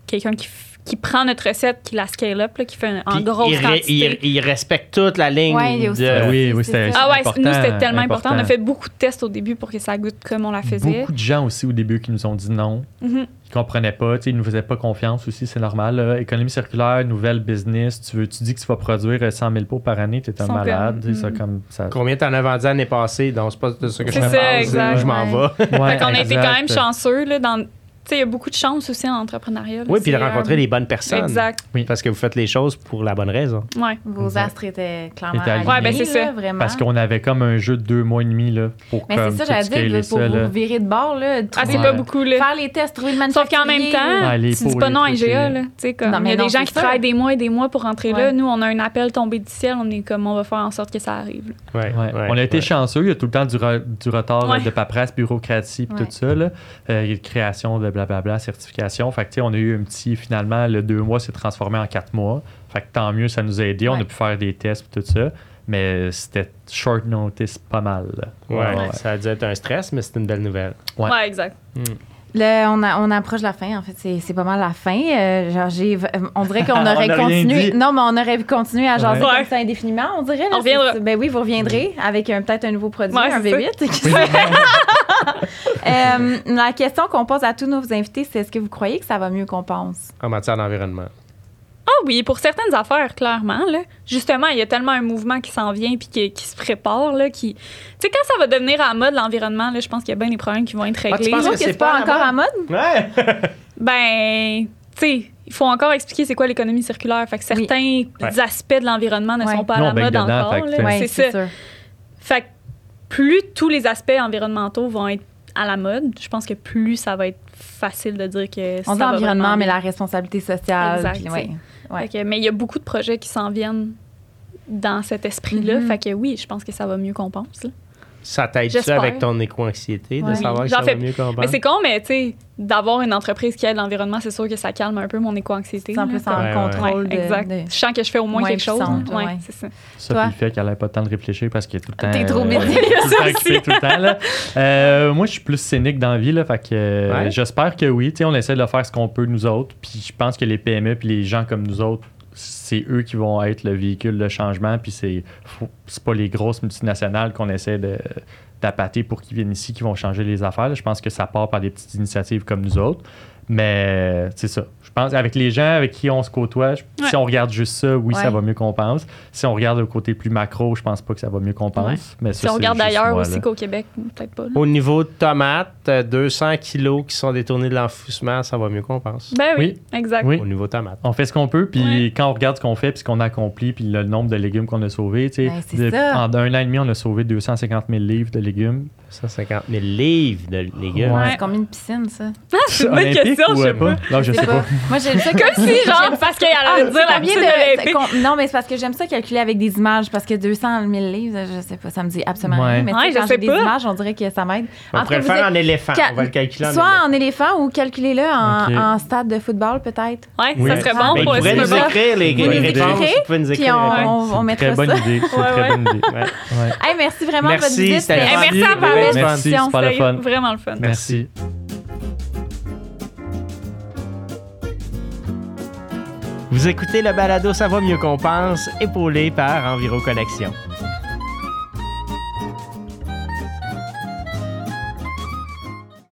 Speaker 3: quelqu'un qui, qui prend notre recette, qui la scale up, là, qui fait un- en grosse
Speaker 2: il,
Speaker 3: quantité.
Speaker 2: il- il respecte toute la ligne
Speaker 1: Ouais, il y a aussi
Speaker 2: de-
Speaker 4: oui, oui,
Speaker 1: c'est
Speaker 4: c'était.
Speaker 3: Ah ouais,
Speaker 4: important,
Speaker 3: nous, c'était tellement important. On a fait beaucoup de tests au début pour que ça goûte comme on la faisait.
Speaker 4: Beaucoup de gens aussi au début qui nous ont dit non,
Speaker 3: Mhm.
Speaker 4: qui comprenaient pas, tu sais, ils nous faisaient pas confiance aussi, c'est normal. là. Économie circulaire, nouvelle business, tu veux, tu dis que tu vas produire euh, 100 000 pots par année, tu es un
Speaker 3: Ils
Speaker 4: malade, tu sais, ça
Speaker 3: Mm.
Speaker 4: comme ça.
Speaker 2: Combien t'en as vendu l'année passée? Donc, c'est pas de ça que je me parle. Je m'en vais.
Speaker 4: Ouais, <laughs>
Speaker 3: Fait qu'on a été quand même chanceux. Là, dans... Tu sais, il y a beaucoup de chance aussi en entrepreneuriat.
Speaker 2: Oui, puis de rencontrer
Speaker 3: euh,
Speaker 2: les bonnes personnes.
Speaker 3: Exact.
Speaker 2: Parce que vous faites les choses pour la bonne raison.
Speaker 3: Ouais.
Speaker 1: Vos
Speaker 4: Exact.
Speaker 1: astres étaient clairement
Speaker 4: Étaient alignés.
Speaker 3: Ouais, ben, c'est ça.
Speaker 1: vraiment.
Speaker 4: Parce qu'on avait comme un jeu de deux mois et demi là, pour
Speaker 1: Mais
Speaker 4: comme
Speaker 1: c'est ça, j'allais dire, pour
Speaker 4: ça, là.
Speaker 1: vous virer de bord, là,
Speaker 3: Ah,
Speaker 1: trouver-
Speaker 3: c'est
Speaker 4: Ouais.
Speaker 3: pas beaucoup, là.
Speaker 1: faire les tests, trouver le
Speaker 3: Sauf qu'en même temps,
Speaker 4: Ouais,
Speaker 3: tu dis pas non à IGA.
Speaker 4: les-
Speaker 3: Là. Tu sais, Comme,
Speaker 1: Non,
Speaker 3: il y a des gens qui travaillent des mois et des mois pour rentrer là. Nous, on a un appel tombé du ciel. On est comme, on va faire en sorte que ça arrive. là.
Speaker 2: Ouais,
Speaker 4: Ouais.
Speaker 2: ouais,
Speaker 4: on a été chanceux, il y a tout le temps du, re- du retard de paperasse, bureaucratie, tout ça, là. Euh, il y a de création de blablabla, certification. Fait que, tu sais, on a eu un petit, finalement, le deux mois s'est transformé en quatre mois. Fait que tant mieux, ça nous a aidé. On a pu faire des tests, puis tout ça. Mais c'était short notice pas mal.
Speaker 2: Ouais, ça a dû être un stress, mais c'est une belle nouvelle.
Speaker 4: Ouais.
Speaker 3: Ouais, exact.
Speaker 1: Le- on, a- on approche la fin, en fait, c'est c'est pas mal la fin. Euh, genre, j'ai- on dirait qu'on <laughs>
Speaker 4: On
Speaker 1: aurait continué. Non, mais on aurait continué à jaser
Speaker 3: Ouais.
Speaker 1: comme ça indéfiniment, on dirait. là.
Speaker 3: On reviendra.
Speaker 1: C'est- Ben oui, vous reviendrez avec un- peut-être un nouveau produit,
Speaker 3: Ouais,
Speaker 1: un
Speaker 3: c'est
Speaker 1: V8. <laughs> Euh, la question qu'on pose à tous nos invités, c'est est-ce que vous croyez que ça va mieux qu'on pense?
Speaker 2: En matière d'environnement.
Speaker 3: Ah oui, pour certaines affaires, clairement. Là. Justement, il y a tellement un mouvement qui s'en vient puis qui, qui se prépare. Là, qui... Tu sais, quand ça va devenir à mode, l'environnement, là, je pense qu'il y a bien des problèmes qui vont être
Speaker 2: Ah, tu
Speaker 3: réglés.
Speaker 2: penses que
Speaker 1: que
Speaker 2: c'est
Speaker 1: pas
Speaker 2: pas à
Speaker 1: encore
Speaker 2: la
Speaker 1: à mode?
Speaker 2: Ouais! <laughs>
Speaker 3: Ben, tu sais, il faut encore expliquer c'est quoi l'économie circulaire. Fait que certains aspects de l'environnement ne
Speaker 1: Ouais.
Speaker 3: sont pas à la
Speaker 4: baigne
Speaker 3: mode
Speaker 4: dedans,
Speaker 3: encore.
Speaker 1: Ouais,
Speaker 3: c'est ça.
Speaker 1: sûr.
Speaker 3: Fait que plus tous les aspects environnementaux vont être à la mode, je pense que plus ça va être facile de dire que ça
Speaker 1: On dit
Speaker 3: va
Speaker 1: environnement,
Speaker 3: vraiment
Speaker 1: mais la responsabilité sociale.
Speaker 3: Exact,
Speaker 1: puis
Speaker 3: tu
Speaker 1: ouais. Ouais.
Speaker 3: Fait que- mais il y a beaucoup de projets qui s'en viennent dans cet esprit-là.
Speaker 1: Mhm.
Speaker 3: Fait que oui, je pense que ça va mieux qu'on pense. là.
Speaker 2: Ça t'aide ça
Speaker 3: J'espère.
Speaker 2: avec ton éco-anxiété de
Speaker 1: Ouais.
Speaker 2: savoir que
Speaker 3: J'en
Speaker 2: ça mieux qu'on
Speaker 3: Mais c'est con, mais tu sais, d'avoir une entreprise qui aide l'environnement, c'est sûr que ça calme un peu mon éco-anxiété.
Speaker 1: C'est en
Speaker 2: Ouais, ouais.
Speaker 1: contrôle
Speaker 3: Ouais,
Speaker 1: de.
Speaker 3: exact.
Speaker 1: de-
Speaker 3: Je sens que je fais au moins
Speaker 1: Moins
Speaker 3: quelque chose. Ouais, c'est ça.
Speaker 4: Ça,
Speaker 1: Toi?
Speaker 4: puis le fait qu'elle n'avait pas le temps de réfléchir parce qu'elle est tout le temps.
Speaker 1: T'es trop
Speaker 4: euh,
Speaker 1: busy.
Speaker 4: tout tout le temps, là. Euh, moi, je suis plus cynique dans la vie, là, fait que euh,
Speaker 2: Ouais.
Speaker 4: j'espère que oui. Tu sais, on essaie de faire ce qu'on peut nous autres. Puis je pense que les PME puis les gens comme nous autres, c'est eux qui vont être le véhicule de changement. Puis c'est c'est pas les grosses multinationales qu'on essaie de d'appâter pour qu'ils viennent ici qui vont changer les affaires. Je pense que ça part par des petites initiatives comme nous autres. Mais c'est ça. Je pense avec les gens avec qui on se côtoie, je-
Speaker 3: Ouais.
Speaker 4: si on regarde juste ça, oui,
Speaker 1: Ouais.
Speaker 4: ça va mieux qu'on pense. Si on regarde le côté plus macro, je pense pas que ça va mieux qu'on pense.
Speaker 3: Ouais.
Speaker 4: Mais
Speaker 3: Si
Speaker 4: ça,
Speaker 3: on
Speaker 4: c'est
Speaker 3: regarde
Speaker 4: moi,
Speaker 3: aussi qu'au Québec, peut-être pas. là.
Speaker 2: Au niveau de tomates, euh, 200 kilos qui sont détournés de l'enfouissement, ça va mieux qu'on pense.
Speaker 3: Ben oui, exact.
Speaker 4: Oui.
Speaker 2: Au niveau tomates.
Speaker 4: On fait ce qu'on peut, puis
Speaker 3: Ouais.
Speaker 4: quand on regarde ce qu'on fait, puis ce qu'on a accompli, puis le nombre de légumes qu'on a sauvés, tu sais,
Speaker 1: Ben,
Speaker 4: en un an et demi, on a sauvé 250 000 livres de légumes.
Speaker 2: 150 000 livres de légumes.
Speaker 4: Ouais.
Speaker 1: C'est combien de piscines, ça? <laughs>
Speaker 3: C'est une bonne question, je sais pas?
Speaker 4: Non, je sais pas.
Speaker 1: Moi, j'aime <laughs> ça.
Speaker 3: Comme si, genre, parce qu'elle
Speaker 1: Ah,
Speaker 3: allait dire la piscine
Speaker 1: de- Non, mais c'est parce que j'aime ça calculer avec des images, parce que 200 000 livres, je sais pas, ça me dit absolument
Speaker 4: Ouais.
Speaker 1: rien. Mais
Speaker 3: Ouais,
Speaker 1: quand j'ai des
Speaker 3: pas.
Speaker 1: images, on dirait que ça m'aide.
Speaker 2: On pourrait le
Speaker 1: vous
Speaker 2: faire en éléphant.
Speaker 1: Ca-
Speaker 2: On va le calculer en
Speaker 1: Soit en éléphant ou calculez-le en, stade de football, peut-être.
Speaker 3: Ouais,
Speaker 4: Oui.
Speaker 3: ça serait
Speaker 1: Ah,
Speaker 3: bon
Speaker 2: Ben,
Speaker 3: pour le
Speaker 2: nous
Speaker 3: Super Bowl.
Speaker 2: écrire les,
Speaker 1: Vous
Speaker 2: les
Speaker 1: nous écrirez,
Speaker 2: Vous pouvez nous
Speaker 1: Puis
Speaker 2: écrire
Speaker 1: on,
Speaker 2: les
Speaker 1: mettra
Speaker 4: Très bonne
Speaker 1: ça.
Speaker 4: idée. C'est très bonne idée.
Speaker 2: Ouais.
Speaker 1: Hey, merci vraiment
Speaker 2: Merci,
Speaker 1: de votre visite.
Speaker 3: merci à Paris.
Speaker 2: Merci.
Speaker 4: Merci,
Speaker 1: discussion.
Speaker 3: C'était vraiment le fun.
Speaker 4: Merci.
Speaker 2: Vous écoutez le balado Ça va mieux qu'on pense, épaulé par Enviro Connexion.